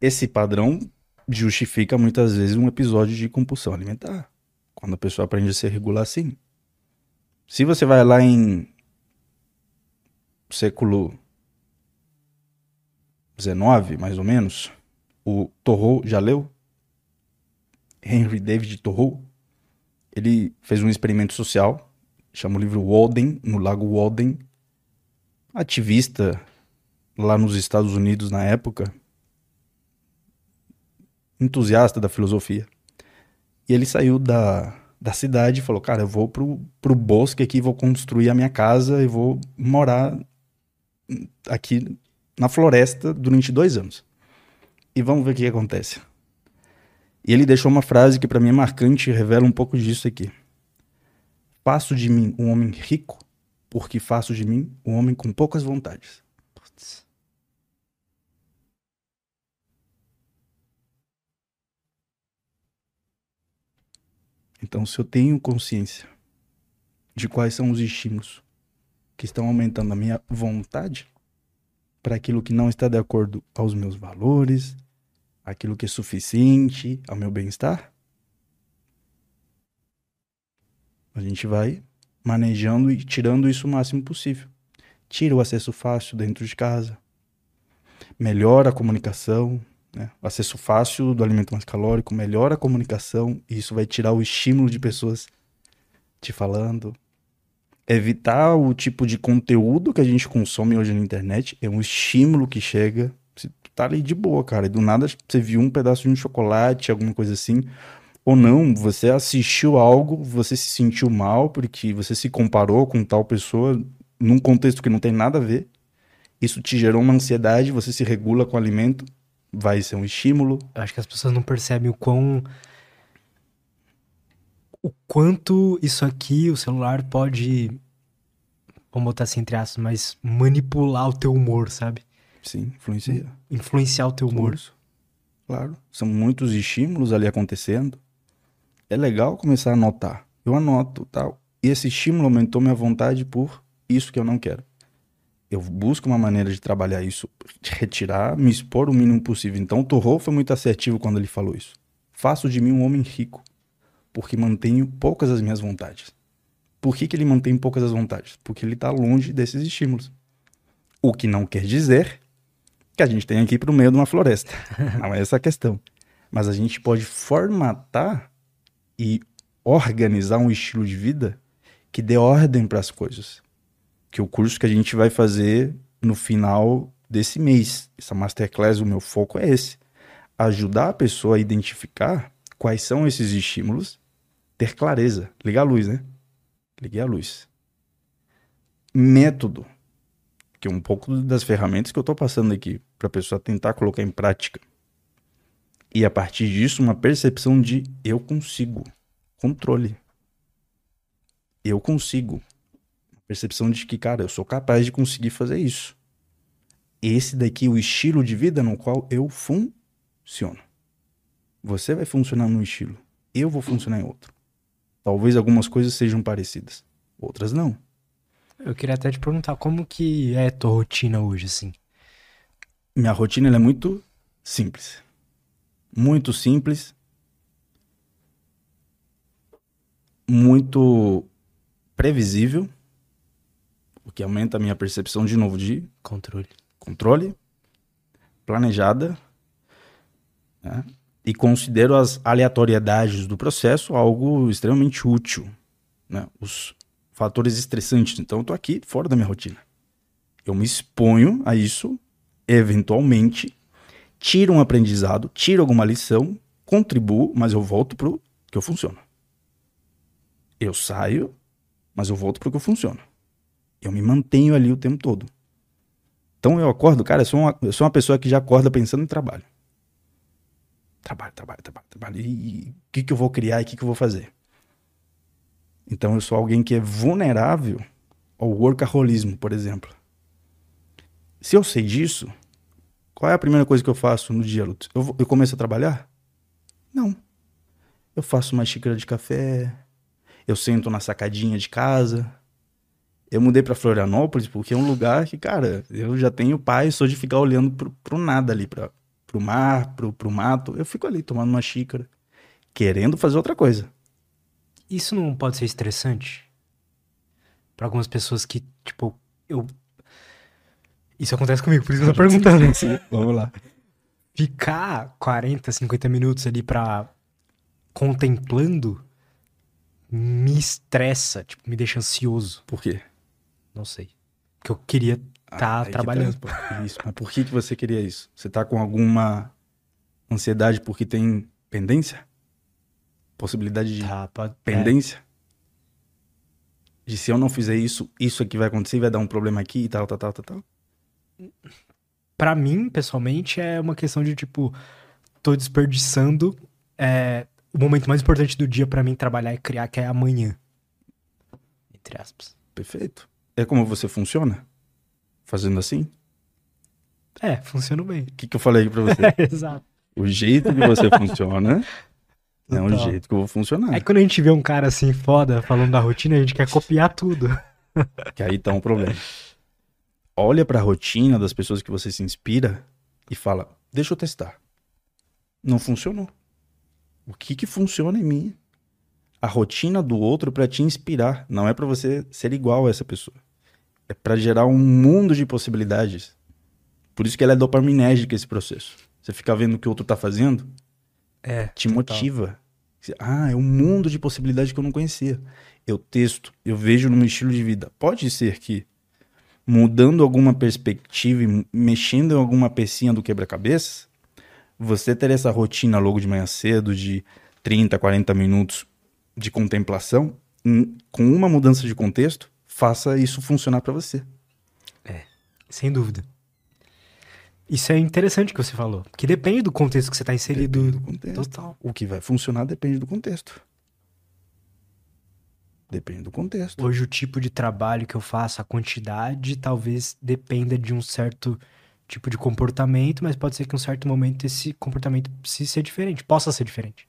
S2: Esse padrão justifica muitas vezes um episódio de compulsão alimentar. Quando a pessoa aprende a se regular assim. Se você vai lá em século XIX, mais ou menos, o Thoreau, já leu? Henry David Thoreau. Ele fez um experimento social, chama o livro Walden, no Lago Walden. Ativista lá nos Estados Unidos na época, entusiasta da filosofia. E ele saiu da, da cidade e falou: Cara, eu vou pro, pro bosque aqui, vou construir a minha casa e vou morar aqui na floresta durante dois anos. E vamos ver o que acontece. E ele deixou uma frase que para mim é marcante e revela um pouco disso aqui. Faço de mim um homem rico, porque faço de mim um homem com poucas vontades. Então, se eu tenho consciência de quais são os estímulos que estão aumentando a minha vontade para aquilo que não está de acordo aos meus valores, aquilo que é suficiente ao meu bem-estar, a gente vai manejando e tirando isso o máximo possível. Tira o acesso fácil dentro de casa, melhora a comunicação, né? O acesso fácil do alimento mais calórico melhora a comunicação e isso vai tirar o estímulo de pessoas te falando. Evitar o tipo de conteúdo que a gente consome hoje na internet é um estímulo que chega. Você tá ali de boa, cara. E do nada você viu um pedaço de um chocolate, alguma coisa assim. Ou não, você assistiu algo, você se sentiu mal porque você se comparou com tal pessoa num contexto que não tem nada a ver. Isso te gerou uma ansiedade, você se regula com o alimento, vai ser um estímulo.
S1: Eu acho que as pessoas não percebem o quão. O quanto isso aqui, o celular, pode. Vamos botar assim entre aspas, mas manipular o teu humor, sabe?
S2: Sim, influencia.
S1: Influenciar o teu humor.
S2: Claro. Claro. São muitos estímulos ali acontecendo. É legal começar a anotar. Eu anoto, tal. E esse estímulo aumentou minha vontade por isso que eu não quero. Eu busco uma maneira de trabalhar isso, de retirar, me expor o mínimo possível. Então o Torro foi muito assertivo quando ele falou isso. Faço de mim um homem rico, porque mantenho poucas as minhas vontades. Por que, que ele mantém poucas as vontades? Porque ele está longe desses estímulos. O que não quer dizer que a gente tem aqui para o meio de uma floresta. Não é essa a questão. Mas a gente pode formatar e organizar um estilo de vida que dê ordem para as coisas. Que o curso que a gente vai fazer no final desse mês, essa masterclass, o meu foco é esse: ajudar a pessoa a identificar quais são esses estímulos, ter clareza. Ligar a luz, né? Liguei a luz. Método, que é um pouco das ferramentas que eu estou passando aqui para a pessoa tentar colocar em prática. E a partir disso, uma percepção de eu consigo. Controle. Eu consigo. Percepção de que, cara, eu sou capaz de conseguir fazer isso. Esse daqui é o estilo de vida no qual eu funciono. Você vai funcionar num estilo. Eu vou funcionar em outro. Talvez algumas coisas sejam parecidas. Outras não.
S1: Eu queria até te perguntar, como que é a tua rotina hoje, assim?
S2: Minha rotina é muito simples. Muito simples. Muito previsível. O que aumenta a minha percepção de novo de
S1: Controle.
S2: controle. Planejada. né? E considero as aleatoriedades do processo algo extremamente útil. né? Os fatores estressantes. Então, eu tô aqui fora da minha rotina. Eu me exponho a isso, eventualmente, tiro um aprendizado, tiro alguma lição, contribuo, mas eu volto pro que eu funciono. Eu saio, mas eu volto pro que eu funciono. Eu me mantenho ali o tempo todo. Então eu acordo, cara, eu sou uma, eu sou uma pessoa que já acorda pensando em trabalho. Trabalho, trabalho, trabalho, trabalho. E o que, que eu vou criar e o que, que eu vou fazer? Então eu sou alguém que é vulnerável ao workaholismo, por exemplo. Se eu sei disso, qual é a primeira coisa que eu faço no dia, Lutz? Eu, eu começo a trabalhar? Não. Eu faço uma xícara de café, eu sento na sacadinha de casa. Eu mudei para Florianópolis porque é um lugar que, cara, eu já tenho paz só de ficar olhando pro, pro nada ali, pra, pro mar, pro, pro mato. Eu fico ali tomando uma xícara, querendo fazer outra coisa.
S1: Isso não pode ser estressante? Para algumas pessoas que, tipo, eu. Isso acontece comigo, por isso que eu tô perguntando.
S2: Sim, vamos lá.
S1: Ficar 40, 50 minutos ali pra. contemplando me estressa, tipo, me deixa ansioso.
S2: Por quê?
S1: Não sei. Porque eu queria estar tá
S2: aí que
S1: trabalhando.
S2: tá- Isso, mas por que, que você queria isso? Você tá com alguma ansiedade porque tem pendência? Possibilidade de
S1: Tá, pode, é,
S2: pendência? De se eu não fizer isso, isso aqui vai acontecer, vai dar um problema aqui e tal, tal, tal, tal, tal.
S1: Pra mim, pessoalmente, é uma questão de, tipo, tô desperdiçando é, o momento mais importante do dia pra mim trabalhar e criar, que é amanhã. Entre aspas.
S2: Perfeito. É como você funciona? Fazendo assim?
S1: É, funciona bem.
S2: O que, que eu falei aqui pra você?
S1: Exato.
S2: o jeito que você funciona é o
S1: Total.
S2: jeito que eu vou funcionar.
S1: Aí quando a gente vê um cara assim foda falando da rotina, a gente quer copiar tudo.
S2: Que aí tá um problema. Olha pra rotina das pessoas que você se inspira e fala: deixa eu testar. Não funcionou. O que que funciona em mim? A rotina do outro pra te inspirar, não é pra você ser igual a essa pessoa. É pra gerar um mundo de possibilidades. Por isso que ela é dopaminérgica esse processo. Você fica vendo o que o outro tá fazendo,
S1: É.
S2: te motiva. Ah, é um mundo de possibilidades que eu não conhecia. Eu testo, eu vejo no meu estilo de vida. Pode ser que mudando alguma perspectiva e mexendo em alguma pecinha do quebra-cabeça, você ter essa rotina logo de manhã cedo de 30, 40 minutos de contemplação, em- com uma mudança de contexto, faça isso funcionar para você.
S1: Sem dúvida. Isso é interessante que você falou. Porque depende do contexto que você tá inserido.
S2: Depende do contexto.
S1: Total.
S2: O que vai funcionar depende do contexto. Depende do contexto.
S1: Hoje o tipo de trabalho que eu faço, a quantidade, talvez dependa de um certo tipo de comportamento, mas pode ser que em um certo momento esse comportamento precise ser diferente, possa ser diferente.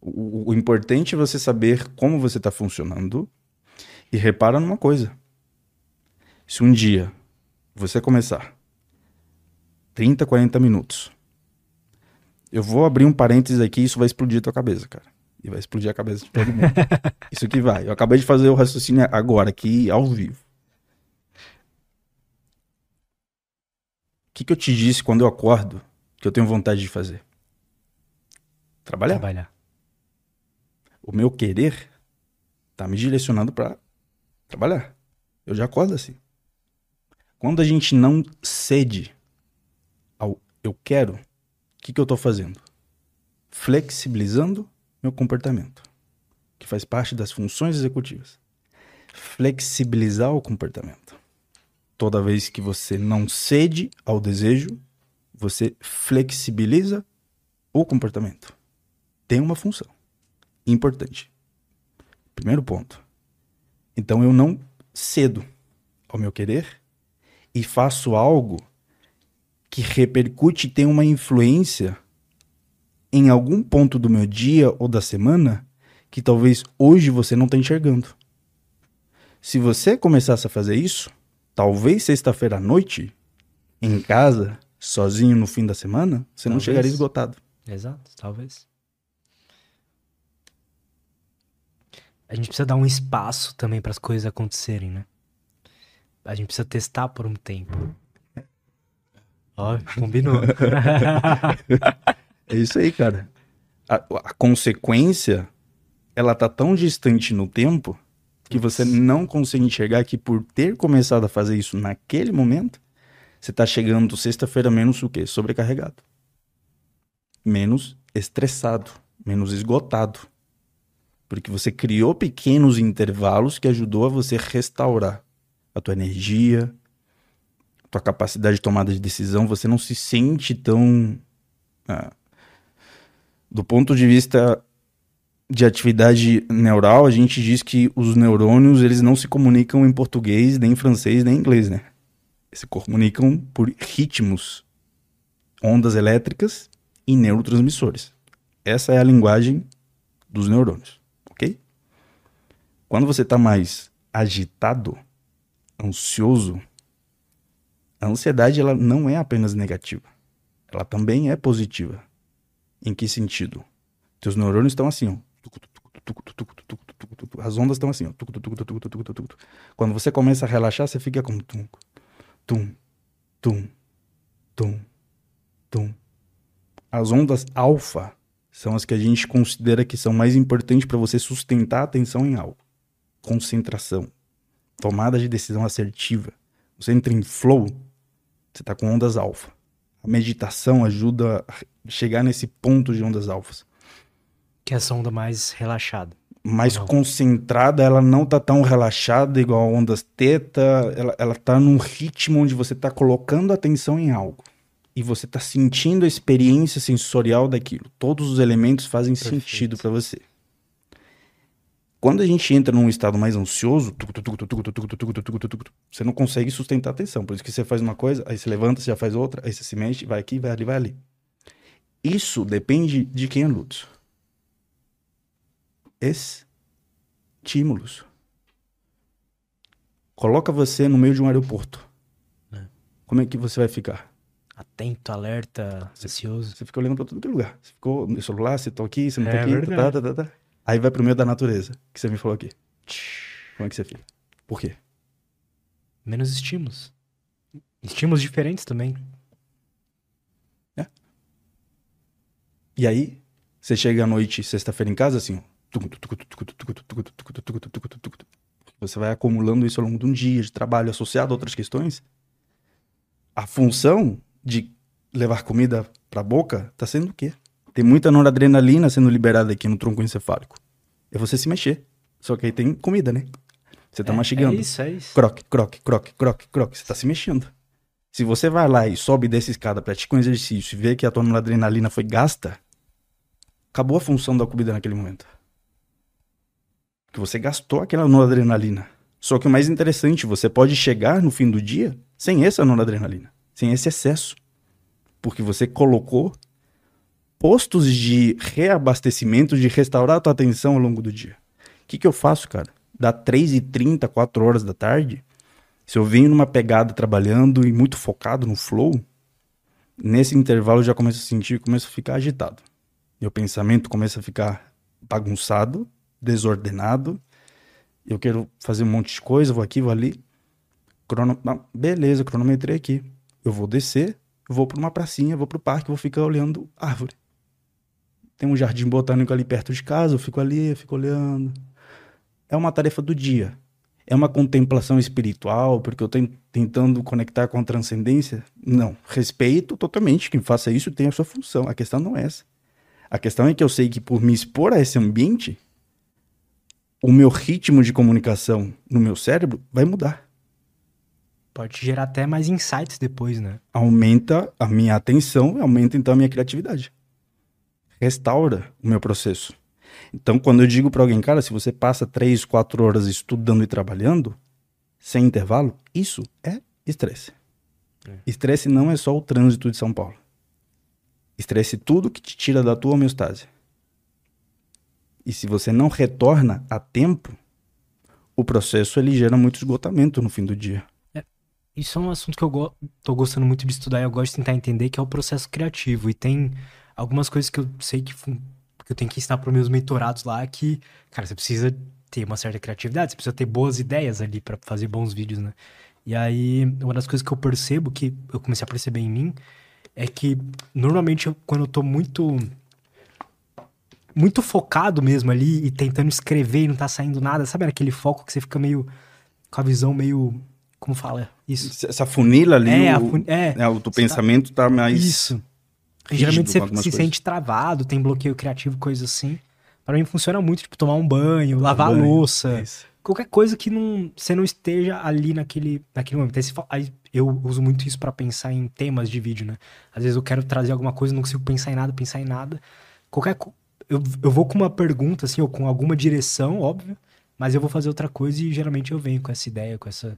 S2: O, o importante é você saber como você está funcionando e repara numa coisa. Se um dia você começar 30, 40 minutos, eu vou abrir um parênteses aqui e isso vai explodir a tua cabeça, cara. E vai explodir a cabeça de todo mundo. isso que vai. Eu acabei de fazer o raciocínio agora, aqui, ao vivo. O que, que eu te disse quando eu acordo que eu tenho vontade de fazer? Trabalhar.
S1: Trabalhar.
S2: o meu querer tá me direcionando para trabalhar. Eu já acordo assim. Quando a gente não cede ao eu quero, o que, que eu tô fazendo? Flexibilizando meu comportamento, que faz parte das funções executivas. Flexibilizar o comportamento. Toda vez que você não cede ao desejo, você flexibiliza o comportamento. Tem uma função importante. Primeiro ponto. Então eu não cedo ao meu querer e faço algo que repercute e tem uma influência em algum ponto do meu dia ou da semana que talvez hoje você não está enxergando. Se você começasse a fazer isso, talvez sexta-feira à noite, em casa, sozinho no fim da semana, você não
S1: Talvez.
S2: chegaria esgotado.
S1: Exato, talvez. A gente precisa dar um espaço também para as coisas acontecerem, né? A gente precisa testar por um tempo. Ó, combinou.
S2: É isso aí, cara. A, a consequência, ela tá tão distante no tempo que você não consegue enxergar que por ter começado a fazer isso naquele momento, você tá chegando sexta-feira menos o quê? Sobrecarregado. Menos estressado, menos esgotado. Porque você criou pequenos intervalos que ajudou a você restaurar a tua energia, tua capacidade de tomada de decisão, você não se sente tão ah, Do ponto de vista de atividade neural, a gente diz que os neurônios eles não se comunicam em português, nem em francês, nem em inglês, né? Eles se comunicam por ritmos, ondas elétricas e neurotransmissores. Essa é a linguagem dos neurônios? Quando você está mais agitado, ansioso, a ansiedade ela não é apenas negativa, ela também é positiva. Em que sentido? Teus neurônios estão assim, ó. As ondas estão assim, ó. Quando você começa a relaxar, você fica como tum, tum, tum, tum, tum. As ondas alfa são as que a gente considera que são mais importantes para você sustentar a atenção em algo. Concentração, tomada de decisão assertiva. Você entra em flow, você está com ondas alfa. A meditação ajuda a chegar nesse ponto de ondas alfas.
S1: Que é essa onda mais relaxada.
S2: Mais não. concentrada, ela não tá tão relaxada igual a ondas teta, ela, ela tá num ritmo onde você tá colocando atenção em algo. E você tá sentindo a experiência sensorial daquilo. Todos os elementos fazem Perfeito. sentido para você. Quando a gente entra num estado mais ansioso, você não consegue sustentar a atenção. Por isso que você faz uma coisa, aí você levanta, você já faz outra, aí você se mexe, vai aqui, vai ali, vai ali. Isso depende de quem é Lutz. Estímulos. Coloca você no meio de um aeroporto. É. Como é que você vai ficar?
S1: Atento, alerta, você, ansioso.
S2: Você fica olhando para todo lugar. Você ficou no celular, você tá aqui, você não é, tá aqui. Tá, tá, tá, tá. Aí vai pro meio da natureza, que você me falou aqui. Como é que você fica? Por quê?
S1: Menos estímulos. Estímulos diferentes também.
S2: É. E aí, você chega à noite, sexta-feira em casa, assim, Você vai acumulando isso ao longo de um dia de trabalho associado a outras questões. A função de levar comida pra boca tá sendo o quê? Tem muita noradrenalina sendo liberada aqui no tronco encefálico. É você se mexer. Só que aí tem comida, né? Você tá é, mastigando.
S1: É isso, é isso.
S2: Croque, croque, croque, croque, croque. Você tá se mexendo. Se você vai lá e sobe dessa escada, pratica um exercício e vê que a tua noradrenalina foi gasta, acabou a função da comida naquele momento. Porque você gastou aquela noradrenalina. Só que o mais interessante, você pode chegar no fim do dia sem essa noradrenalina, sem esse excesso. Porque você colocou postos de reabastecimento, de restaurar a tua atenção ao longo do dia. O que, que eu faço, cara? Dá 3h30, 4 horas da tarde, se eu venho numa pegada trabalhando e muito focado no flow, nesse intervalo eu já começo a sentir, começo a ficar agitado. Meu pensamento começa a ficar bagunçado, desordenado. Eu quero fazer um monte de coisa, vou aqui, vou ali. Crono... beleza, cronometrei aqui. Eu vou descer, vou para uma pracinha, vou para o parque, vou ficar olhando árvore. Tem um jardim botânico ali perto de casa, eu fico ali, eu fico olhando. É uma tarefa do dia. É uma contemplação espiritual, porque eu estou tentando conectar com a transcendência? Não. Respeito totalmente. Quem faça isso tem a sua função. A questão não é essa. A questão é que eu sei que por me expor a esse ambiente, o meu ritmo de comunicação no meu cérebro vai mudar.
S1: Pode gerar até mais insights depois, né?
S2: Aumenta a minha atenção, aumenta então a minha criatividade restaura o meu processo. Então, quando eu digo para alguém, cara, se você passa três, quatro horas estudando e trabalhando, sem intervalo, isso é estresse. É. Estresse não é só o trânsito de São Paulo. Estresse tudo que te tira da tua homeostase. E se você não retorna a tempo, o processo ele gera muito esgotamento no fim do dia.
S1: É, isso é um assunto que eu go tô gostando muito de estudar e eu gosto de tentar entender, que é o processo criativo. E tem algumas coisas que eu sei que, que eu tenho que ensinar para meus mentorados lá que, cara, você precisa ter uma certa criatividade, você precisa ter boas ideias ali para fazer bons vídeos, né? E aí, uma das coisas que eu percebo, que eu comecei a perceber em mim, é que normalmente eu, quando eu tô muito muito focado mesmo ali e tentando escrever e não tá saindo nada, sabe aquele foco que você fica meio com a visão meio como fala isso?
S2: Essa funila ali,
S1: é,
S2: o,
S1: fun... é,
S2: é, o teu pensamento tá, tá mais
S1: Isso. Geralmente você se coisas. sente travado, tem bloqueio criativo, coisa assim. Para mim funciona muito, tipo, tomar um banho, lavar banho, a louça. Isso. Qualquer coisa que não, você não esteja ali naquele, naquele momento. Aí, aí eu uso muito isso para pensar em temas de vídeo, né? Às vezes eu quero trazer alguma coisa, não consigo pensar em nada, pensar em nada. qualquer. Eu, eu vou com uma pergunta, assim, ou com alguma direção, óbvio, mas eu vou fazer outra coisa e geralmente eu venho com essa ideia, com essa.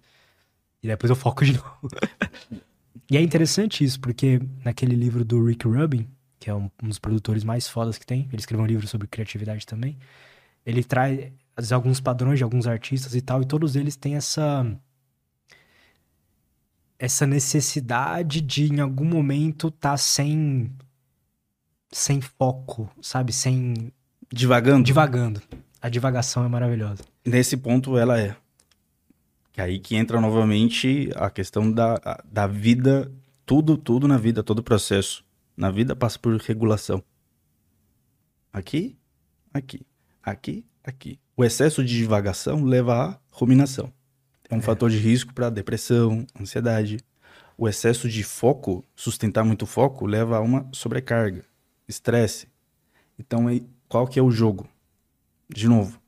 S1: E depois eu foco de novo. E é interessante isso, porque naquele livro do Rick Rubin, que é um, um dos produtores mais fodas que tem, ele escreveu um livro sobre criatividade também. Ele traz alguns padrões de alguns artistas e tal, e todos eles têm essa essa necessidade de em algum momento tá sem sem foco, sabe? Sem
S2: Divagando.
S1: divagando. A divagação é maravilhosa.
S2: Nesse ponto ela é. Que aí que entra novamente a questão da, da vida, tudo, tudo na vida, todo processo. Na vida passa por regulação. Aqui, aqui, aqui, aqui. O excesso de divagação leva à ruminação. É um fator de risco para depressão, ansiedade. O excesso de foco, sustentar muito foco, leva a uma sobrecarga, estresse. Então, qual que é o jogo? De novo,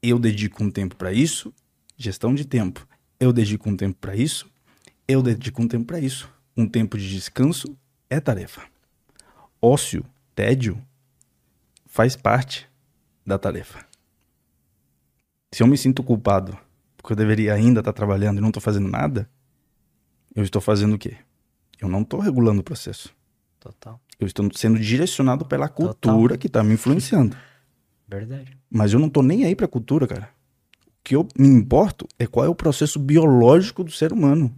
S2: eu dedico um tempo para isso, gestão de tempo. Eu dedico um tempo para isso, eu dedico um tempo para isso. Um tempo de descanso é tarefa. Ócio, tédio, faz parte da tarefa. Se eu me sinto culpado porque eu deveria ainda estar trabalhando e não estou fazendo nada, eu estou fazendo o quê? Eu não estou regulando o processo.
S1: Total.
S2: Eu estou sendo direcionado pela cultura que está me influenciando.
S1: Verdade.
S2: Mas eu não tô nem aí pra cultura, cara. Que eu me importo é qual é o processo biológico do ser humano.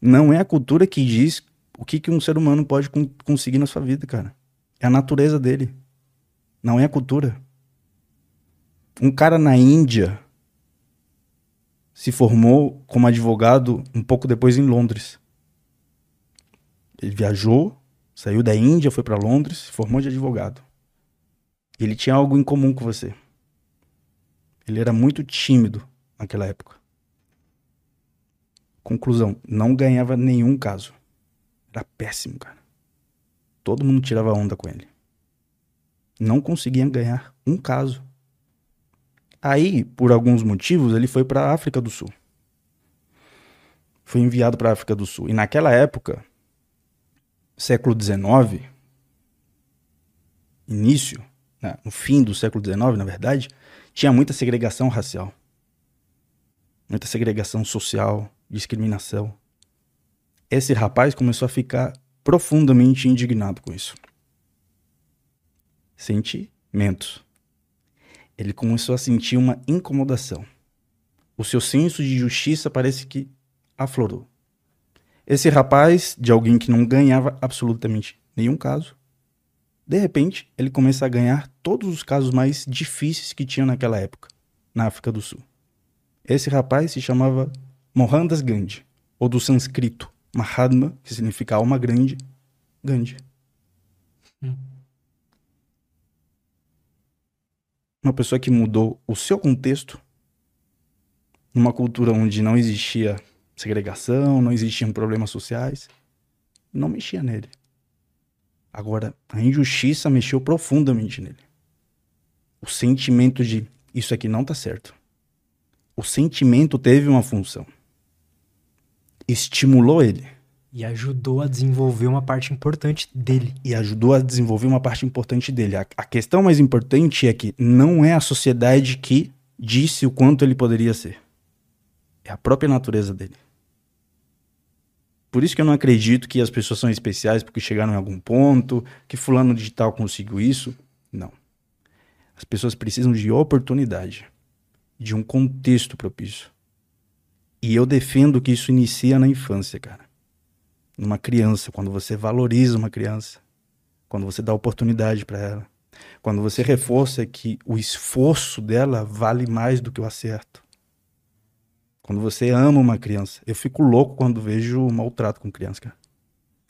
S2: Não é a cultura que diz o que, que um ser humano pode con- conseguir na sua vida, cara. É a natureza dele. Não é a cultura. Um cara na Índia se formou como advogado um pouco depois em Londres. Ele viajou, saiu da Índia, foi pra Londres, se formou de advogado. Ele tinha algo em comum com você. Ele era muito tímido naquela época. Conclusão, não ganhava nenhum caso. Era péssimo, cara. Todo mundo tirava onda com ele. Não conseguia ganhar um caso. Aí, por alguns motivos, ele foi para a África do Sul. Foi enviado para a África do Sul. E naquela época, século XIX, início, né, no fim do século XIX, na verdade, tinha muita segregação racial, muita segregação social, discriminação. Esse rapaz começou a ficar profundamente indignado com isso. Sentimentos. Ele começou a sentir uma incomodação. O seu senso de justiça parece que aflorou. Esse rapaz, de alguém que não ganhava absolutamente nenhum caso, de repente, ele começa a ganhar todos os casos mais difíceis que tinha naquela época, na África do Sul. Esse rapaz se chamava Mohandas Gandhi, ou do sânscrito Mahatma, que significa alma grande, Gandhi.
S1: Hum.
S2: Uma pessoa que mudou o seu contexto numa cultura onde não existia segregação, não existiam problemas sociais, não mexia nele. Agora, a injustiça mexeu profundamente nele. O sentimento de isso aqui não tá certo. O sentimento teve uma função. Estimulou ele
S1: E ajudou a desenvolver uma parte importante dele.
S2: e ajudou a desenvolver uma parte importante dele. A, a questão mais importante é que não é a sociedade que disse o quanto ele poderia ser. É a própria natureza dele. Por isso que eu não acredito que as pessoas são especiais porque chegaram em algum ponto, que fulano digital conseguiu isso. Não. As pessoas precisam de oportunidade, de um contexto propício. E eu defendo que isso inicia na infância, cara. Numa criança, quando você valoriza uma criança, quando você dá oportunidade para ela, quando você reforça que o esforço dela vale mais do que o acerto. Quando você ama uma criança. Eu fico louco quando vejo maltrato com criança, cara.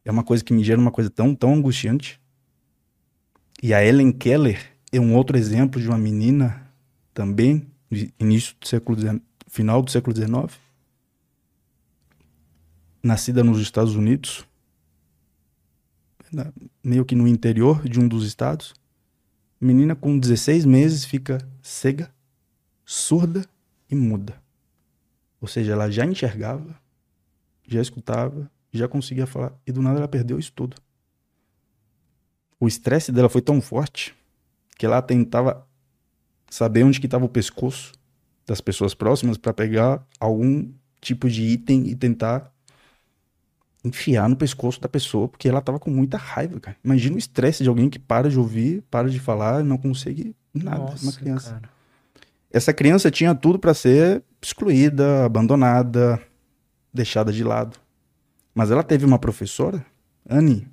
S2: É uma coisa que me gera uma coisa tão, tão angustiante. E a Ellen Keller é um outro exemplo de uma menina também, início do século XIX, final do século XIX, nascida nos Estados Unidos, meio que no interior de um dos estados. Menina com 16 meses fica cega, surda e muda. Ou seja, ela já enxergava, já escutava, já conseguia falar, e do nada ela perdeu isso tudo. o estresse dela foi tão forte que ela tentava saber onde que estava o pescoço das pessoas próximas para pegar algum tipo de item e tentar enfiar no pescoço da pessoa, porque ela tava com muita raiva, cara. Imagina o estresse de alguém que para de ouvir, para de falar, não consegue nada,
S1: Nossa,
S2: uma criança.
S1: cara.
S2: Essa criança tinha tudo para ser excluída, abandonada, deixada de lado. Mas ela teve uma professora, Anne,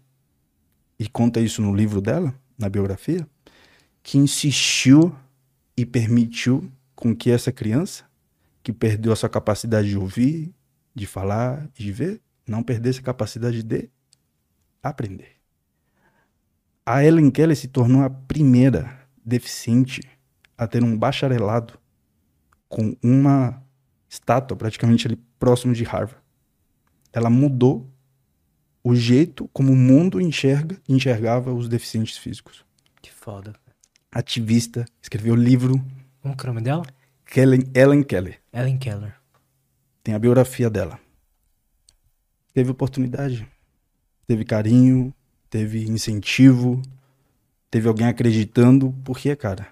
S2: e conta isso no livro dela, na biografia, que insistiu e permitiu com que essa criança, que perdeu a sua capacidade de ouvir, de falar, de ver, não perdesse a capacidade de aprender. A Ellen Keller se tornou a primeira deficiente a ter um bacharelado com uma estátua praticamente ali próximo de Harvard. Ela mudou o jeito como o mundo enxerga enxergava os deficientes físicos.
S1: Que foda.
S2: Ativista, escreveu livro.
S1: Como que é o nome dela?
S2: Kellen, Ellen Keller.
S1: Ellen Keller.
S2: Tem a biografia dela. Teve oportunidade, teve carinho, teve incentivo, teve alguém acreditando, porque, cara,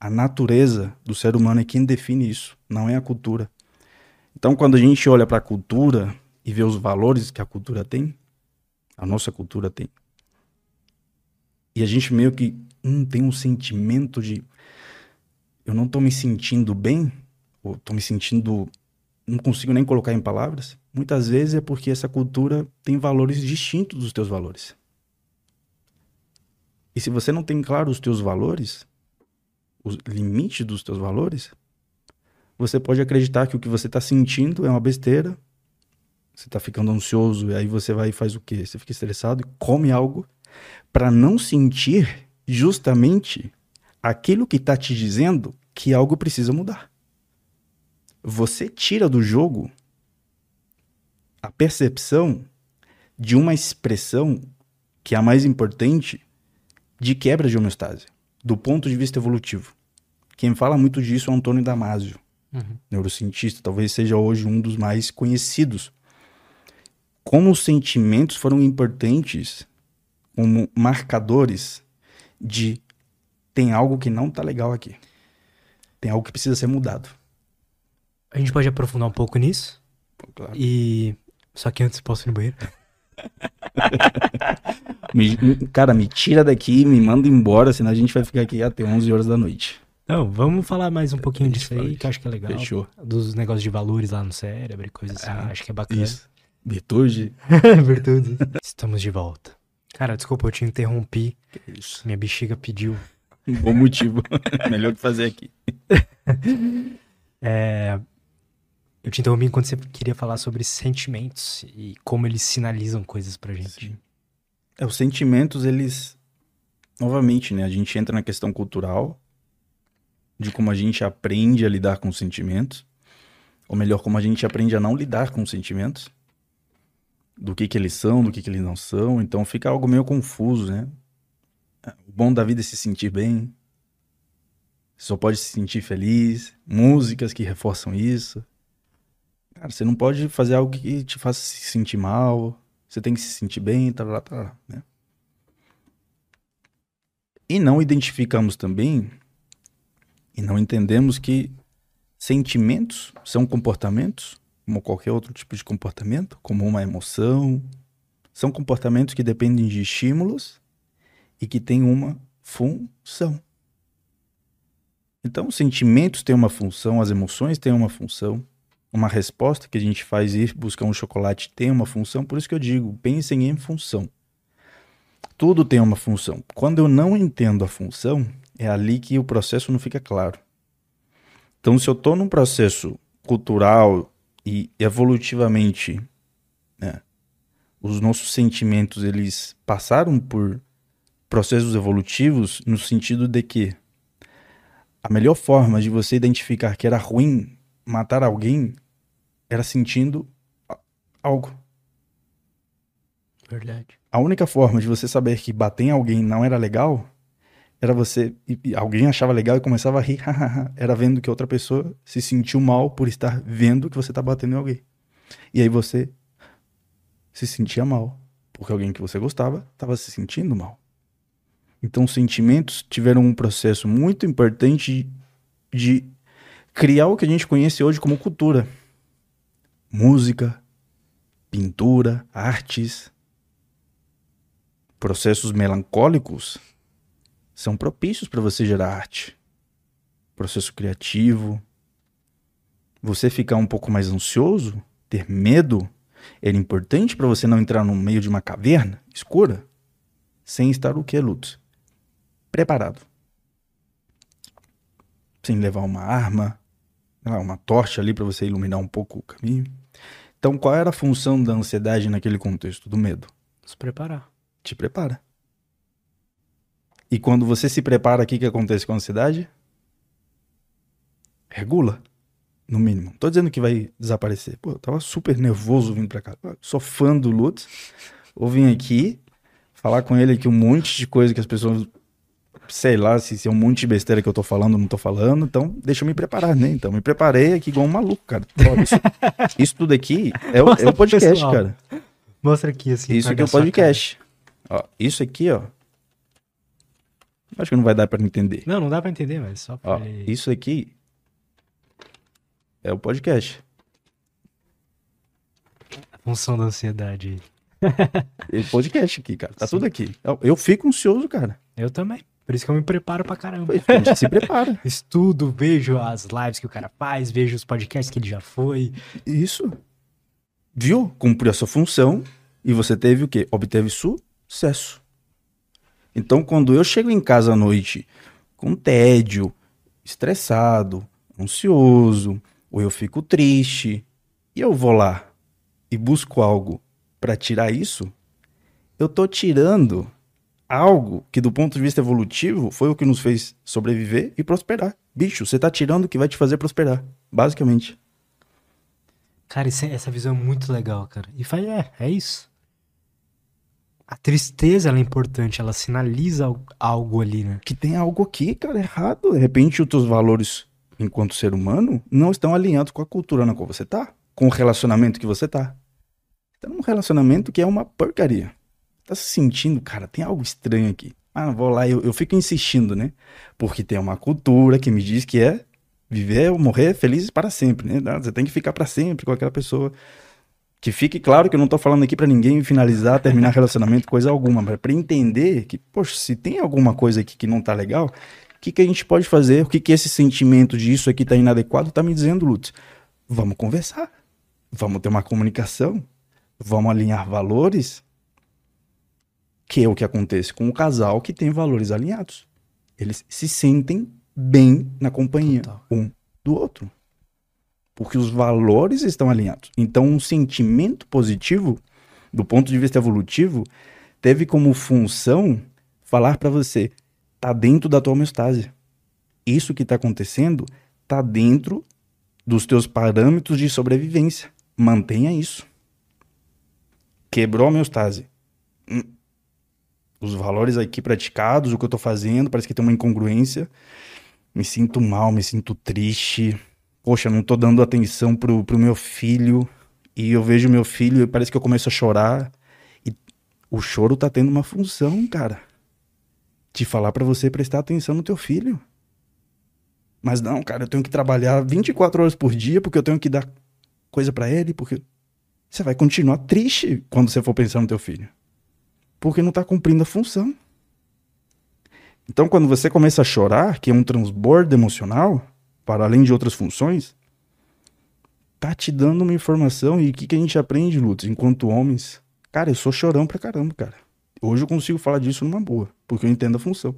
S2: a natureza do ser humano é quem define isso, não é a cultura. Então, quando a gente olha para a cultura e vê os valores que a cultura tem, a nossa cultura tem, e a gente meio que hum, tem um sentimento de eu não tô me sentindo bem, ou tô me sentindo não consigo nem colocar em palavras, muitas vezes é porque essa cultura tem valores distintos dos teus valores. E se você não tem claro os teus valores, os limites dos teus valores, você pode acreditar que o que você está sentindo é uma besteira, você está ficando ansioso, e aí você vai e faz o quê? Você fica estressado e come algo para não sentir justamente aquilo que está te dizendo que algo precisa mudar você tira do jogo a percepção de uma expressão que é a mais importante de quebra de homeostase, do ponto de vista evolutivo. Quem fala muito disso é o Antônio Damasio,
S1: Uhum.
S2: neurocientista, talvez seja hoje um dos mais conhecidos. Como os sentimentos foram importantes como marcadores de tem algo que não tá legal aqui. Tem algo que precisa ser mudado.
S1: A gente pode aprofundar um pouco nisso.
S2: Pô, claro.
S1: E. Só que antes posso ir no banheiro.
S2: Me- cara, me tira daqui, me manda embora, senão a gente vai ficar aqui até 11 horas da noite.
S1: Não, vamos falar mais um pouquinho disso aí, que eu acho que é legal.
S2: Fechou.
S1: Dos negócios de valores lá no cérebro e coisas assim.
S2: Ah,
S1: acho que é bacana.
S2: Isso. Virtude.
S1: Virtude. Estamos de volta. Cara, desculpa, eu te interrompi.
S2: Isso.
S1: Minha bexiga pediu.
S2: Um bom motivo. Melhor que fazer aqui.
S1: É, Eu te interrompi enquanto você queria falar sobre sentimentos e como eles sinalizam coisas pra gente.
S2: É, os sentimentos, eles. Novamente, né? A gente entra na questão cultural, de como a gente aprende a lidar com os sentimentos. Ou melhor, como a gente aprende a não lidar com os sentimentos. Do que, que eles são, do que, que eles não são. Então fica algo meio confuso, né? O bom da vida é se sentir bem. Você só pode se sentir feliz. Músicas que reforçam isso. Cara, você não pode fazer algo que te faça se sentir mal. Você tem que se sentir bem, tá lá, tá lá, né? E não identificamos também e não entendemos que sentimentos são comportamentos, como qualquer outro tipo de comportamento, como uma emoção, são comportamentos que dependem de estímulos e que têm uma função. Então, os sentimentos têm uma função, as emoções têm uma função, uma resposta que a gente faz ir buscar um chocolate tem uma função, por isso que eu digo, pensem em função. Tudo tem uma função. Quando eu não entendo a função, é ali que o processo não fica claro. Então, se eu estou num processo cultural e evolutivamente, né, os nossos sentimentos eles passaram por processos evolutivos no sentido de que a melhor forma de você identificar que era ruim matar alguém era sentindo algo.
S1: Verdade.
S2: A única forma de você saber que bater em alguém não era legal era você. e- alguém achava legal e começava a rir, era vendo que outra pessoa se sentiu mal por estar vendo que você tá batendo em alguém. E aí você se sentia mal, porque alguém que você gostava estava se sentindo mal. Então, sentimentos tiveram um processo muito importante de criar o que a gente conhece hoje como cultura. Música, pintura, artes. Processos melancólicos são propícios para você gerar arte. Processo criativo. Você ficar um pouco mais ansioso, ter medo, era importante para você não entrar no meio de uma caverna escura sem estar o que, Lutz? Preparado. Sem levar uma arma, uma tocha ali para você iluminar um pouco o caminho. Então, qual era a função da ansiedade naquele contexto, do medo?
S1: Se preparar.
S2: Te prepara. E quando você se prepara, o que, que acontece com a ansiedade? Regula, no mínimo. Não tô dizendo que vai desaparecer. Pô, eu tava super nervoso vindo pra cá. sou fã do Lutz. Vou vir aqui, falar com ele aqui um monte de coisa que as pessoas sei lá se, se é um monte de besteira que eu tô falando ou não tô falando, então deixa eu me preparar, né? Então, me preparei aqui igual um maluco, cara. Isso, isso, tudo aqui é o, é o podcast, pessoal. cara.
S1: Mostra aqui, assim.
S2: Isso aqui é o podcast. Ó, isso aqui, ó. Acho que não vai dar pra entender.
S1: Não, não dá pra entender, mas só pra...
S2: Ó, isso aqui é o podcast.
S1: A função da ansiedade.
S2: É podcast aqui, cara. Tá Sim. tudo aqui. Eu, eu fico ansioso, cara.
S1: Eu também. Por isso que eu me preparo pra caramba.
S2: A gente se prepara.
S1: Estudo, vejo as lives que o cara faz, vejo os podcasts que ele já foi.
S2: Isso. Viu? Cumpriu a sua função e você teve o quê? Obteve sucesso. Então, quando eu chego em casa à noite com tédio, estressado, ansioso, ou eu fico triste, e eu vou lá e busco algo para tirar isso, eu tô tirando algo que, do ponto de vista evolutivo, foi o que nos fez sobreviver e prosperar. Bicho, você tá tirando o que vai te fazer prosperar, basicamente.
S1: Cara, é, essa visão é muito legal, cara. E faz, é, é isso. A tristeza é importante, ela sinaliza algo ali, né?
S2: Que tem algo aqui, cara, errado. De repente, os teus valores enquanto ser humano não estão alinhados com a cultura na qual você tá, com o relacionamento que você tá. Tá num relacionamento que é uma porcaria tá se sentindo, cara, tem algo estranho aqui. Ah, vou lá, eu, eu fico insistindo, né? Porque tem uma cultura que me diz que é viver ou morrer felizes para sempre, né? Você tem que ficar para sempre com aquela pessoa. Que fique claro que eu não tô falando aqui para ninguém finalizar, terminar relacionamento, coisa alguma, mas para entender que, poxa, se tem alguma coisa aqui que não tá legal, o que, que a gente pode fazer? O que, que esse sentimento disso aqui tá inadequado tá me dizendo, Lutz? Vamos conversar. Vamos ter uma comunicação. Vamos alinhar valores que é o que acontece com o casal que tem valores alinhados. Eles se sentem bem na companhia Total. um do outro. Porque os valores estão alinhados. Então, um sentimento positivo, do ponto de vista evolutivo, teve como função falar para você: tá dentro da tua homeostase. Isso que está acontecendo tá dentro dos teus parâmetros de sobrevivência. Mantenha isso. Quebrou a homeostase. Hum, os valores aqui praticados, o que eu tô fazendo, parece que tem uma incongruência. Me sinto mal, me sinto triste. Poxa, não tô dando atenção pro, pro meu filho. E eu vejo meu filho e parece que eu começo a chorar. E o choro tá tendo uma função, cara. De falar para você prestar atenção no teu filho. Mas não, cara, eu tenho que trabalhar 24 horas por dia porque eu tenho que dar coisa para ele, porque você vai continuar triste quando você for pensar no teu filho porque não está cumprindo a função. Então, quando você começa a chorar, que é um transbordo emocional, para além de outras funções, tá te dando uma informação. E o que, que a gente aprende, Lutz, enquanto homens? Cara, eu sou chorão pra caramba, cara. Hoje eu consigo falar disso numa boa, porque eu entendo a função.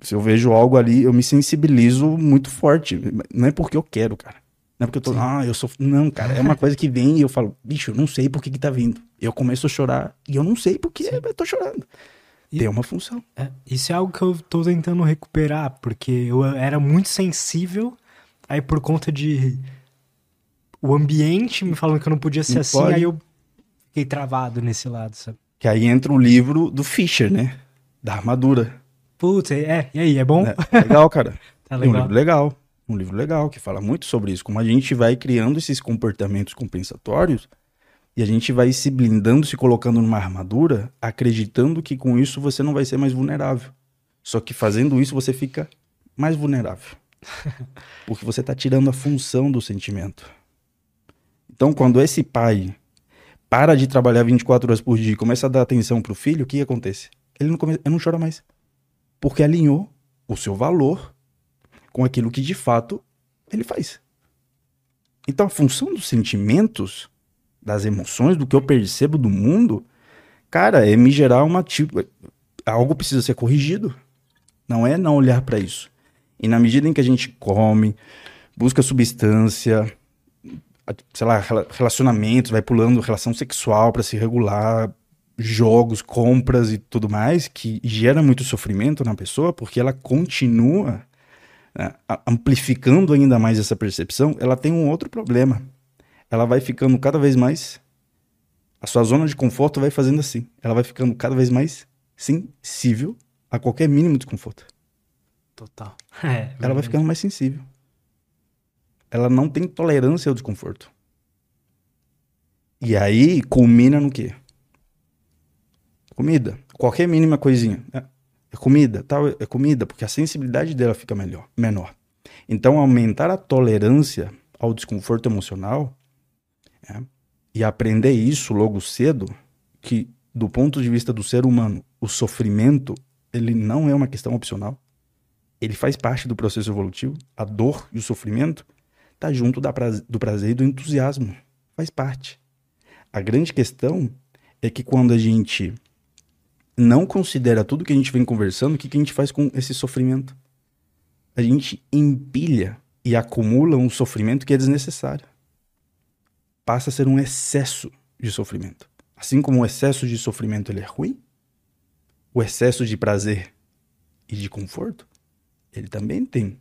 S2: Se eu vejo algo ali, eu me sensibilizo muito forte. Não é porque eu quero, cara. Não é porque eu tô, Sim. ah, eu sou. Não, cara, é uma coisa que vem e eu falo, bicho, eu não sei por que, que tá vindo. Eu começo a chorar e eu não sei por que eu tô chorando. E, Tem uma função.
S1: É, isso é algo que eu tô tentando recuperar, porque eu era muito sensível, aí por conta de o ambiente me falando que eu não podia ser não assim, pode. aí eu fiquei travado nesse lado, sabe?
S2: Que aí entra o livro do Fischer, né? Da armadura.
S1: Putz, é, e aí, é bom?
S2: É, legal, cara. tá legal. É um livro legal um livro legal que fala muito sobre isso, como a gente vai criando esses comportamentos compensatórios E a gente vai se blindando, se colocando numa armadura, acreditando que com isso você não vai ser mais vulnerável. Só que fazendo isso você fica mais vulnerável. Porque você está tirando a função do sentimento. Então, quando esse pai para de trabalhar 24 horas por dia e começa a dar atenção pro filho, o que acontece? Ele não, come... ele não chora mais. Porque alinhou o seu valor com aquilo que de fato ele faz. Então, a função dos sentimentos, das emoções, do que eu percebo do mundo, cara, é me gerar uma tipo. Algo precisa ser corrigido. Não é não olhar para isso. E na medida em que a gente come, busca substância, sei lá, relacionamentos, vai pulando relação sexual para se regular, jogos, compras e tudo mais, que gera muito sofrimento na pessoa, porque ela continua né, amplificando ainda mais essa percepção, ela tem um outro problema. Ela vai ficando cada vez mais. A sua zona de conforto vai fazendo assim. Ela vai ficando cada vez mais sensível a qualquer mínimo desconforto.
S1: Total.
S2: É, ela vai ficando mais sensível ela não tem tolerância ao desconforto. E aí culmina no quê? Comida. Qualquer mínima coisinha. É, é comida, tal, é comida, porque a sensibilidade dela fica melhor, menor. Então, aumentar a tolerância ao desconforto emocional é, e aprender isso logo cedo, que do ponto de vista do ser humano, o sofrimento ele não é uma questão opcional. Ele faz parte do processo evolutivo. A dor e o sofrimento tá junto prazer, do prazer e do entusiasmo. Faz parte. A grande questão é que quando a gente não considera tudo que a gente vem conversando, o que, que a gente faz com esse sofrimento? A gente empilha e acumula um sofrimento que é desnecessário. Passa a ser um excesso de sofrimento. Assim como o excesso de sofrimento ele é ruim, o excesso de prazer e de conforto, ele também tem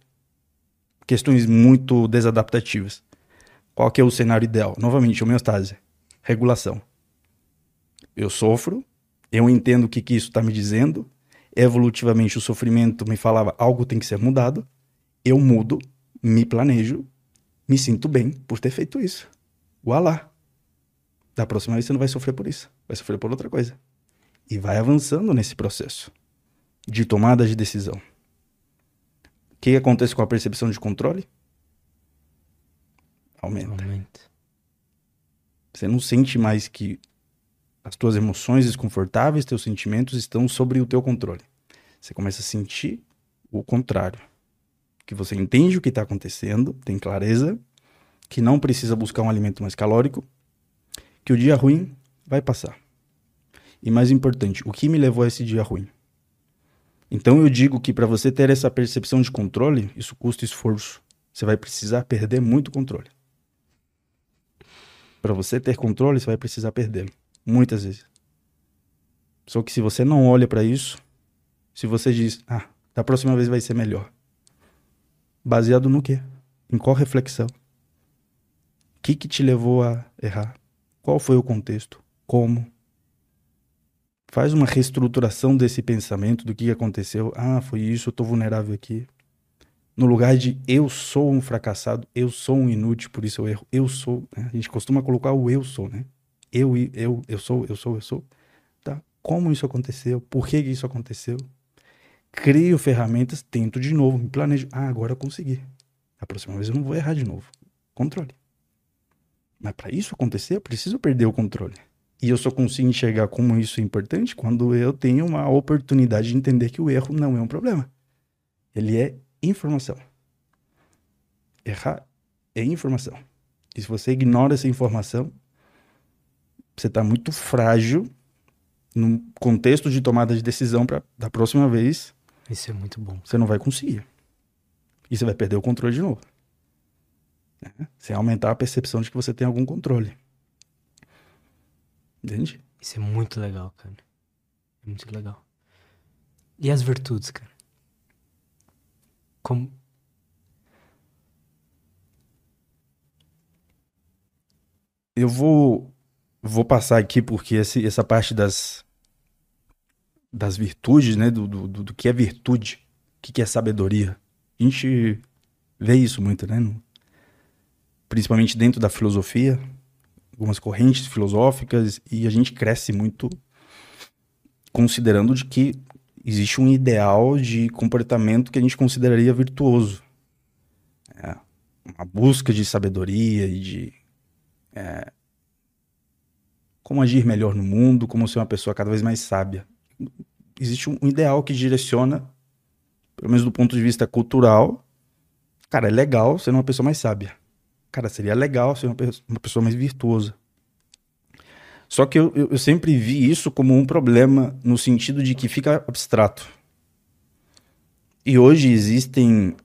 S2: questões muito desadaptativas. Qual que é o cenário ideal? Novamente, homeostase, regulação. Eu sofro, eu entendo o que, que isso está me dizendo, evolutivamente o sofrimento me falava algo tem que ser mudado, eu mudo, me planejo, me sinto bem por ter feito isso. Voilá. Da próxima vez você não vai sofrer por isso, vai sofrer por outra coisa. E vai avançando nesse processo de tomada de decisão. O que acontece com a percepção de controle? Aumenta. Aumenta. Você não sente mais que as tuas emoções desconfortáveis, teus sentimentos estão sobre o teu controle. Você começa a sentir o contrário. Que você entende o que está acontecendo, tem clareza, que não precisa buscar um alimento mais calórico, que o dia ruim vai passar. E mais importante, o que me levou a esse dia ruim? Então eu digo que para você ter essa percepção de controle, isso custa esforço. Você vai precisar perder muito controle. Para você ter controle, você vai precisar perdê-lo. Muitas vezes. Só que se você não olha para isso, se você diz, ah, da próxima vez vai ser melhor. Baseado no quê? Em qual reflexão? O que, que te levou a errar? Qual foi o contexto? Como? faz uma reestruturação desse pensamento do que aconteceu. Ah, foi isso, eu tô vulnerável aqui. No lugar de eu sou um fracassado, eu sou um inútil, por isso eu erro. Eu sou, né? a gente costuma colocar o eu sou, né? Eu, eu, eu sou, eu sou, eu sou. Tá? Como isso aconteceu? Por que isso aconteceu? Crio ferramentas, tento de novo, me planejo. Ah, agora eu consegui. A próxima vez eu não vou errar de novo. Controle. Mas para isso acontecer, eu preciso perder o controle. E eu só consigo enxergar como isso é importante quando eu tenho uma oportunidade de entender que o erro não é um problema. Ele é informação. Errar é informação. E se você ignora essa informação, você está muito frágil no contexto de tomada de decisão para da próxima vez.
S1: Isso é muito bom.
S2: Você não vai conseguir. E você vai perder o controle de novo. Né? Sem aumentar a percepção de que você tem algum controle. Entende?
S1: Isso é muito legal, cara. É muito legal. E as virtudes, cara? Como.
S2: Eu vou vou passar aqui porque esse, essa parte das das virtudes, né, do, do, do que é virtude, o que, que é sabedoria. A gente vê isso muito, né? No, principalmente dentro da filosofia, algumas correntes filosóficas e a gente cresce muito considerando de que existe um ideal de comportamento que a gente consideraria virtuoso. É, uma busca de sabedoria e de é, como agir melhor no mundo, como ser uma pessoa cada vez mais sábia. Existe um ideal que direciona, pelo menos do ponto de vista cultural, cara, é legal ser uma pessoa mais sábia. Cara, seria legal ser uma, pessoa mais virtuosa. Só que eu, eu, eu sempre vi isso como um problema no sentido de que fica abstrato. E hoje existem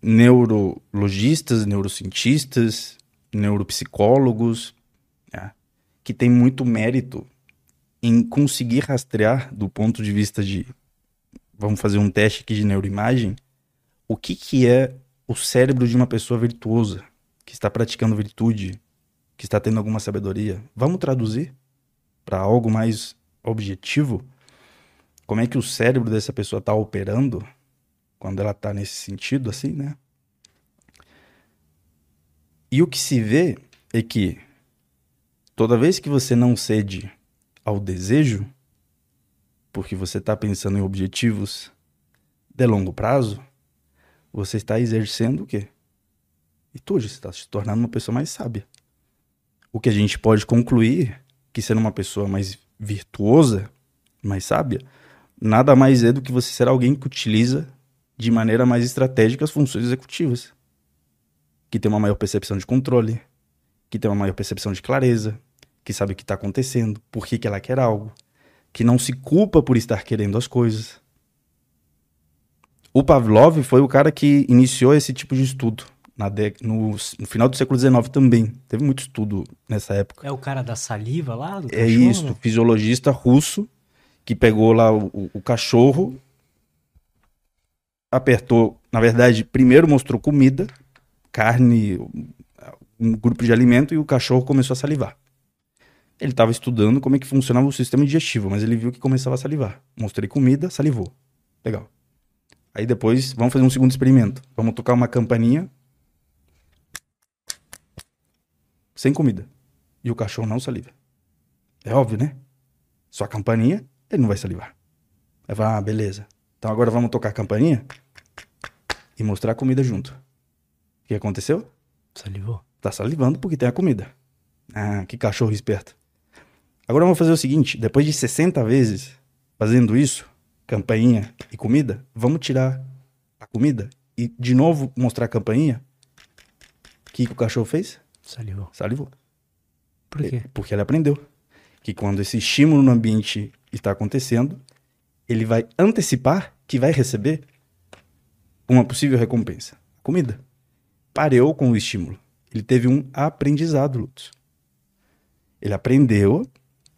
S2: neurologistas, neurocientistas, neuropsicólogos, né, que têm muito mérito em conseguir rastrear, do ponto de vista de. Vamos fazer um teste aqui de neuroimagem. O que, que é o cérebro de uma pessoa virtuosa, que está praticando virtude, que está tendo alguma sabedoria. Vamos traduzir para algo mais objetivo? Como é que o cérebro dessa pessoa está operando quando ela está nesse sentido, assim, né? E o que se vê é que toda vez que você não cede ao desejo, porque você está pensando em objetivos de longo prazo, você está exercendo o quê? Virtude, você está se tornando uma pessoa mais sábia. O que a gente pode concluir que sendo uma pessoa mais virtuosa, mais sábia, nada mais é do que você ser alguém que utiliza de maneira mais estratégica as funções executivas. Que tem uma maior percepção de controle, que tem uma maior percepção de clareza, que sabe o que está acontecendo, por que, que ela quer algo, que não se culpa por estar querendo as coisas, o Pavlov foi o cara que iniciou esse tipo de estudo. De... No, no, final do século XIX também. Teve muito estudo nessa época.
S1: É o cara da saliva lá?
S2: é isso, fisiologista russo que pegou lá o, o cachorro, apertou. Na verdade, primeiro mostrou comida, carne, um grupo de alimento e o cachorro começou a salivar. Ele estava estudando como é que funcionava o sistema digestivo, mas ele viu que começava a salivar. Mostrei comida, salivou. Legal. Aí depois, vamos fazer um segundo experimento. Vamos tocar uma campainha sem comida. E o cachorro não saliva. É óbvio, né? Só a campainha, ele não vai salivar. Aí vai, ah, beleza. Então agora vamos tocar a campainha e mostrar a comida junto. O que aconteceu?
S1: Salivou.
S2: Tá salivando porque tem a comida. Ah, que cachorro esperto. Agora vamos fazer o seguinte: depois de 60 vezes fazendo isso, campainha e comida, vamos tirar a comida e de novo mostrar a campainha. O que, que o cachorro fez?
S1: Salivou.
S2: Salivou.
S1: Por quê?
S2: Porque ele aprendeu que quando esse estímulo no ambiente está acontecendo, ele vai antecipar que vai receber uma possível recompensa. Comida. Pareou com o estímulo. Ele teve um aprendizado, Lutz. Ele aprendeu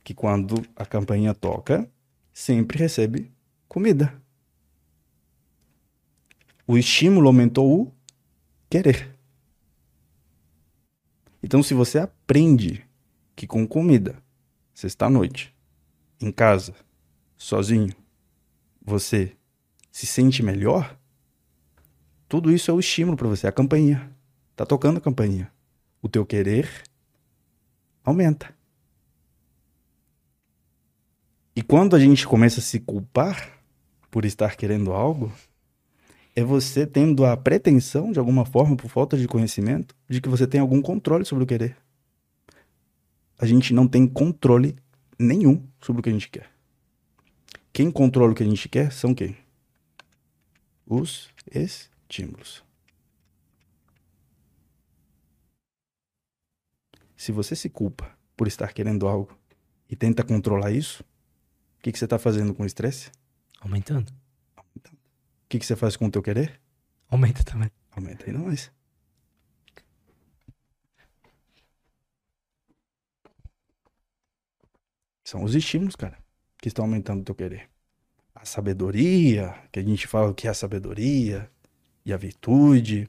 S2: que quando a campainha toca, sempre recebe comida. O estímulo aumentou o querer. Então, se você aprende que com comida, sexta-noite, em casa, sozinho, você se sente melhor, tudo isso é o estímulo para você. A campainha. Tá tocando a campainha. O teu querer aumenta. E quando a gente começa a se culpar por estar querendo algo, é você tendo a pretensão, de alguma forma, por falta de conhecimento, de que você tem algum controle sobre o querer. A gente não tem controle nenhum sobre o que a gente quer. Quem controla o que a gente quer são quem? Os estímulos. Se você se culpa por estar querendo algo e tenta controlar isso, o que, que você está fazendo com o estresse?
S1: Aumentando.
S2: Aumentando. O que, que você faz com o teu querer?
S1: Aumenta também.
S2: Aumenta ainda mais. São os estímulos, cara, que estão aumentando o teu querer. A sabedoria, que a gente fala que é a sabedoria e a virtude,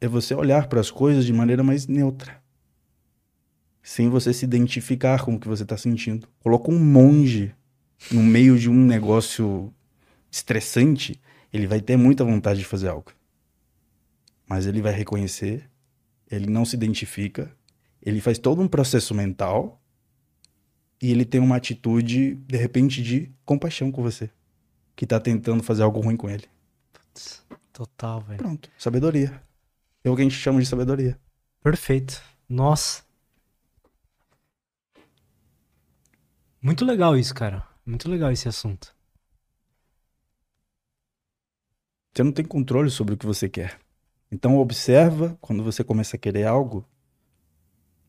S2: é você olhar para as coisas de maneira mais neutra sem você se identificar com o que você está sentindo. Coloca um monge no meio de um negócio estressante, ele vai ter muita vontade de fazer algo. Mas ele vai reconhecer ele não se identifica, ele faz todo um processo mental e ele tem uma atitude, de repente, de compaixão com você, que tá tentando fazer algo ruim com ele.
S1: Total, velho.
S2: Pronto, sabedoria. É o que a gente chama de sabedoria.
S1: Perfeito. Nossa. Muito legal isso, cara. Muito legal esse assunto.
S2: Você não tem controle sobre o que você quer. Então observa quando você começa a querer algo,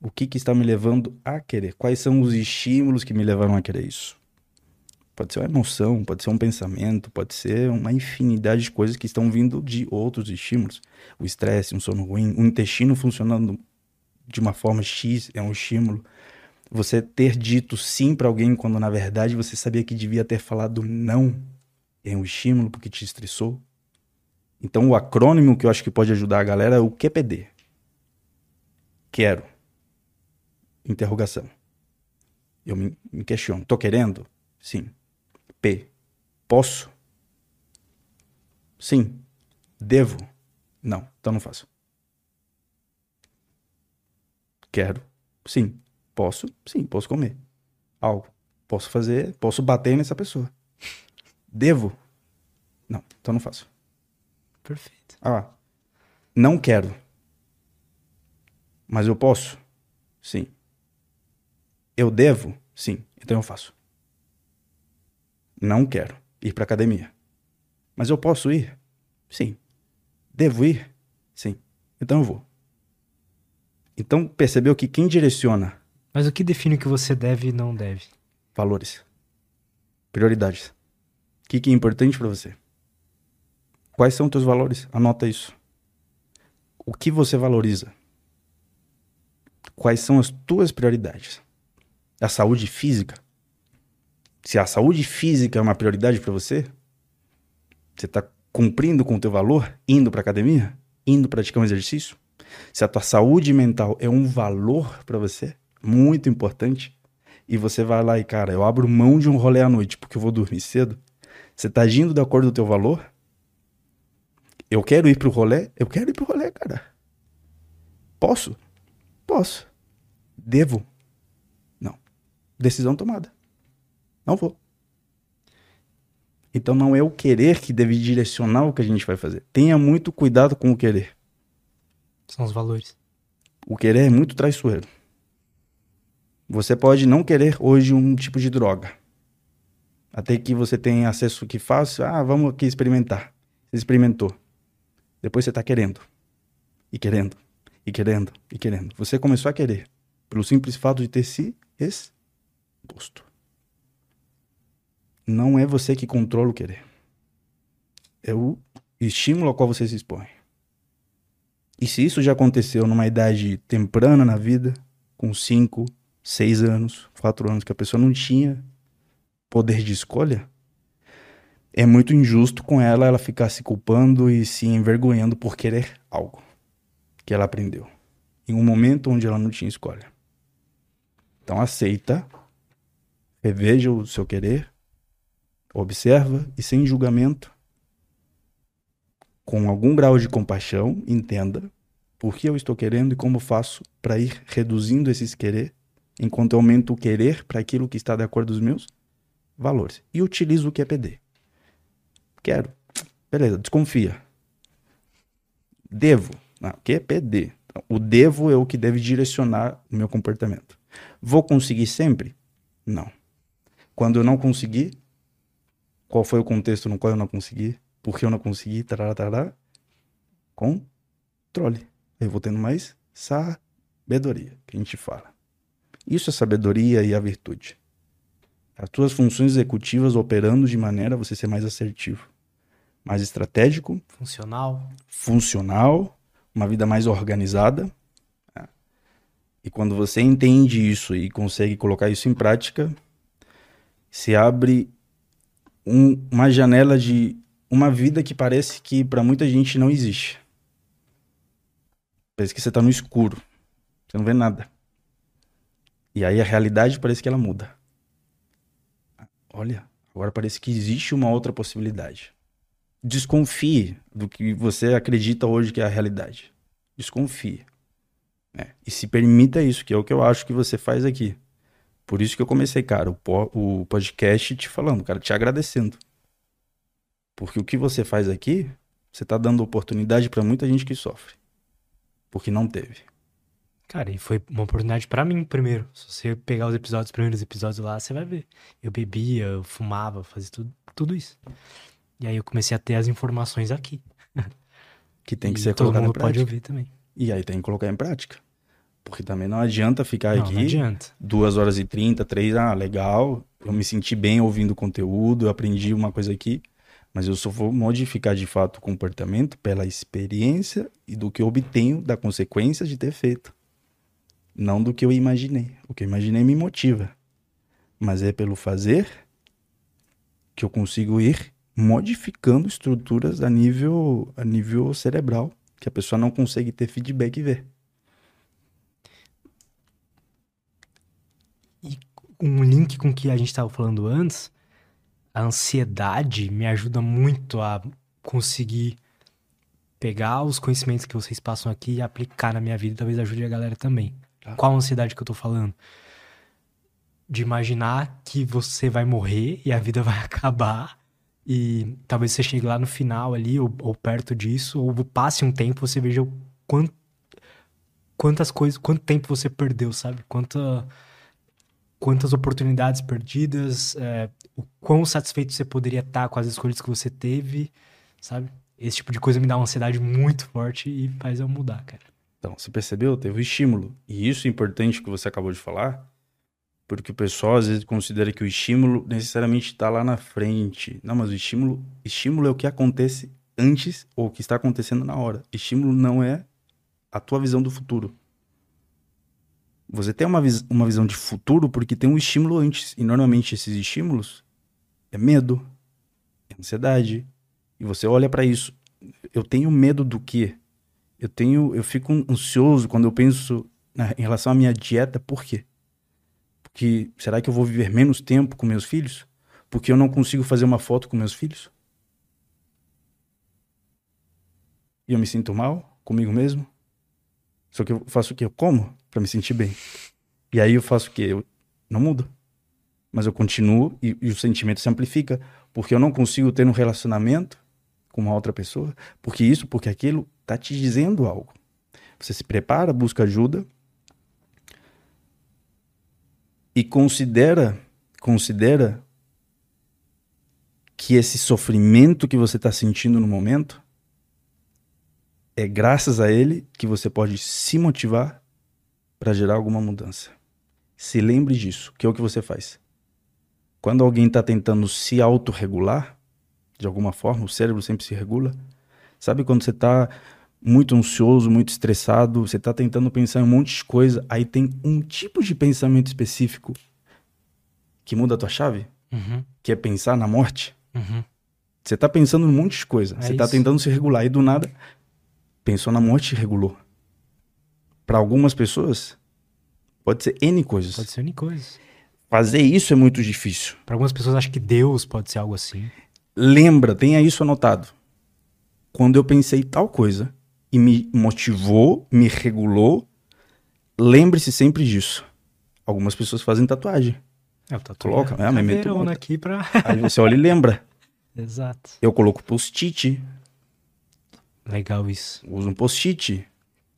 S2: o que, que está me levando a querer? Quais são os estímulos que me levaram a querer isso? Pode ser uma emoção, pode ser um pensamento, pode ser uma infinidade de coisas que estão vindo de outros estímulos. O estresse, um sono ruim, o intestino funcionando de uma forma X é um estímulo. Você ter dito sim para alguém quando na verdade você sabia que devia ter falado não é um estímulo porque te estressou. Então o acrônimo que eu acho que pode ajudar a galera é o QPD. Quero. Interrogação. Eu me, me questiono. Tô querendo? Sim. P. Posso? Sim. Devo? Não. Então não faço. Quero? Sim. Posso? Sim. Posso comer. Algo. Posso fazer? Posso bater nessa pessoa. Devo? Não. Então não faço.
S1: Perfeito.
S2: Ah. Não quero. Mas eu posso? Sim. Eu devo? Sim. Então eu faço. Não quero ir para academia. Mas eu posso ir? Sim. Devo ir? Sim. Então eu vou. Então percebeu que quem direciona
S1: Mas o que define o que você deve e não deve?
S2: valores, prioridades, o que, que é importante para você? Quais são os teus valores? Anota isso. O que você valoriza? Quais são as tuas prioridades? A saúde física? Se a saúde física é uma prioridade para você, você está cumprindo com o teu valor, indo para academia, indo praticar um exercício. Se a tua saúde mental é um valor para você, muito importante, e você vai lá e, cara, eu abro mão de um rolê à noite porque eu vou dormir cedo, você tá agindo de acordo com o teu valor? Eu quero ir pro rolê? Eu quero ir pro rolê, cara. Posso? Posso. Devo? Não. Decisão tomada. Não vou. Então não é o querer que deve direcionar o que a gente vai fazer. Tenha muito cuidado com o querer.
S1: São os valores.
S2: O querer é muito traiçoeiro. Você pode não querer hoje um tipo de droga. Até que você tenha acesso que fácil. Ah, vamos aqui experimentar. Você experimentou. Depois você está querendo. E querendo. E querendo. E querendo. Você começou a querer. Pelo simples fato de ter se exposto. Não é você que controla o querer. É o estímulo ao qual você se expõe. E se isso já aconteceu numa idade temprana na vida, com 5, 6 anos, 4 anos, que a pessoa não tinha poder de escolha, é muito injusto com ela ela ficar se culpando e se envergonhando por querer algo que ela aprendeu em um momento onde ela não tinha escolha. Então aceita, reveja o seu querer, observa e sem julgamento, com algum grau de compaixão, entenda por que eu estou querendo e como faço para ir reduzindo esses querer, enquanto eu aumento o querer para aquilo que está de acordo com os meus valores. E utilizo o QPD. Quero. Beleza, desconfia. Devo. Não, QPD. Então, o devo é o que deve direcionar o meu comportamento. Vou conseguir sempre? Não. Quando eu não conseguir, qual foi o contexto no qual eu não consegui? Por que eu não consegui? Tarará, tarará. Controle. Eu vou tendo mais sabedoria, que a gente fala. Isso é sabedoria e a virtude. As tuas funções executivas operando de maneira a você ser mais assertivo, mais estratégico,
S1: Funcional.
S2: funcional, uma vida mais organizada. né? E quando você entende isso e consegue colocar isso em prática, se abre um- uma janela de uma vida que parece que para muita gente não existe. Parece que você tá no escuro. Você não vê nada. E aí a realidade parece que ela muda. Olha, agora parece que existe uma outra possibilidade. Desconfie do que você acredita hoje que é a realidade. Desconfie. né? E se permita isso, que é o que eu acho que você faz aqui. Por isso que eu comecei, cara, o, o podcast te falando, cara, te agradecendo. Porque o que você faz aqui, você tá dando oportunidade para muita gente que sofre. Porque não teve.
S1: Cara, e foi uma oportunidade para mim primeiro. Se você pegar os episódios, os primeiros episódios lá, você vai ver. Eu bebia, eu fumava, fazia tudo, tudo isso. E aí eu comecei a ter as informações aqui.
S2: Que tem que
S1: E
S2: ser colocado em
S1: mundo pode
S2: prática.
S1: ouvir também.
S2: E aí tem que colocar em prática. Porque também não adianta ficar
S1: Não,
S2: aqui
S1: não adianta.
S2: duas horas e trinta, três, ah, legal. Eu me senti bem ouvindo o conteúdo, eu aprendi uma coisa aqui. Mas eu só vou modificar de fato o comportamento pela experiência e do que eu obtenho da consequência de ter feito. Não do que eu imaginei. O que eu imaginei me motiva. Mas é pelo fazer que eu consigo ir modificando estruturas a nível, a nível cerebral, que a pessoa não consegue ter feedback e ver.
S1: um link com o que a gente estava falando antes, a ansiedade me ajuda muito a conseguir pegar os conhecimentos que vocês passam aqui e aplicar na minha vida e talvez ajude a galera também.
S2: Tá.
S1: Qual ansiedade que eu tô falando? De imaginar que você vai morrer e a vida vai acabar e talvez você chegue lá no final ali ou, ou perto disso ou passe um tempo você veja quanto quantas coisas, quanto tempo você perdeu, sabe? Quanta quantas oportunidades perdidas, é, o quão satisfeito você poderia estar com as escolhas que você teve, sabe? Esse tipo de coisa me dá uma ansiedade muito forte e faz eu mudar, cara.
S2: Então, você percebeu? Teve o estímulo. E isso é importante que você acabou de falar, porque o pessoal às vezes considera que o estímulo necessariamente está lá na frente. Não, mas o estímulo, estímulo é o que acontece antes ou o que está acontecendo na hora. Estímulo não é a tua visão do futuro. Você tem uma, vis uma visão de futuro porque tem um estímulo antes. E normalmente esses estímulos é medo, é ansiedade. E você olha para isso. Eu tenho medo do quê? Eu tenho, eu fico ansioso quando eu penso na, em relação à minha dieta. Por quê? Porque será que eu vou viver menos tempo com meus filhos? Porque eu não consigo fazer uma foto com meus filhos? E eu me sinto mal comigo mesmo? Só que eu faço o quê? Eu como para me sentir bem. E aí eu faço o quê? Eu não mudo. Mas eu continuo e, e o sentimento se amplifica. Porque eu não consigo ter um relacionamento com uma outra pessoa. Porque isso, porque aquilo tá te dizendo algo. Você se prepara, busca ajuda e considera, considera que esse sofrimento que você está sentindo no momento é graças a ele que você pode se motivar para gerar alguma mudança. Se lembre disso, que é o que você faz. Quando alguém está tentando se autorregular, de alguma forma, o cérebro sempre se regula. Sabe quando você está muito ansioso, muito estressado, você está tentando pensar em um monte de coisa, aí tem um tipo de pensamento específico que muda a tua chave,
S1: Uhum,
S2: que é pensar na morte.
S1: uhum.
S2: Você está pensando em um monte de coisa,
S1: É
S2: você está tentando se regular e do nada pensou na morte e regulou. Para algumas pessoas, pode ser N coisas.
S1: Pode ser N coisa.
S2: Fazer isso é muito difícil.
S1: Para algumas pessoas acho que Deus pode ser algo assim.
S2: Lembra, tenha isso anotado. Quando eu pensei tal coisa e me motivou, me regulou, lembre-se sempre disso. Algumas pessoas fazem tatuagem.
S1: É, eu tatuei
S2: Coloca, é, mas meto
S1: caveirona
S2: muito.
S1: aqui pra...
S2: Aí você olha e lembra.
S1: Exato.
S2: Eu coloco post-it,
S1: Legal isso.
S2: uso um post-it.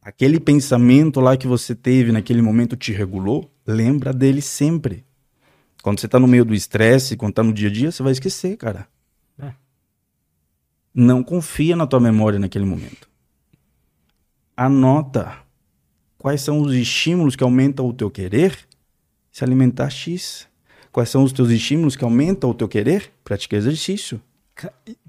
S2: Aquele pensamento lá que você teve naquele momento te regulou, lembra dele sempre. Quando você tá no meio do estresse, quando tá no dia a dia, você vai esquecer, cara.
S1: É.
S2: Não confia na tua memória naquele momento. Anota quais são os estímulos que aumentam o teu querer se alimentar X. Quais são os teus estímulos que aumentam o teu querer praticar exercício.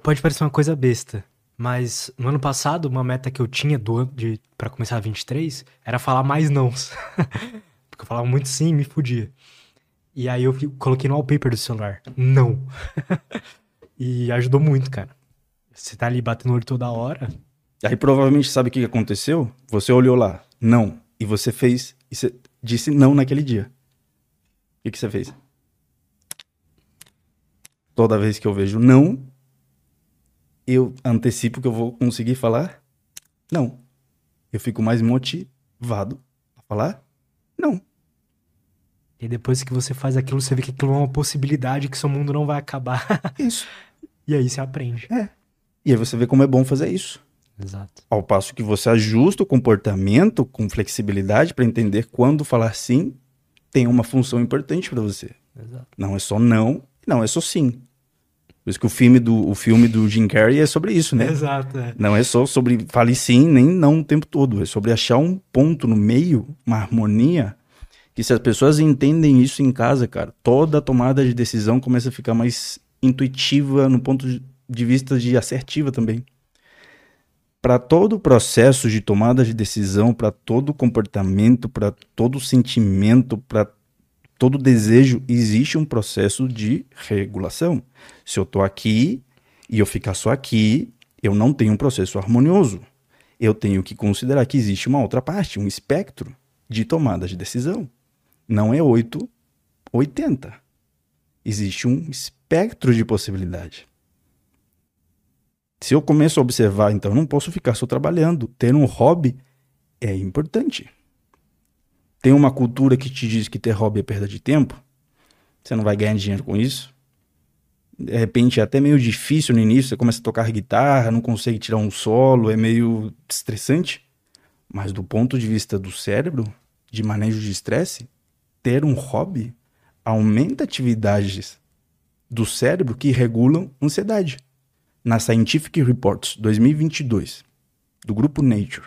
S1: Pode parecer uma coisa besta, mas no ano passado, uma meta que eu tinha do de para começar a 23 era falar mais nãos. Porque eu falava muito sim e me fudia. E aí eu coloquei no wallpaper do celular, não. e ajudou muito, cara. Você tá ali batendo o olho toda hora,
S2: Aí provavelmente sabe o que aconteceu? Você olhou lá, não. E você fez, e você disse não naquele dia. O que, que você fez? Toda vez que eu vejo não, eu antecipo que eu vou conseguir falar não. Eu fico mais motivado falar? Não.
S1: E depois que você faz aquilo, você vê que aquilo é uma possibilidade, que seu mundo não vai acabar.
S2: Isso.
S1: e aí você aprende.
S2: É. E aí você vê como é bom fazer isso.
S1: Exato.
S2: Ao passo que você ajusta o comportamento com flexibilidade para entender quando falar sim tem uma função importante para você.
S1: Exato.
S2: Não é só não, não é só sim. Por isso que o filme do, o filme do Jim Carrey é sobre isso, né?
S1: Exato. É.
S2: Não é só sobre fale sim, nem não o tempo todo. É sobre achar um ponto no meio, uma harmonia, que se as pessoas entendem isso em casa, cara, toda tomada de decisão começa a ficar mais intuitiva no ponto de vista de assertiva também. Para todo o processo de tomada de decisão, para todo comportamento, para todo sentimento, para todo desejo, existe um processo de regulação. Se eu estou aqui e eu ficar só aqui, eu não tenho um processo harmonioso. Eu tenho que considerar que existe uma outra parte, um espectro de tomada de decisão. Não é 8, 80. Existe um espectro de possibilidade. Se eu começo a observar, então não posso ficar só trabalhando. Ter um hobby é importante tem uma cultura que te diz que ter hobby é perda de tempo, você não vai ganhar dinheiro com isso. De repente é até meio difícil no início, você começa a tocar guitarra, não consegue tirar um solo, é meio estressante. Mas do ponto de vista do cérebro, de manejo de estresse, ter um hobby aumenta atividades do cérebro que regulam ansiedade. Na Scientific Reports 2022, do grupo Nature,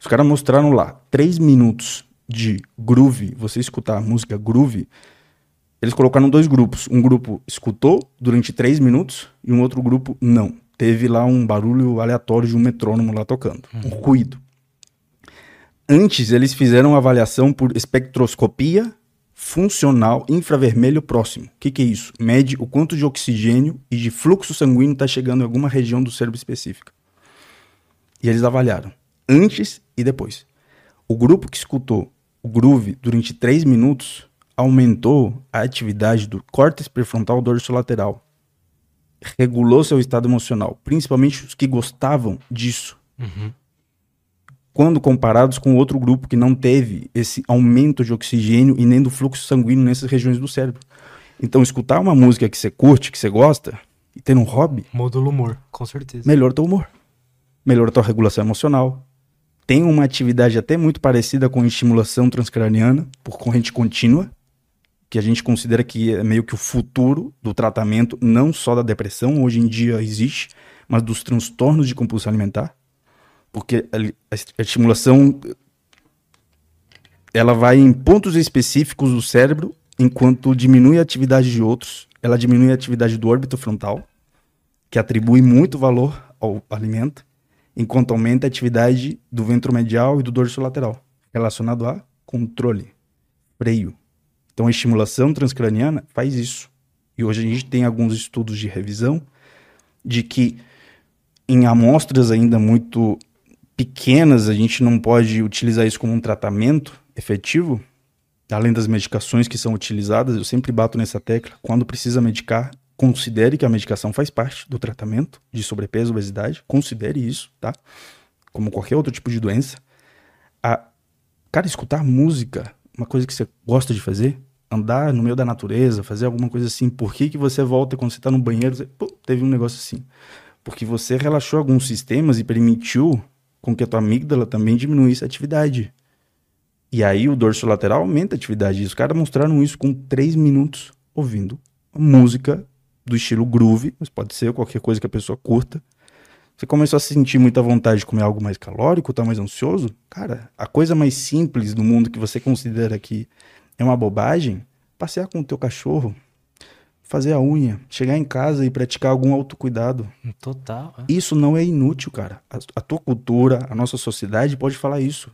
S2: os caras mostraram lá três minutos de groove, você escutar a música groove. Eles colocaram dois grupos. Um grupo escutou durante três minutos e um outro grupo não. Teve lá um barulho aleatório de um metrônomo lá tocando, um
S1: Uhum.
S2: ruído. Antes, eles fizeram avaliação por espectroscopia funcional infravermelho próximo. O que, que é isso? Mede o quanto de oxigênio e de fluxo sanguíneo está chegando em alguma região do cérebro específica. E eles avaliaram antes e depois. O grupo que escutou o groove durante 3 minutos aumentou a atividade do córtex prefrontal dorsolateral. Regulou seu estado emocional, principalmente os que gostavam disso.
S1: Uhum.
S2: Quando comparados com outro grupo que não teve esse aumento de oxigênio e nem do fluxo sanguíneo nessas regiões do cérebro. Então, escutar uma música que você curte, que você gosta, e ter um hobby,
S1: Modula o humor, com certeza.
S2: melhora teu humor, melhora tua regulação emocional. Tem uma atividade até muito parecida com estimulação transcraniana por corrente contínua, que a gente considera que é meio que o futuro do tratamento, não só da depressão, hoje em dia existe, mas dos transtornos de compulsão alimentar. Porque a, a estimulação ela vai em pontos específicos do cérebro, enquanto diminui a atividade de outros, ela diminui a atividade do órbito frontal, que atribui muito valor ao alimento, enquanto aumenta a atividade do ventromedial e do dorso lateral, relacionado a controle, freio. Então a estimulação transcraniana faz isso. E hoje a gente tem alguns estudos de revisão de que em amostras ainda muito pequenas a gente não pode utilizar isso como um tratamento efetivo, além das medicações que são utilizadas, eu sempre bato nessa tecla, quando precisa medicar, considere que a medicação faz parte do tratamento de sobrepeso, obesidade, considere isso, tá? Como qualquer outro tipo de doença. A, cara, escutar música, uma coisa que você gosta de fazer, andar no meio da natureza, fazer alguma coisa assim, por que, que você volta quando você tá no banheiro, você, teve um negócio assim? Porque você relaxou alguns sistemas e permitiu com que a tua amígdala também diminuísse a atividade. E aí o dorso lateral aumenta a atividade. E os caras mostraram isso com três minutos ouvindo música do estilo groove, mas pode ser qualquer coisa que a pessoa curta. Você começou a sentir muita vontade de comer algo mais calórico, tá mais ansioso? Cara, a coisa mais simples do mundo que você considera que é uma bobagem, passear com o teu cachorro, fazer a unha, chegar em casa e praticar algum autocuidado.
S1: Total. é.
S2: Isso não é inútil, cara. A, a tua cultura, a nossa sociedade pode falar isso.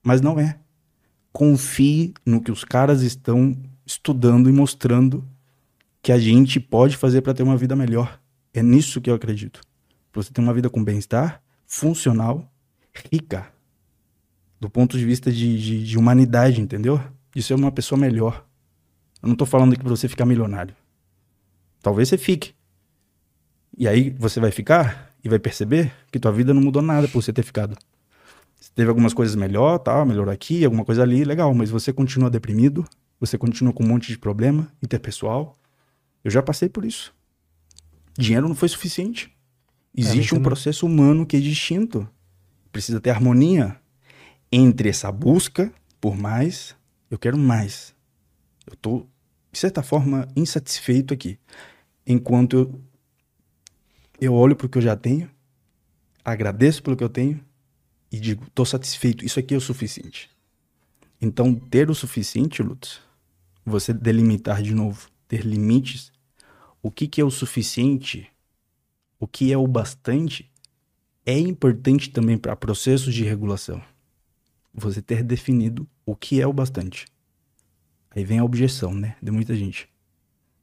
S2: Mas não é. Confie no que os caras estão estudando e mostrando que a gente pode fazer para ter uma vida melhor. É nisso que eu acredito. Pra você ter uma vida com bem-estar, funcional, rica. Do ponto de vista de, de, de humanidade, entendeu? De ser uma pessoa melhor. Eu não tô falando aqui pra você ficar milionário. Talvez você fique. E aí você vai ficar e vai perceber que tua vida não mudou nada por você ter ficado. Teve algumas coisas melhor, tá? Melhor aqui, alguma coisa ali, legal, mas você continua deprimido, você continua com um monte de problema interpessoal. Eu já passei por isso. Dinheiro não foi suficiente. Existe um processo humano que é distinto. Precisa ter harmonia entre essa busca por mais, eu quero mais. Eu tô, de certa forma, insatisfeito aqui. Enquanto eu, eu olho para o que eu já tenho, agradeço pelo que eu tenho e digo, tô satisfeito, isso aqui é o suficiente. Então, ter o suficiente, Lutz, você delimitar de novo, ter limites, o que, que é o suficiente, o que é o bastante, é importante também para processos de regulação. Você ter definido o que é o bastante. Aí vem a objeção, né? De muita gente.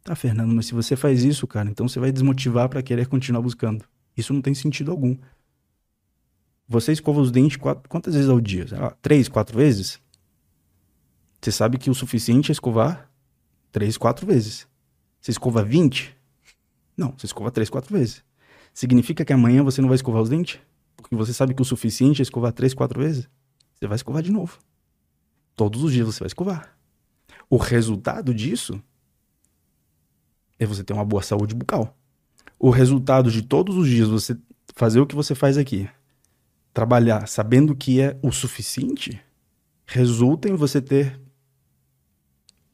S2: Tá, Fernando, mas se você faz isso, cara, então você vai desmotivar para querer continuar buscando. Isso não tem sentido algum. Você escova os dentes quatro, quantas vezes ao dia? Três, quatro vezes? Você sabe que o suficiente é escovar três, quatro vezes. Você escova 20? Não, você escova três, quatro vezes. Significa que amanhã você não vai escovar os dentes? Porque você sabe que o suficiente é escovar três, quatro vezes? Você vai escovar de novo. Todos os dias você vai escovar. O resultado disso é você ter uma boa saúde bucal. O resultado de todos os dias você fazer o que você faz aqui, trabalhar sabendo que é o suficiente, resulta em você ter,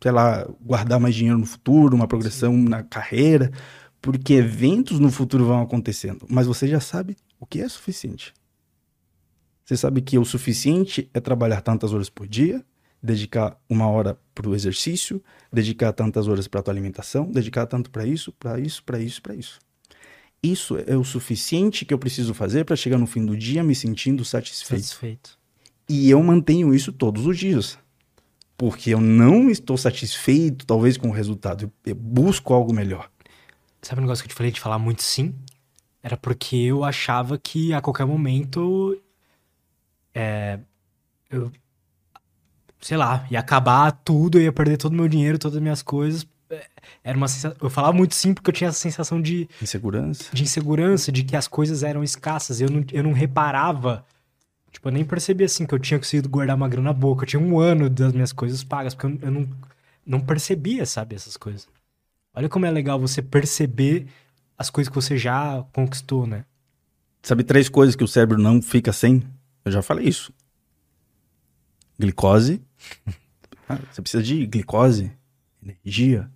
S2: sei lá, guardar mais dinheiro no futuro, uma progressão Sim. na carreira, porque eventos no futuro vão acontecendo, mas você já sabe o que é suficiente. Você sabe que o suficiente é trabalhar tantas horas por dia, dedicar uma hora para o exercício, dedicar tantas horas para a tua alimentação, dedicar tanto para isso, para isso, para isso, para isso. Isso é o suficiente que eu preciso fazer para chegar no fim do dia me sentindo satisfeito. satisfeito. E eu mantenho isso todos os dias. Porque eu não estou satisfeito, talvez, com o resultado. Eu busco algo melhor.
S1: Sabe o um negócio que eu te falei de falar muito sim? Era porque eu achava que a qualquer momento. É, eu. Sei lá, ia acabar tudo, eu ia perder todo o meu dinheiro, todas as minhas coisas, era uma sensação, eu falava muito sim porque eu tinha essa sensação de
S2: insegurança,
S1: de insegurança, de que as coisas eram escassas, eu não, eu não reparava, tipo, eu nem percebia assim que eu tinha conseguido guardar uma grana boa, que eu tinha um ano das minhas coisas pagas, porque eu, eu não, não percebia, sabe, essas coisas. Olha como é legal você perceber as coisas que você já conquistou, né?
S2: Sabe três coisas que o cérebro não fica sem? Eu já falei isso. Glicose. Ah, você precisa de glicose, energia,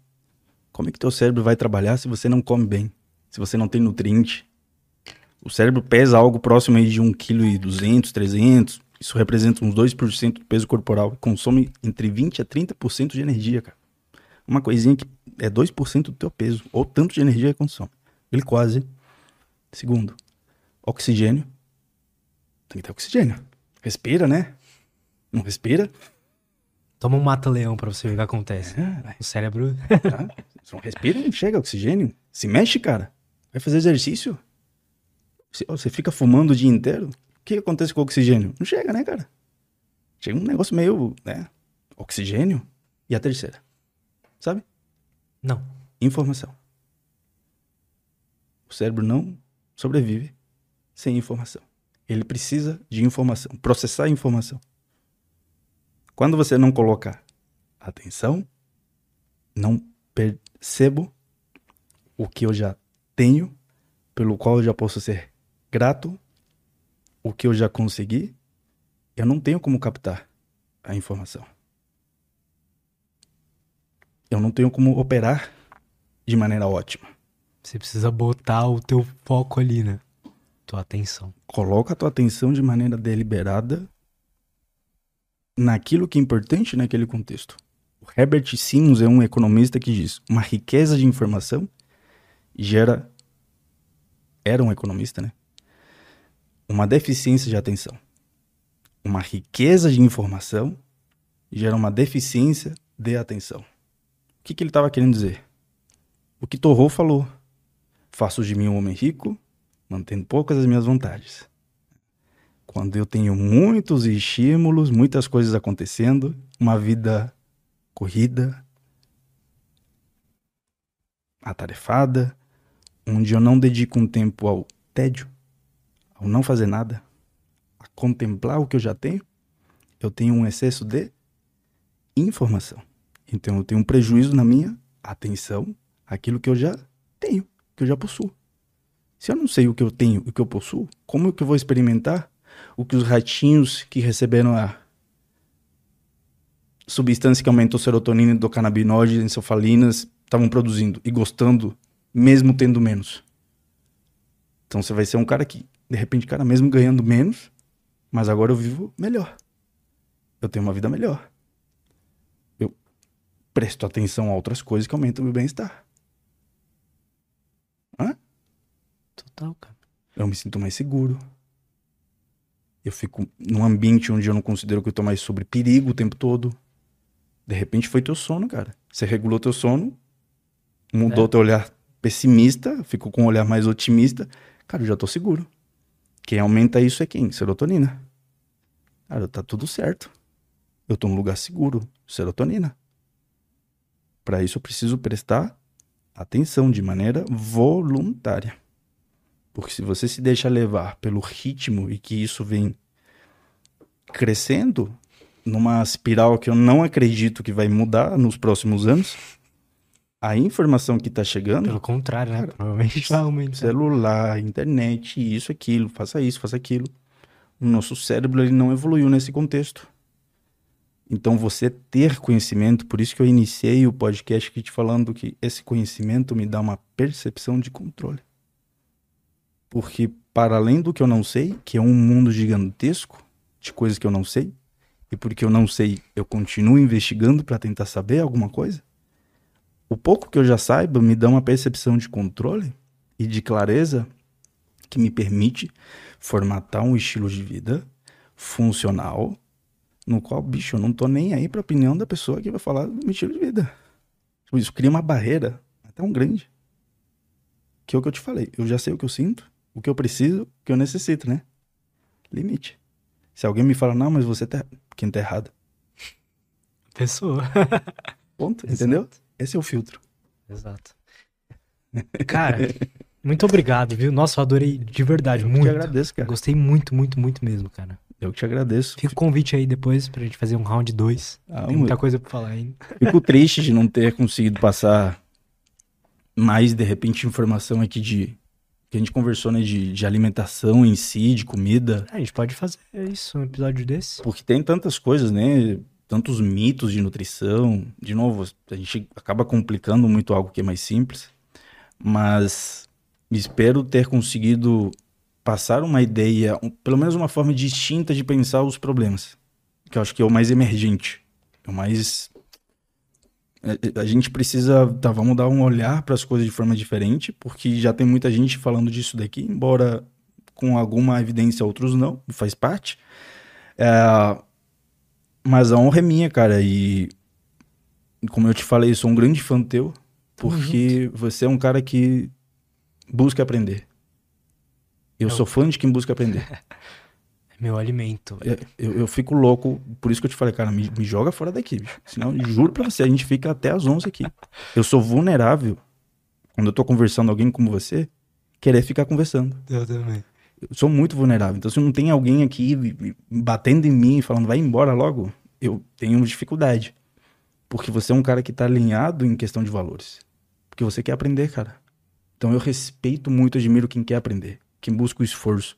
S2: como é que teu cérebro vai trabalhar se você não come bem? Se você não tem nutriente? O cérebro pesa algo próximo aí de 1,2 kg, 300. Isso representa uns 2% do peso corporal. Consome entre 20 a 30% de energia, cara. Uma coisinha que é 2% do teu peso. Ou tanto de energia que consome. Glicose. Segundo, oxigênio. Tem que ter oxigênio. Respira, né? Não respira?
S1: Toma um mata-leão pra você ver o que acontece. É, o cérebro.
S2: Só respira e chega oxigênio. Se mexe, cara. Vai fazer exercício. Você fica fumando o dia inteiro. O que acontece com o oxigênio? Não chega, né, cara? Chega um negócio meio, né? Oxigênio. E a terceira? Sabe?
S1: Não.
S2: Informação. O cérebro não sobrevive sem informação. Ele precisa de informação, processar informação. Quando você não colocar atenção, não percebo o que eu já tenho, pelo qual eu já posso ser grato, o que eu já consegui, eu não tenho como captar a informação. Eu não tenho como operar de maneira ótima.
S1: Você precisa botar o teu foco ali, né? Tua atenção.
S2: Coloca a tua atenção de maneira deliberada naquilo que é importante naquele contexto. O Herbert Simons é um economista que diz: uma riqueza de informação gera. Era um economista, né? Uma deficiência de atenção. Uma riqueza de informação gera uma deficiência de atenção. O que, que ele estava querendo dizer? O que Torrou falou. Faço de mim um homem rico, mantendo poucas as minhas vontades. Quando eu tenho muitos estímulos, muitas coisas acontecendo, uma vida corrida, atarefada, onde eu não dedico um tempo ao tédio, ao não fazer nada, a contemplar o que eu já tenho, eu tenho um excesso de informação. Então eu tenho um prejuízo na minha atenção àquilo que eu já tenho, que eu já possuo. Se eu não sei o que eu tenho, o que eu possuo, como é que eu vou experimentar o que os ratinhos que receberam a substância que aumentou serotonina, endocannabinoide, encefalinas estavam produzindo e gostando, mesmo tendo menos? Então você vai ser um cara que, de repente, cara, mesmo ganhando menos, mas agora eu vivo melhor. Eu tenho uma vida melhor. Eu presto atenção a outras coisas que aumentam o meu bem-estar. Hã?
S1: Total, cara.
S2: Eu me sinto mais seguro. Eu fico num ambiente onde eu não considero que eu tô mais sobre perigo o tempo todo. De repente foi teu sono, cara. Você regulou teu sono, mudou
S1: É.
S2: teu olhar pessimista, ficou com um olhar mais otimista. Cara, eu já tô seguro. Quem aumenta isso é quem? Serotonina. Cara, tá tudo certo. Eu tô num lugar seguro. Serotonina. Para isso eu preciso prestar atenção de maneira voluntária. Porque se você se deixa levar pelo ritmo e que isso vem crescendo numa espiral que eu não acredito que vai mudar nos próximos anos, a informação que tá chegando
S1: Pelo contrário, né? Provavelmente vai aumentar.
S2: celular, internet, isso, aquilo, faça isso, faça aquilo. O nosso cérebro ele não evoluiu nesse contexto. Então você ter conhecimento, por isso que eu iniciei o podcast aqui te falando que esse conhecimento me dá uma percepção de controle. Porque para além do que eu não sei, que é um mundo gigantesco de coisas que eu não sei, e porque eu não sei, eu continuo investigando para tentar saber alguma coisa. O pouco que eu já saiba me dá uma percepção de controle e de clareza que me permite formatar um estilo de vida funcional no qual, bicho, eu não tô nem aí pra opinião da pessoa que vai falar do meu estilo de vida. Tipo, Isso cria uma barreira tão grande. Que é o que eu te falei. Eu já sei o que eu sinto, o que eu preciso, o que eu necessito, né? Limite. Se alguém me fala, não, mas você tá. Quem tá errado.
S1: Pessoa.
S2: Ponto.
S1: Exato.
S2: Entendeu? Esse é o filtro.
S1: Exato. Cara, muito obrigado, viu? Nossa, eu adorei de verdade,
S2: Eu
S1: muito.
S2: te agradeço, cara.
S1: Gostei muito, muito, muito mesmo, cara.
S2: Eu que te agradeço.
S1: Fica o convite aí depois pra gente fazer um round 2.
S2: Ah,
S1: Tem muita coisa pra falar ainda.
S2: Fico triste de não ter conseguido passar mais, de repente, informação aqui de. Que a gente conversou, né? De, de alimentação em si, de comida.
S1: A gente pode fazer isso, um episódio desse.
S2: Porque tem tantas coisas, né? Tantos mitos de nutrição. De novo, a gente acaba complicando muito algo que é mais simples. Mas espero ter conseguido passar uma ideia, um- pelo menos uma forma distinta de pensar os problemas. Que eu acho que é o mais emergente. É o mais. É- é- A gente precisa. Tá, vamos dar um olhar para as coisas de forma diferente, porque já tem muita gente falando disso daqui, embora com alguma evidência, outros não, faz parte. É, mas a honra é minha, cara, e como eu te falei, eu sou um grande fã teu, porque você é um cara que busca aprender. Eu
S1: Eu-
S2: sou fã de quem busca aprender.
S1: É meu alimento.
S2: Eu, eu, eu fico louco, por isso que eu te falei, cara, me, me joga fora daqui, bicho. Senão, juro pra você, a gente fica até às 11 aqui. Eu sou vulnerável, quando eu tô conversando com alguém como você, querer ficar conversando.
S1: Eu também.
S2: Eu sou muito vulnerável. Então, se não tem alguém aqui batendo em mim, falando, vai embora logo, eu tenho dificuldade. Porque você é um cara que tá alinhado em questão de valores. Porque você quer aprender, cara. Então, eu respeito muito, admiro quem quer aprender, quem busca o esforço,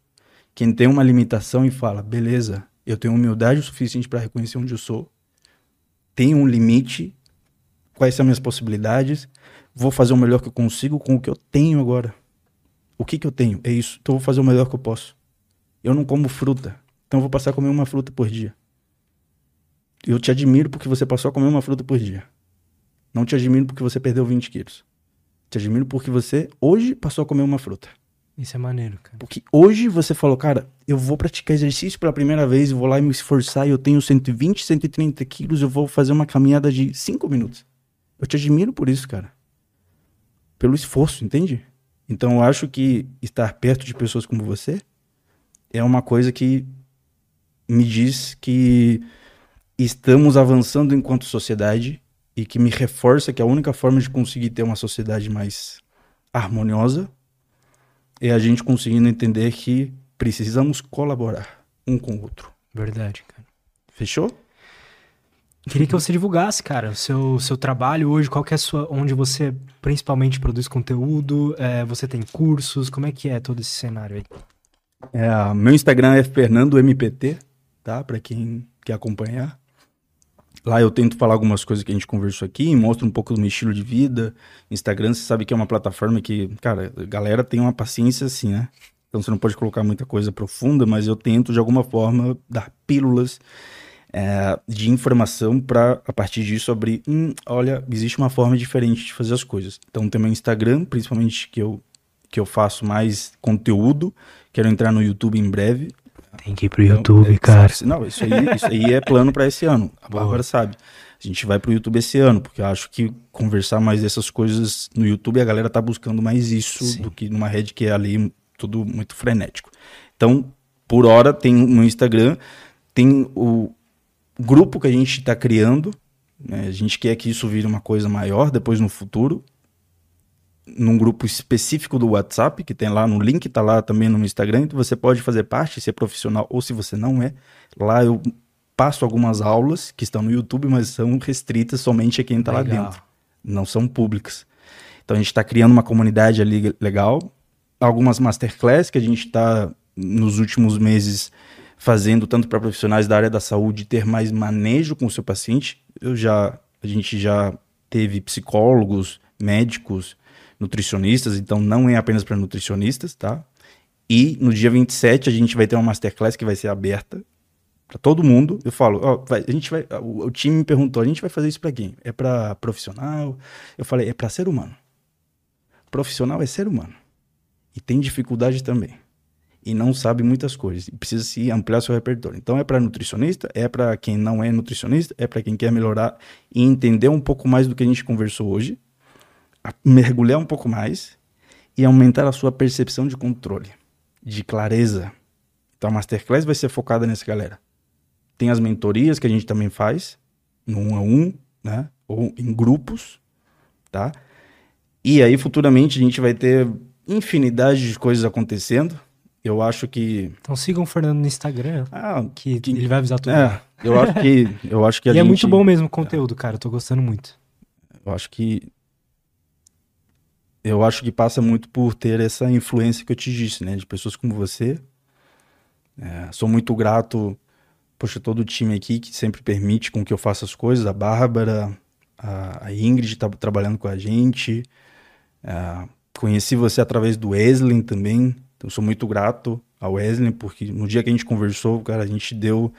S2: quem tem uma limitação e fala, beleza, eu tenho humildade o suficiente para reconhecer onde eu sou, tenho um limite, quais são minhas possibilidades, vou fazer o melhor que eu consigo com o que eu tenho agora. O que que eu tenho? É isso. Então eu vou fazer o melhor que eu posso. Eu não como fruta. Então eu vou passar a comer uma fruta por dia. Eu te admiro porque você passou a comer uma fruta por dia. Não te admiro porque você perdeu 20 quilos. Te admiro porque você hoje passou a comer uma fruta.
S1: Isso é maneiro, cara.
S2: Porque hoje você falou, cara, eu vou praticar exercício pela primeira vez, vou lá e me esforçar, eu tenho 120, 130 quilos, eu vou fazer uma caminhada de 5 minutos. Eu te admiro por isso, cara. Pelo esforço, entende? Então eu acho que estar perto de pessoas como você é uma coisa que me diz que estamos avançando enquanto sociedade e que me reforça que a única forma de conseguir ter uma sociedade mais harmoniosa é a gente conseguindo entender que precisamos colaborar. um com o outro.
S1: Verdade, cara.
S2: Fechou?
S1: Queria que você divulgasse, cara, o seu, seu trabalho hoje, qual que é a sua, onde você principalmente produz conteúdo, é, você tem cursos, como é que é todo esse cenário aí?
S2: É, meu Instagram é FernandoMPT, tá? Para quem quer acompanhar. Lá eu tento falar algumas coisas que a gente conversou aqui, mostro um pouco do meu estilo de vida. Instagram, você sabe que é uma plataforma que, cara, a galera tem uma paciência assim, né? Então você não pode colocar muita coisa profunda, mas eu tento de alguma forma dar pílulas é, de informação para a partir disso abrir, hum, olha, existe uma forma diferente de fazer as coisas. Então tem meu Instagram, principalmente que eu que eu faço mais conteúdo. Quero entrar no YouTube em breve.
S1: Tem que ir pro YouTube, então, é, cara.
S2: Não, isso aí, isso aí é plano para esse ano. A Bárbara sabe. A gente vai pro YouTube esse ano, porque eu acho que conversar mais dessas coisas no YouTube, a galera tá buscando mais isso Sim. do que numa rede que é ali tudo muito frenético. Então, por hora, tem no Instagram, tem o grupo que a gente está criando. Né? A gente quer que isso vire uma coisa maior depois no futuro num grupo específico do WhatsApp, que tem lá no link, tá lá também no Instagram, então você pode fazer parte, ser profissional, ou se você não é, lá eu passo algumas aulas que estão no YouTube, mas são restritas somente a quem está lá dentro. Não são públicas. Então a gente está criando uma comunidade ali legal, algumas masterclass que a gente está nos últimos meses fazendo tanto para profissionais da área da saúde ter mais manejo com o seu paciente. Eu já a gente já teve psicólogos, médicos, nutricionistas, então não é apenas para nutricionistas, tá? E no dia 27 a gente vai ter uma masterclass que vai ser aberta para todo mundo. Eu falo, ó, vai, a gente vai, o, o, time me perguntou, a gente vai fazer isso para quem? É para profissional? Eu falei, é para ser humano. Profissional é ser humano. E tem dificuldade também. E não sabe muitas coisas. E precisa se ampliar seu repertório. Então é para nutricionista, é para quem não é nutricionista, é para quem quer melhorar e entender um pouco mais do que a gente conversou hoje mergulhar um pouco mais e aumentar a sua percepção de controle, de clareza. Então a Masterclass vai ser focada nessa galera. Tem as mentorias que a gente também faz, no um a um, né? Ou em grupos, tá? E aí futuramente a gente vai ter infinidade de coisas acontecendo. Eu acho que.
S1: Então sigam o Fernando no Instagram.
S2: Ah,
S1: que, que... ele vai avisar tudo.
S2: É, eu acho que. Eu acho que
S1: e
S2: gente...
S1: é muito bom mesmo o conteúdo, cara. Eu tô gostando muito.
S2: Eu acho que eu acho que passa muito por ter essa influência que eu te disse, né? De pessoas como você. É, sou muito grato, poxa, todo o time aqui que sempre permite com que eu faça as coisas. A Bárbara, a, a Ingrid está trabalhando com a gente. É, conheci você através do Wesley também. Então sou muito grato ao Wesley, porque no dia que a gente conversou, cara, a gente deu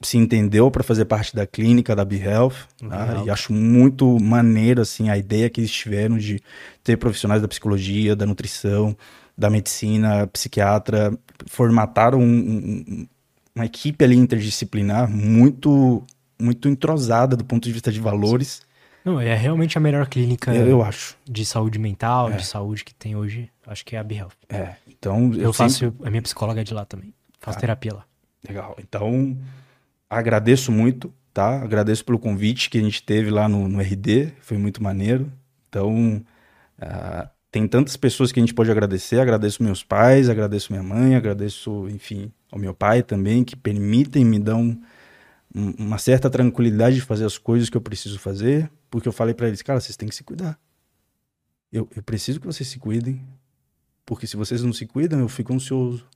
S2: se entendeu para fazer parte da clínica da BeHealth, tá? e acho muito maneiro assim a ideia que eles tiveram de ter profissionais da psicologia, da nutrição, da medicina, psiquiatra, formataram um, um, uma equipe ali interdisciplinar muito muito entrosada do ponto de vista de valores.
S1: Não, é realmente a melhor clínica
S2: eu, eu acho.
S1: de saúde mental, é. de saúde que tem hoje. Acho que é a BeHealth.
S2: É, então
S1: eu, eu faço, sempre... a minha psicóloga é de lá também. Faço ah, terapia lá.
S2: Legal. Então, agradeço muito, tá? Agradeço pelo convite que a gente teve lá no, no RD, foi muito maneiro. Então, uh, tem tantas pessoas que a gente pode agradecer. Agradeço meus pais, agradeço minha mãe, agradeço, enfim, ao meu pai também, que permitem me dar um, uma certa tranquilidade de fazer as coisas que eu preciso fazer, porque eu falei para eles, cara, vocês têm que se cuidar. Eu, eu preciso que vocês se cuidem, porque se vocês não se cuidam, eu fico ansioso,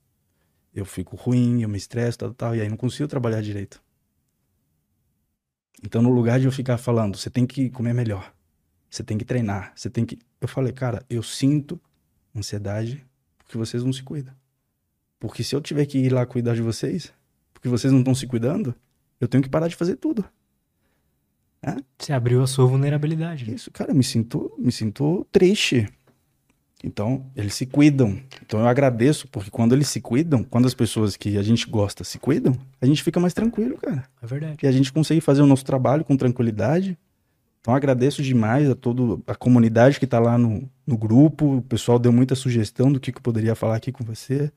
S2: eu fico ruim, eu me estresso, tal, tal, e aí não consigo trabalhar direito. Então, no lugar de eu ficar falando, você tem que comer melhor, você tem que treinar, você tem que. Eu falei, cara, eu sinto ansiedade porque vocês não se cuidam. Porque se eu tiver que ir lá cuidar de vocês, porque vocês não estão se cuidando, eu tenho que parar de fazer tudo.
S1: É? Você abriu a sua vulnerabilidade.
S2: Né? Isso, cara, me sinto, me sinto triste. Então, eles se cuidam. Então, eu agradeço, porque quando eles se cuidam, quando as pessoas que a gente gosta se cuidam, a gente fica mais tranquilo, cara.
S1: É verdade.
S2: E a gente consegue fazer o nosso trabalho com tranquilidade. Então, agradeço demais a toda a comunidade que está lá no, no grupo. O pessoal deu muita sugestão do que, que eu poderia falar aqui com você.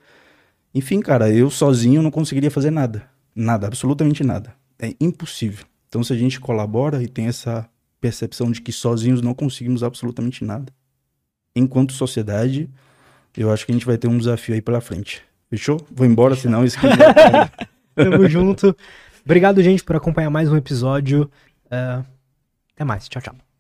S2: Enfim, cara, eu sozinho não conseguiria fazer nada. Nada, absolutamente nada. É impossível. Então, se a gente colabora e tem essa percepção de que sozinhos não conseguimos absolutamente nada enquanto sociedade, eu acho que a gente vai ter um desafio aí pela frente. Fechou? Vou embora, senão isso aqui...
S1: Tamo junto. Obrigado, gente, por acompanhar mais um episódio. Uh, até mais. Tchau, tchau.